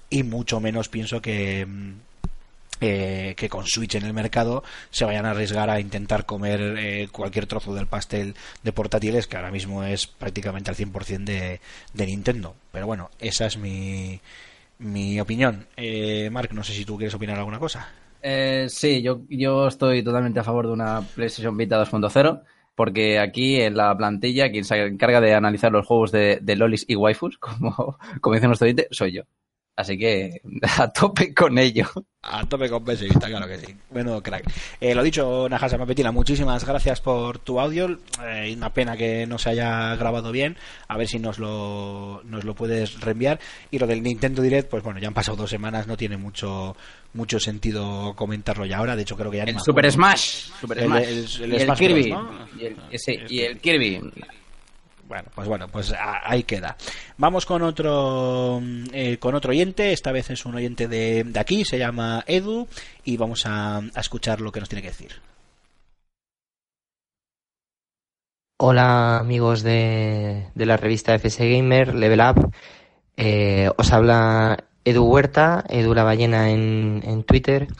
y mucho menos pienso que mm, eh, que con Switch en el mercado se vayan a arriesgar a intentar comer eh, cualquier trozo del pastel de portátiles que ahora mismo es prácticamente al 100% de, de Nintendo. Pero bueno, esa es mi, mi opinión. Eh, Mark, no sé si tú quieres opinar alguna cosa. Eh, sí, yo, yo estoy totalmente a favor de una PlayStation Vita 2.0 porque aquí en la plantilla quien se encarga de analizar los juegos de, lolis y waifus, [LAUGHS] como, como dice nuestro oyente, soy yo. Así que [LAUGHS] a tope con ello. A tope con Vita, claro que sí. Bueno, crack. Eh, lo dicho, Najasa Mapetila, muchísimas gracias por tu audio. Eh, una pena que no se haya grabado bien. A ver si nos lo, nos lo puedes reenviar. Y lo del Nintendo Direct, pues bueno, ya han pasado dos semanas, no tiene mucho mucho sentido comentarlo ya ahora. De hecho, creo que ya El Super. Smash. Super El- Smash. el- el y el Smash Kirby. Bros, ¿no? y, el, ese- y el Kirby. Bueno, pues bueno, pues ahí queda. Vamos con otro eh, con otro oyente. Esta vez es un oyente de, de aquí, se llama Edu y vamos a, a escuchar lo que nos tiene que decir. Hola amigos de, de la revista FS Gamer Level Up. Eh, os habla Edu Huerta, Edu la ballena en, en Twitter. [LAUGHS]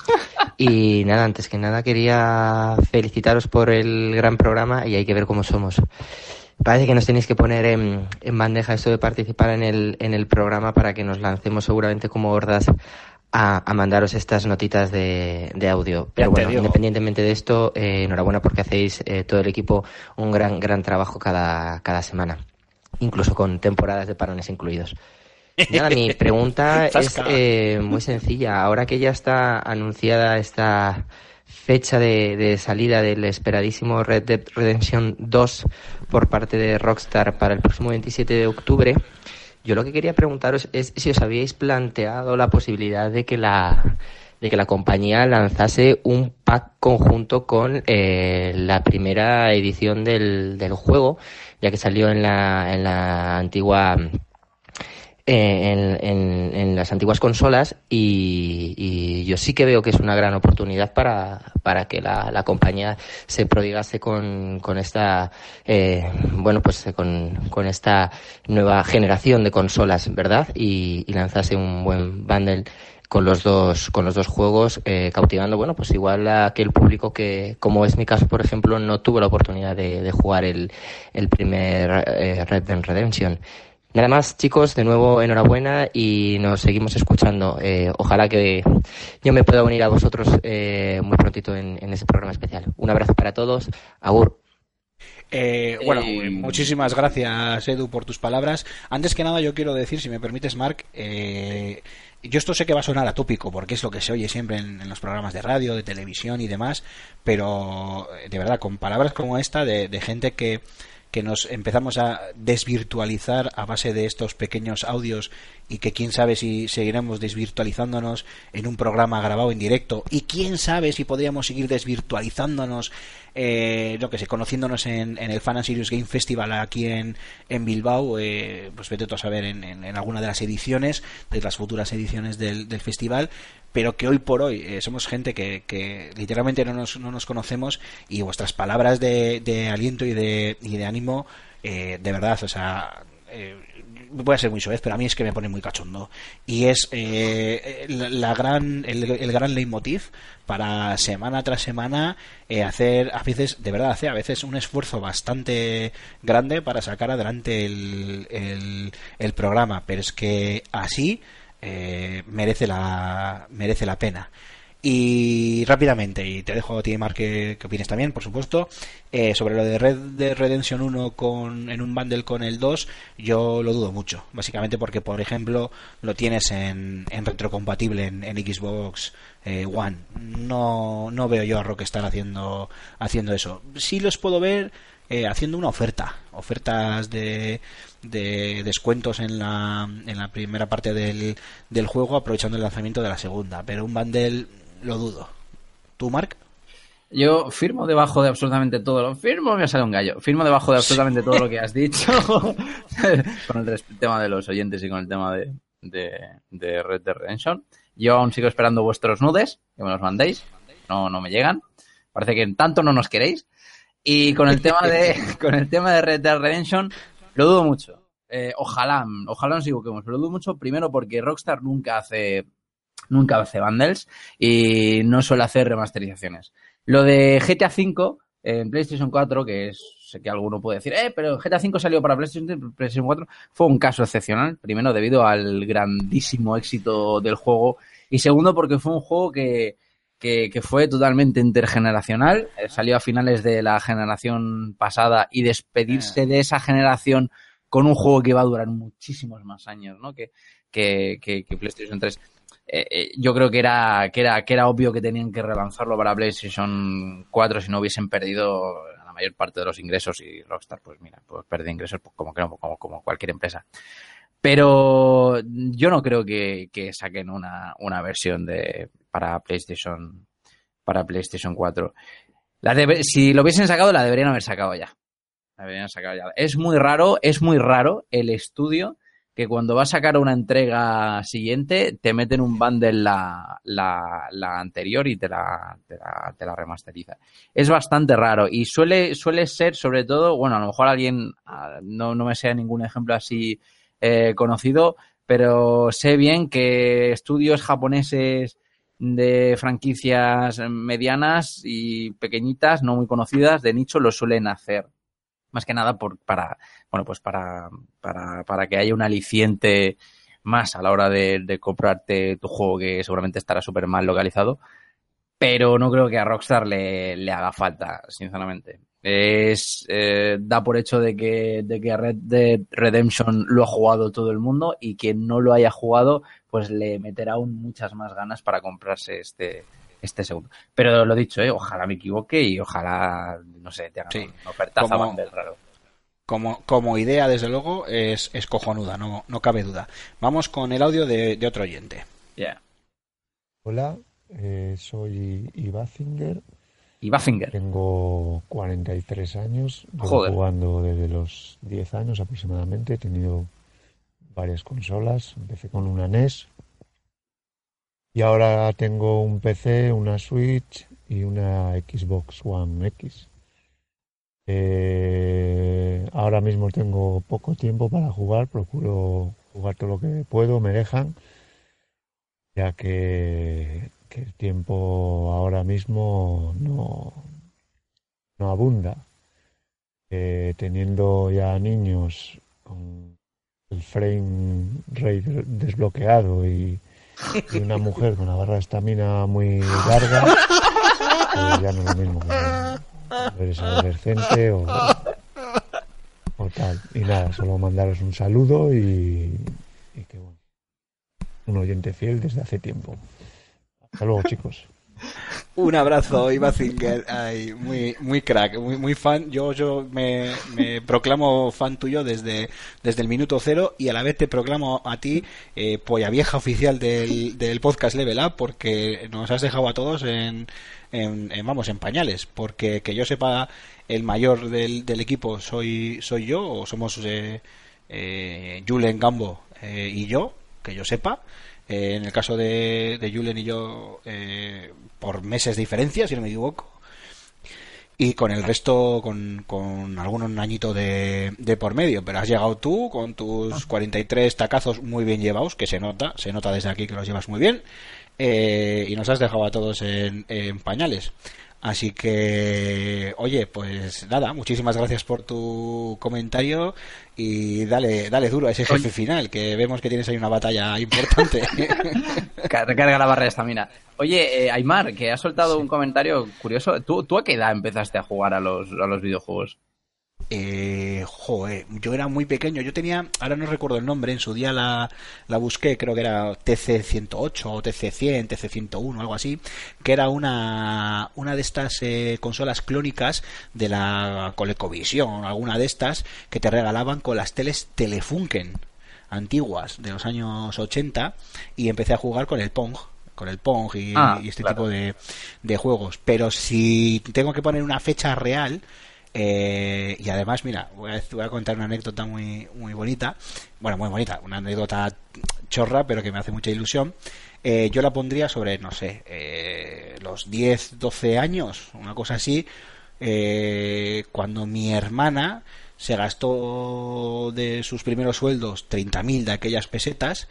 Y nada, antes que nada quería felicitaros por el gran programa y hay que ver cómo somos. Parece que nos tenéis que poner en, en bandeja esto de participar en el, en el programa para que nos lancemos seguramente como hordas a, a mandaros estas notitas de, de audio. Pero bueno, digo. independientemente de esto, eh, enhorabuena porque hacéis eh, todo el equipo un gran, gran trabajo cada, cada semana, incluso con temporadas de parones incluidos. Nada, mi [LAUGHS] pregunta es eh, muy sencilla. Ahora que ya está anunciada esta fecha de, salida del esperadísimo Red Dead Redemption 2 por parte de Rockstar para el próximo 27 de octubre, yo lo que quería preguntaros es si os habíais planteado la posibilidad de que la de que la compañía lanzase un pack conjunto con eh, la primera edición del, del juego, ya que salió en la, en la antigua en, en- en las antiguas consolas y, y yo sí que veo que es una gran oportunidad para, para que la, la compañía se prodigase con, con esta eh, bueno pues con, con esta nueva generación de consolas verdad y, y lanzase un buen bundle con los dos con los dos juegos eh, cautivando bueno pues igual a aquel público que como es mi caso por ejemplo no tuvo la oportunidad de, de jugar el, el primer eh, Red Dead Redemption Nada más, chicos, de nuevo enhorabuena y nos seguimos escuchando. Eh, ojalá que yo me pueda unir a vosotros eh, muy prontito en, en ese programa especial. Un abrazo para todos. Agur. Eh, bueno, Eh, muchísimas gracias, Edu, por tus palabras. Antes que nada, yo quiero decir, si me permites, Mark, eh, yo esto sé que va a sonar atópico, porque es lo que se oye siempre en, en los programas de radio, de televisión y demás, pero de verdad, con palabras como esta, de, de gente que, que nos empezamos a desvirtualizar a base de estos pequeños audios y que quién sabe si seguiremos desvirtualizándonos en un programa grabado en directo y quién sabe si podríamos seguir desvirtualizándonos eh, lo que sé, conociéndonos en, en el Fan and Serious Game Festival aquí en, en Bilbao, eh, pues vete tú a saber en, en- en alguna de las ediciones, de las futuras ediciones del, del festival, pero que hoy por hoy eh, somos gente que, que literalmente no nos, no nos conocemos y vuestras palabras de, de aliento y de, y de ánimo, eh, de verdad, o sea, eh, voy a ser muy suave, pero a mí es que me pone muy cachondo. Y es eh, la, la gran, el, el gran leitmotiv para semana tras semana eh, hacer, a veces, de verdad, hacer a veces un esfuerzo bastante grande para sacar adelante el, el, el programa. Pero es que así eh, merece, la, merece la pena. Y rápidamente, y te dejo a ti, Mark, que, opines también, por supuesto, eh, sobre lo de Red Dead Redemption 1 con, en un bundle con el 2, yo lo dudo mucho. Básicamente porque, por ejemplo, lo tienes en, en retrocompatible en, en Xbox eh, One. No, no veo yo a Rockstar haciendo, haciendo eso. Sí los puedo ver eh, haciendo una oferta. Ofertas de, de descuentos en la, en la primera parte del, del juego, aprovechando el lanzamiento de la segunda. Pero un bundle lo dudo. ¿Tú, Mark? Yo firmo debajo de absolutamente todo lo... Firmo, me sale un gallo. Firmo debajo de absolutamente todo lo que has dicho. [LAUGHS] con el tema de los oyentes y con el tema de, de, de Red Dead Redemption. Yo aún sigo esperando vuestros nudes, que me los mandéis. No, no me llegan. Parece que tanto no nos queréis. Y con el tema de, [LAUGHS] con el tema de Red Dead Redemption, lo dudo mucho. Eh, ojalá, ojalá nos equivoquemos, pero lo dudo mucho primero porque Rockstar nunca hace, nunca hace bundles y no suele hacer remasterizaciones. Lo de GTA V en PlayStation 4, que es, sé que alguno puede decir, eh, pero GTA V salió para PlayStation, PlayStation 4, fue un caso excepcional. Primero, debido al grandísimo éxito del juego. Y segundo, porque fue un juego que, que, que fue totalmente intergeneracional. Eh, Salió a finales de la generación pasada y despedirse de esa generación con un juego que va a durar muchísimos más años, ¿no? Que, que, que, que PlayStation 3 eh, eh, yo creo que era, que era que era obvio que tenían que relanzarlo para PlayStation 4 si no hubiesen perdido la mayor parte de los ingresos y Rockstar pues mira pues pierde ingresos pues, como como, como cualquier empresa pero yo no creo que, que saquen una, una versión de para PlayStation para PlayStation 4 la debe- si lo hubiesen sacado la deberían haber sacado ya. La deberían sacado ya. Es muy raro es muy raro el estudio que cuando va a sacar una entrega siguiente te meten un bundle la, la, la anterior y te la, te, la, te la remasteriza. Es bastante raro y suele, suele ser sobre todo, bueno, a lo mejor alguien, ah, no, no me sea ningún ejemplo así eh, conocido, pero sé bien que estudios japoneses de franquicias medianas y pequeñitas, no muy conocidas, de nicho, lo suelen hacer. Más que nada por, para, bueno, pues para, para, para que haya un aliciente más a la hora de, de comprarte tu juego que seguramente estará súper mal localizado. Pero no creo que a Rockstar le, le haga falta, sinceramente. Es, eh, da por hecho de que, de que Red Dead Redemption lo ha jugado todo el mundo y quien no lo haya jugado, pues le meterá aún muchas más ganas para comprarse este, este segundo. Pero lo dicho, ¿eh? ojalá me equivoque y ojalá, no sé, te hagan Sí. una ofertaza Como- raro. Como, como idea, desde luego, es, es cojonuda, no, no cabe duda. Vamos con el audio de, de otro oyente. Yeah. Hola, eh, soy Ibazinger. Ibazinger. Tengo 43 años. Joder. jugando desde los 10 años aproximadamente. He tenido varias consolas. Empecé con una NES. Y ahora tengo un PC, una Switch y una Xbox One X. Eh, ahora mismo tengo poco tiempo para jugar. Procuro jugar todo lo que puedo, me dejan ya que, que el tiempo ahora mismo no, no abunda. Eh, teniendo ya niños con el frame rate desbloqueado y, una mujer con la barra de estamina muy larga, pues ya no es lo mismo que eres adolescente o, tal. Y nada, solo mandaros un saludo y, y que bueno, un oyente fiel desde hace tiempo. Hasta luego, chicos. Un abrazo, Iba Zinger. Ay, muy, muy crack, muy, muy fan. Yo, yo me, me proclamo fan tuyo desde, desde el minuto cero y a la vez te proclamo a ti eh, polla vieja oficial del, del podcast Level Up porque nos has dejado a todos en, en, vamos, en pañales. Porque que yo sepa, el mayor del, del equipo soy, soy yo o somos eh, eh, Gambo eh, y yo, que yo sepa. Eh, en el caso de, de Julen y yo, eh, por meses de diferencia, si no me equivoco. Y con el resto, con, con algún añito de, de por medio. Pero has llegado tú con tus 43 tacazos muy bien llevados, que se nota, se nota desde aquí que los llevas muy bien. eh, y nos has dejado a todos en, en pañales. Así que, oye, pues nada, muchísimas gracias por tu comentario y dale, dale duro a ese jefe final, que vemos que tienes ahí una batalla importante. [LAUGHS] Recarga la barra de estamina. Oye, eh, Aymar, que has soltado un comentario curioso. ¿Tú, ¿Tú a qué edad empezaste a jugar a los, a los videojuegos? Eh, joder, yo era muy pequeño, yo tenía, ahora no recuerdo el nombre, en su día la, la busqué, creo que era TC108 o TC100, TC101, algo así, que era una, una de estas eh, consolas clónicas de la ColecoVision, alguna de estas, que te regalaban con las teles Telefunken antiguas de los años 80 y empecé a jugar con el Pong con el Pong y, Ah, y este claro. tipo de, de juegos. Pero si tengo que poner una fecha real, eh, y además, mira, voy a, voy a contar una anécdota muy, muy bonita. Bueno, muy bonita, una anécdota chorra, pero que me hace mucha ilusión. Eh, yo la pondría sobre, no sé, eh, los 10, 12 años, una cosa así, eh, cuando mi hermana se gastó de sus primeros sueldos 30.000 de aquellas pesetas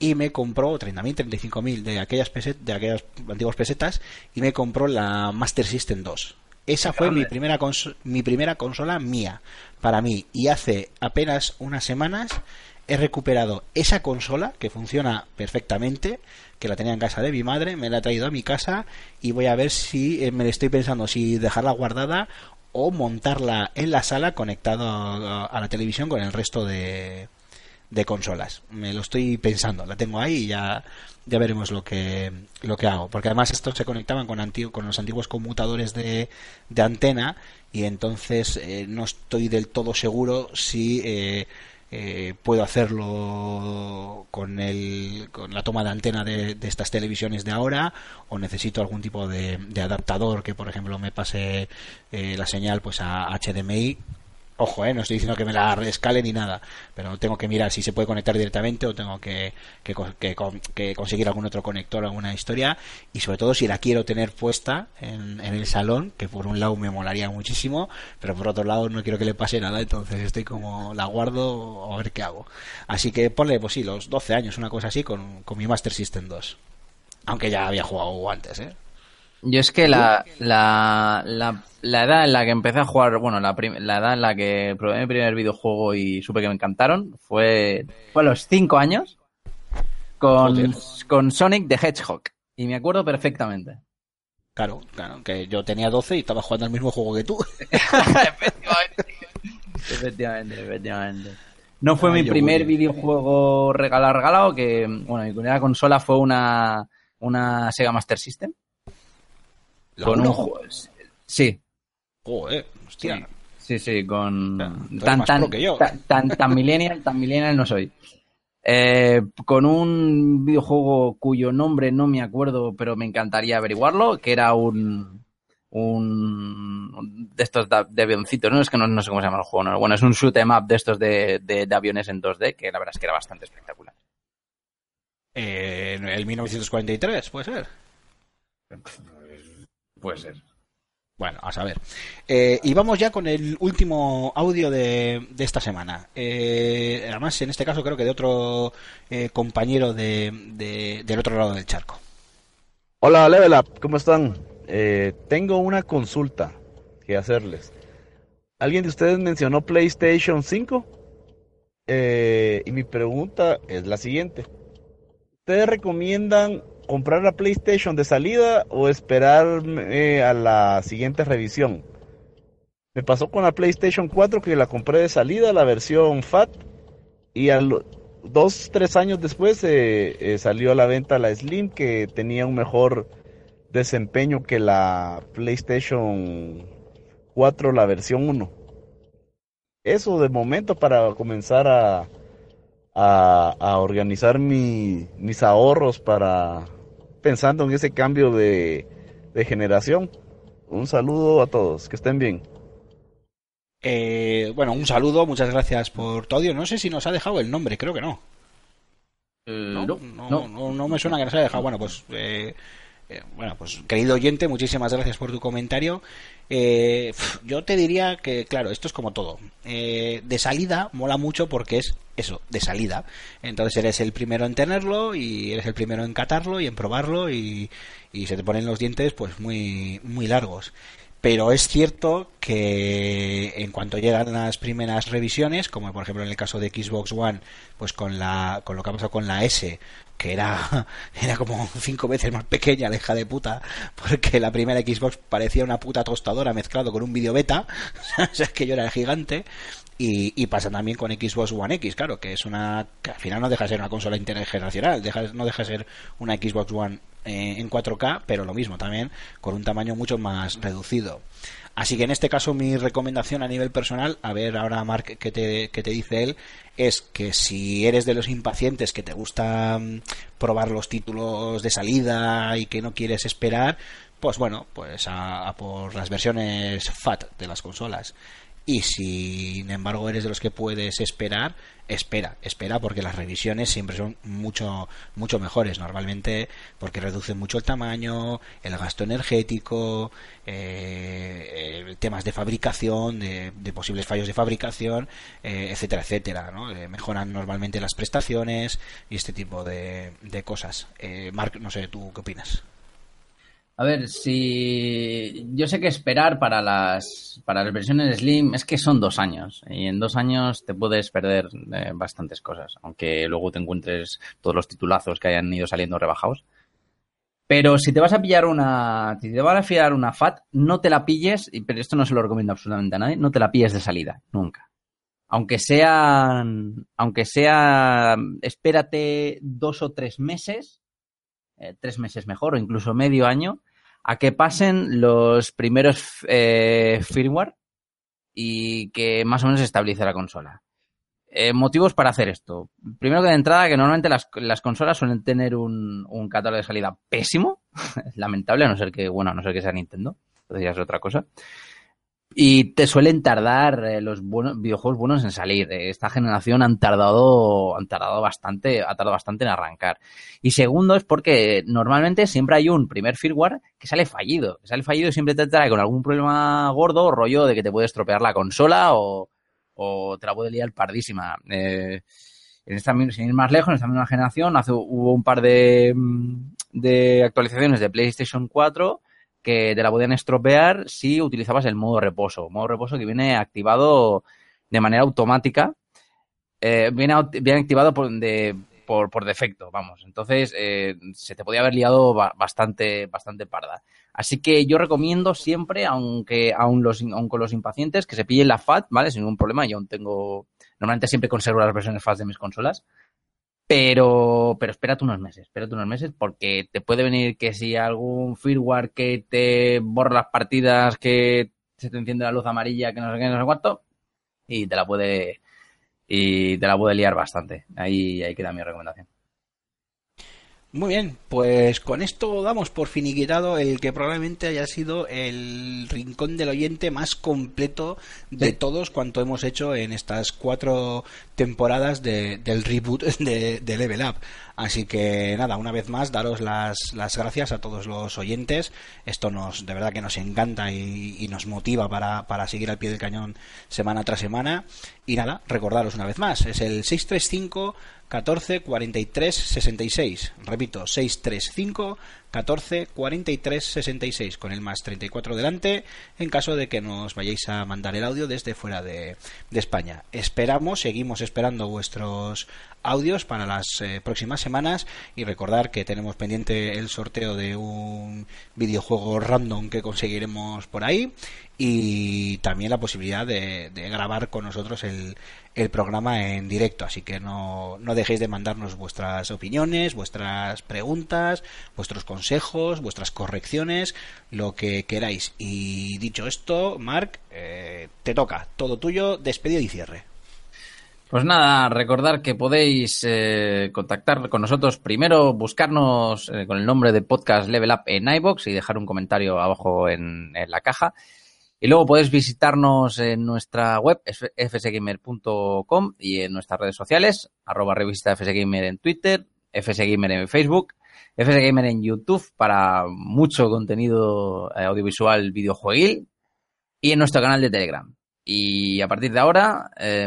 y me compró 30.000, 35.000 de aquellas pesetas, de aquellas antiguas pesetas y me compró la Master System 2. Esa fue mi primera mi primera consola mía para mí y hace apenas unas semanas he recuperado esa consola que funciona perfectamente, que la tenía en casa de mi madre, me la he traído a mi casa y voy a ver si eh, me la estoy pensando si dejarla guardada o montarla en la sala conectado a, a la televisión con el resto de, de consolas. Me lo estoy pensando, la tengo ahí y ya, ya veremos lo que, lo que hago. Porque además estos se conectaban con, antiguo, con los antiguos conmutadores de, de antena y entonces eh, no estoy del todo seguro si eh, eh, puedo hacerlo con, el, con la toma de antena de, de estas televisiones de ahora o necesito algún tipo de, de adaptador que por ejemplo me pase eh, la señal pues a HDMI Ojo, eh, no estoy diciendo que me la rescale ni nada, pero tengo que mirar si se puede conectar directamente o tengo que, que, co- que con- que conseguir algún otro conector, alguna historia, y sobre todo si la quiero tener puesta en, en el salón, que por un lado me molaría muchísimo, pero por otro lado no quiero que le pase nada, entonces estoy como la guardo a ver qué hago. Así que ponle, pues sí, los 12 años, una cosa así, con, con mi Master System 2. Aunque ya había jugado antes, ¿eh? Yo es que la, la, la, la edad en la que empecé a jugar, bueno, la, la edad en la que probé mi primer videojuego y supe que me encantaron fue, fue a los 5 años con, con Sonic the Hedgehog. Y me acuerdo perfectamente. Claro, claro, que yo tenía 12 y estaba jugando al mismo juego que tú. [LAUGHS] Efectivamente, efectivamente. No fue Ay, mi primer videojuego regalado, regalado, que, bueno, mi primera consola fue una, una Sega Master System. Con uno. un Sí, Joder, hostia. Sí, sí, con eres tan tan, que yo. tan tan tan millennial, tan millennial no soy. Eh, con un videojuego cuyo nombre no me acuerdo, pero me encantaría averiguarlo, que era un un de estos de, de avioncitos, no es que no, no sé cómo se llama el juego, no, bueno, es un shoot 'em up de estos de, de, de aviones en 2D, que la verdad es que era bastante espectacular. Eh, el 1943, puede ser. Puede ser. Bueno, a saber. Eh, y vamos ya con el último audio de, de esta semana. Eh, además, en este caso creo que de otro eh, compañero de, de- del otro lado del charco. Hola, Level Up, ¿cómo están? Tengo una consulta que hacerles. ¿Alguien de ustedes mencionó PlayStation 5? Eh, y mi pregunta es la siguiente. ¿Ustedes recomiendan comprar la PlayStation de salida o esperar eh, a la siguiente revisión? Me pasó con la PlayStation 4 que la compré de salida, la versión FAT, y a dos, tres años después eh, eh, salió a la venta la Slim que tenía un mejor desempeño que la PlayStation 4, la versión 1. Eso de momento para comenzar a, a, organizar mi- mis ahorros para pensando en ese cambio de, de generación. Un saludo a todos, que estén bien. Eh, bueno, un saludo, muchas gracias por tu audio. No sé si nos ha dejado el nombre, creo que no. no, no, no, no me suena que nos haya dejado. Bueno, pues, eh, eh, bueno, pues querido oyente, muchísimas gracias por tu comentario. Eh, yo te diría que, claro, esto es como todo. Eh, de salida mola mucho porque es eso, de salida. Entonces eres el primero en tenerlo y eres el primero en catarlo y en probarlo y, y se te ponen los dientes pues muy, muy largos. Pero es cierto que en cuanto llegan las primeras revisiones, como por ejemplo en el caso de Xbox One, pues con la con lo que ha pasado con la S, que era [LAUGHS] era como cinco veces más pequeña, la hija de puta, porque la primera Xbox parecía una puta tostadora mezclado con un video beta, [LAUGHS] o sea, que yo era gigante. Y, y pasa también con Xbox One X, claro, que es una que al final no deja de ser una consola intergeneracional, no deja de ser una Xbox One eh, en 4K, pero lo mismo, también con un tamaño mucho más reducido. Así que en este caso mi recomendación a nivel personal, a ver ahora Mark qué te, qué te dice él, es que si eres de los impacientes que te gusta mm, probar los títulos de salida y que no quieres esperar, pues bueno, pues a, a por las versiones FAT de las consolas. Y si, sin embargo, eres de los que puedes esperar, espera, espera, porque las revisiones siempre son mucho, mucho mejores. Normalmente, porque reducen mucho el tamaño, el gasto energético, eh, eh, temas de fabricación, de, de posibles fallos de fabricación, eh, etcétera, etcétera. ¿no? Eh, mejoran normalmente las prestaciones y este tipo de, de cosas. Eh, Mark, no sé, ¿tú qué opinas? A ver, si yo sé que esperar para las para las versiones Slim es que son dos años y en dos años te puedes perder eh, bastantes cosas, aunque luego te encuentres todos los titulazos que hayan ido saliendo rebajados. Pero si te vas a pillar una, si te vas a pillar una FAT, no te la pilles, y- pero esto no se lo recomiendo absolutamente a nadie, no te la pilles de salida, nunca. Aunque sean, aunque sea, espérate dos o tres meses, eh, tres meses mejor, o incluso medio año, a que pasen los primeros eh, firmware y que más o menos estabilice la consola. Eh, motivos para hacer esto. Primero que de entrada, que normalmente las, las consolas suelen tener un, un catálogo de salida pésimo, [LAUGHS] lamentable, a no ser que, bueno, a no ser que sea Nintendo, entonces ya es otra cosa. Y te suelen tardar eh, los buenos videojuegos buenos en salir. Eh, Esta generación han tardado, han tardado bastante, ha tardado bastante en arrancar. Y segundo es porque normalmente siempre hay un primer firmware que sale fallido. Sale fallido y siempre te trae con algún problema gordo, rollo de que te puede estropear la consola o, o te la puede liar pardísima. Eh, en esta, sin ir más lejos, en esta misma generación, hace, hubo un par de, mm, de actualizaciones de PlayStation 4 que te la podían estropear si utilizabas el modo reposo. Modo reposo que viene activado de manera automática. Eh, viene, viene activado por, de- por, por defecto, vamos. Entonces, eh, se te podía haber liado ba- bastante, bastante parda. Así que yo recomiendo siempre, aunque aun, los, con los impacientes, que se pillen la FAT, ¿vale? Sin ningún problema. Yo aún tengo. Normalmente siempre conservo las versiones FAT de mis consolas. Pero, pero espérate unos meses, espérate unos meses, porque te puede venir que si algún firmware que te borra las partidas, que se te enciende la luz amarilla, que no sé qué, no sé cuánto, y te la puede, y te la puede liar bastante. Ahí, ahí queda mi recomendación. Muy bien, pues con esto damos por finiquitado el que probablemente haya sido el rincón del oyente más completo de todos cuanto hemos hecho en estas cuatro temporadas de- del reboot [LAUGHS] de, de Level Up. Así que nada, una vez más, daros las, las gracias a todos los oyentes. Esto nos, de verdad que nos encanta y, nos motiva para, para seguir al pie del cañón semana tras semana. Y nada, recordaros una vez más, es el 635 14 43 66. Repito, 635 14 43 66 con el más 34 delante en caso de que nos vayáis a mandar el audio desde fuera de, España. Esperamos, seguimos esperando vuestros audios para las eh, próximas semanas y recordar que tenemos pendiente el sorteo de un videojuego random que conseguiremos por ahí y también la posibilidad de, grabar con nosotros el, programa en directo. Así que no, no dejéis de mandarnos vuestras opiniones, vuestras preguntas, vuestros consejos, vuestras correcciones, lo que queráis. Y dicho esto, Marc, eh, te toca, todo tuyo, despedida y cierre. Pues nada, recordar que podéis eh, contactar con nosotros primero, buscarnos eh, con el nombre de podcast Level Up en iBox y dejar un comentario abajo en la caja. Y luego podéis visitarnos en nuestra web, fsgamer.com y en nuestras redes sociales, arroba revista fsgamer en Twitter, fsgamer en Facebook, fsgamer en YouTube para mucho contenido eh, audiovisual videojueguil y en nuestro canal de Telegram. Y a partir de ahora eh,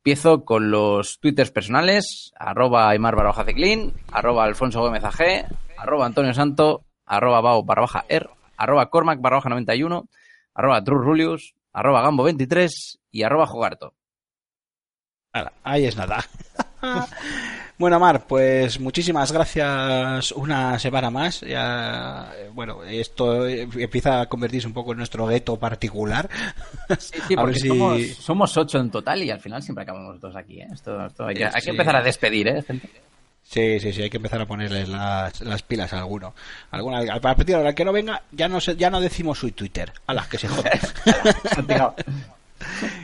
empiezo con los twitters personales, arroba Aymar barra baja Ciclín, arroba Alfonso Gómez AG, arroba Antonio Santo, arroba Bao barra baja R, arroba Cormac barra baja 91, arroba True Rulius, arroba Gambo 23 y arroba Jogarto. Ahí es nada. [LAUGHS] bueno, Mar, pues muchísimas gracias una semana más. Ya, eh, bueno, esto eh, empieza a convertirse un poco en nuestro gueto particular. Sí, [LAUGHS] ver porque si- somos, somos ocho en total y al final siempre acabamos nosotros aquí. ¿eh? Esto, esto hay, que, hay que Sí. empezar a despedir, ¿eh, gente? Sí, sí, sí, hay que empezar a ponerle las, las pilas a alguno. Alguna, a partir de ahora que no venga, ya no se- ya no decimos su Twitter. Ala, que se joda. [LAUGHS]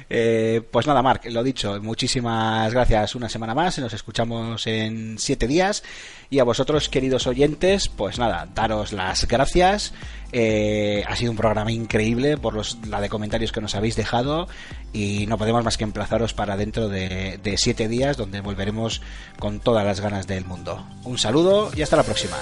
Eh, pues nada, Marc, lo dicho, muchísimas gracias una semana más. Nos escuchamos en siete días. Y a vosotros, queridos oyentes, pues nada, daros las gracias. Eh, ha sido un programa increíble por los, la de comentarios que nos habéis dejado. Y no podemos más que emplazaros para dentro de, de siete días, donde volveremos con todas las ganas del mundo. Un saludo y hasta la próxima.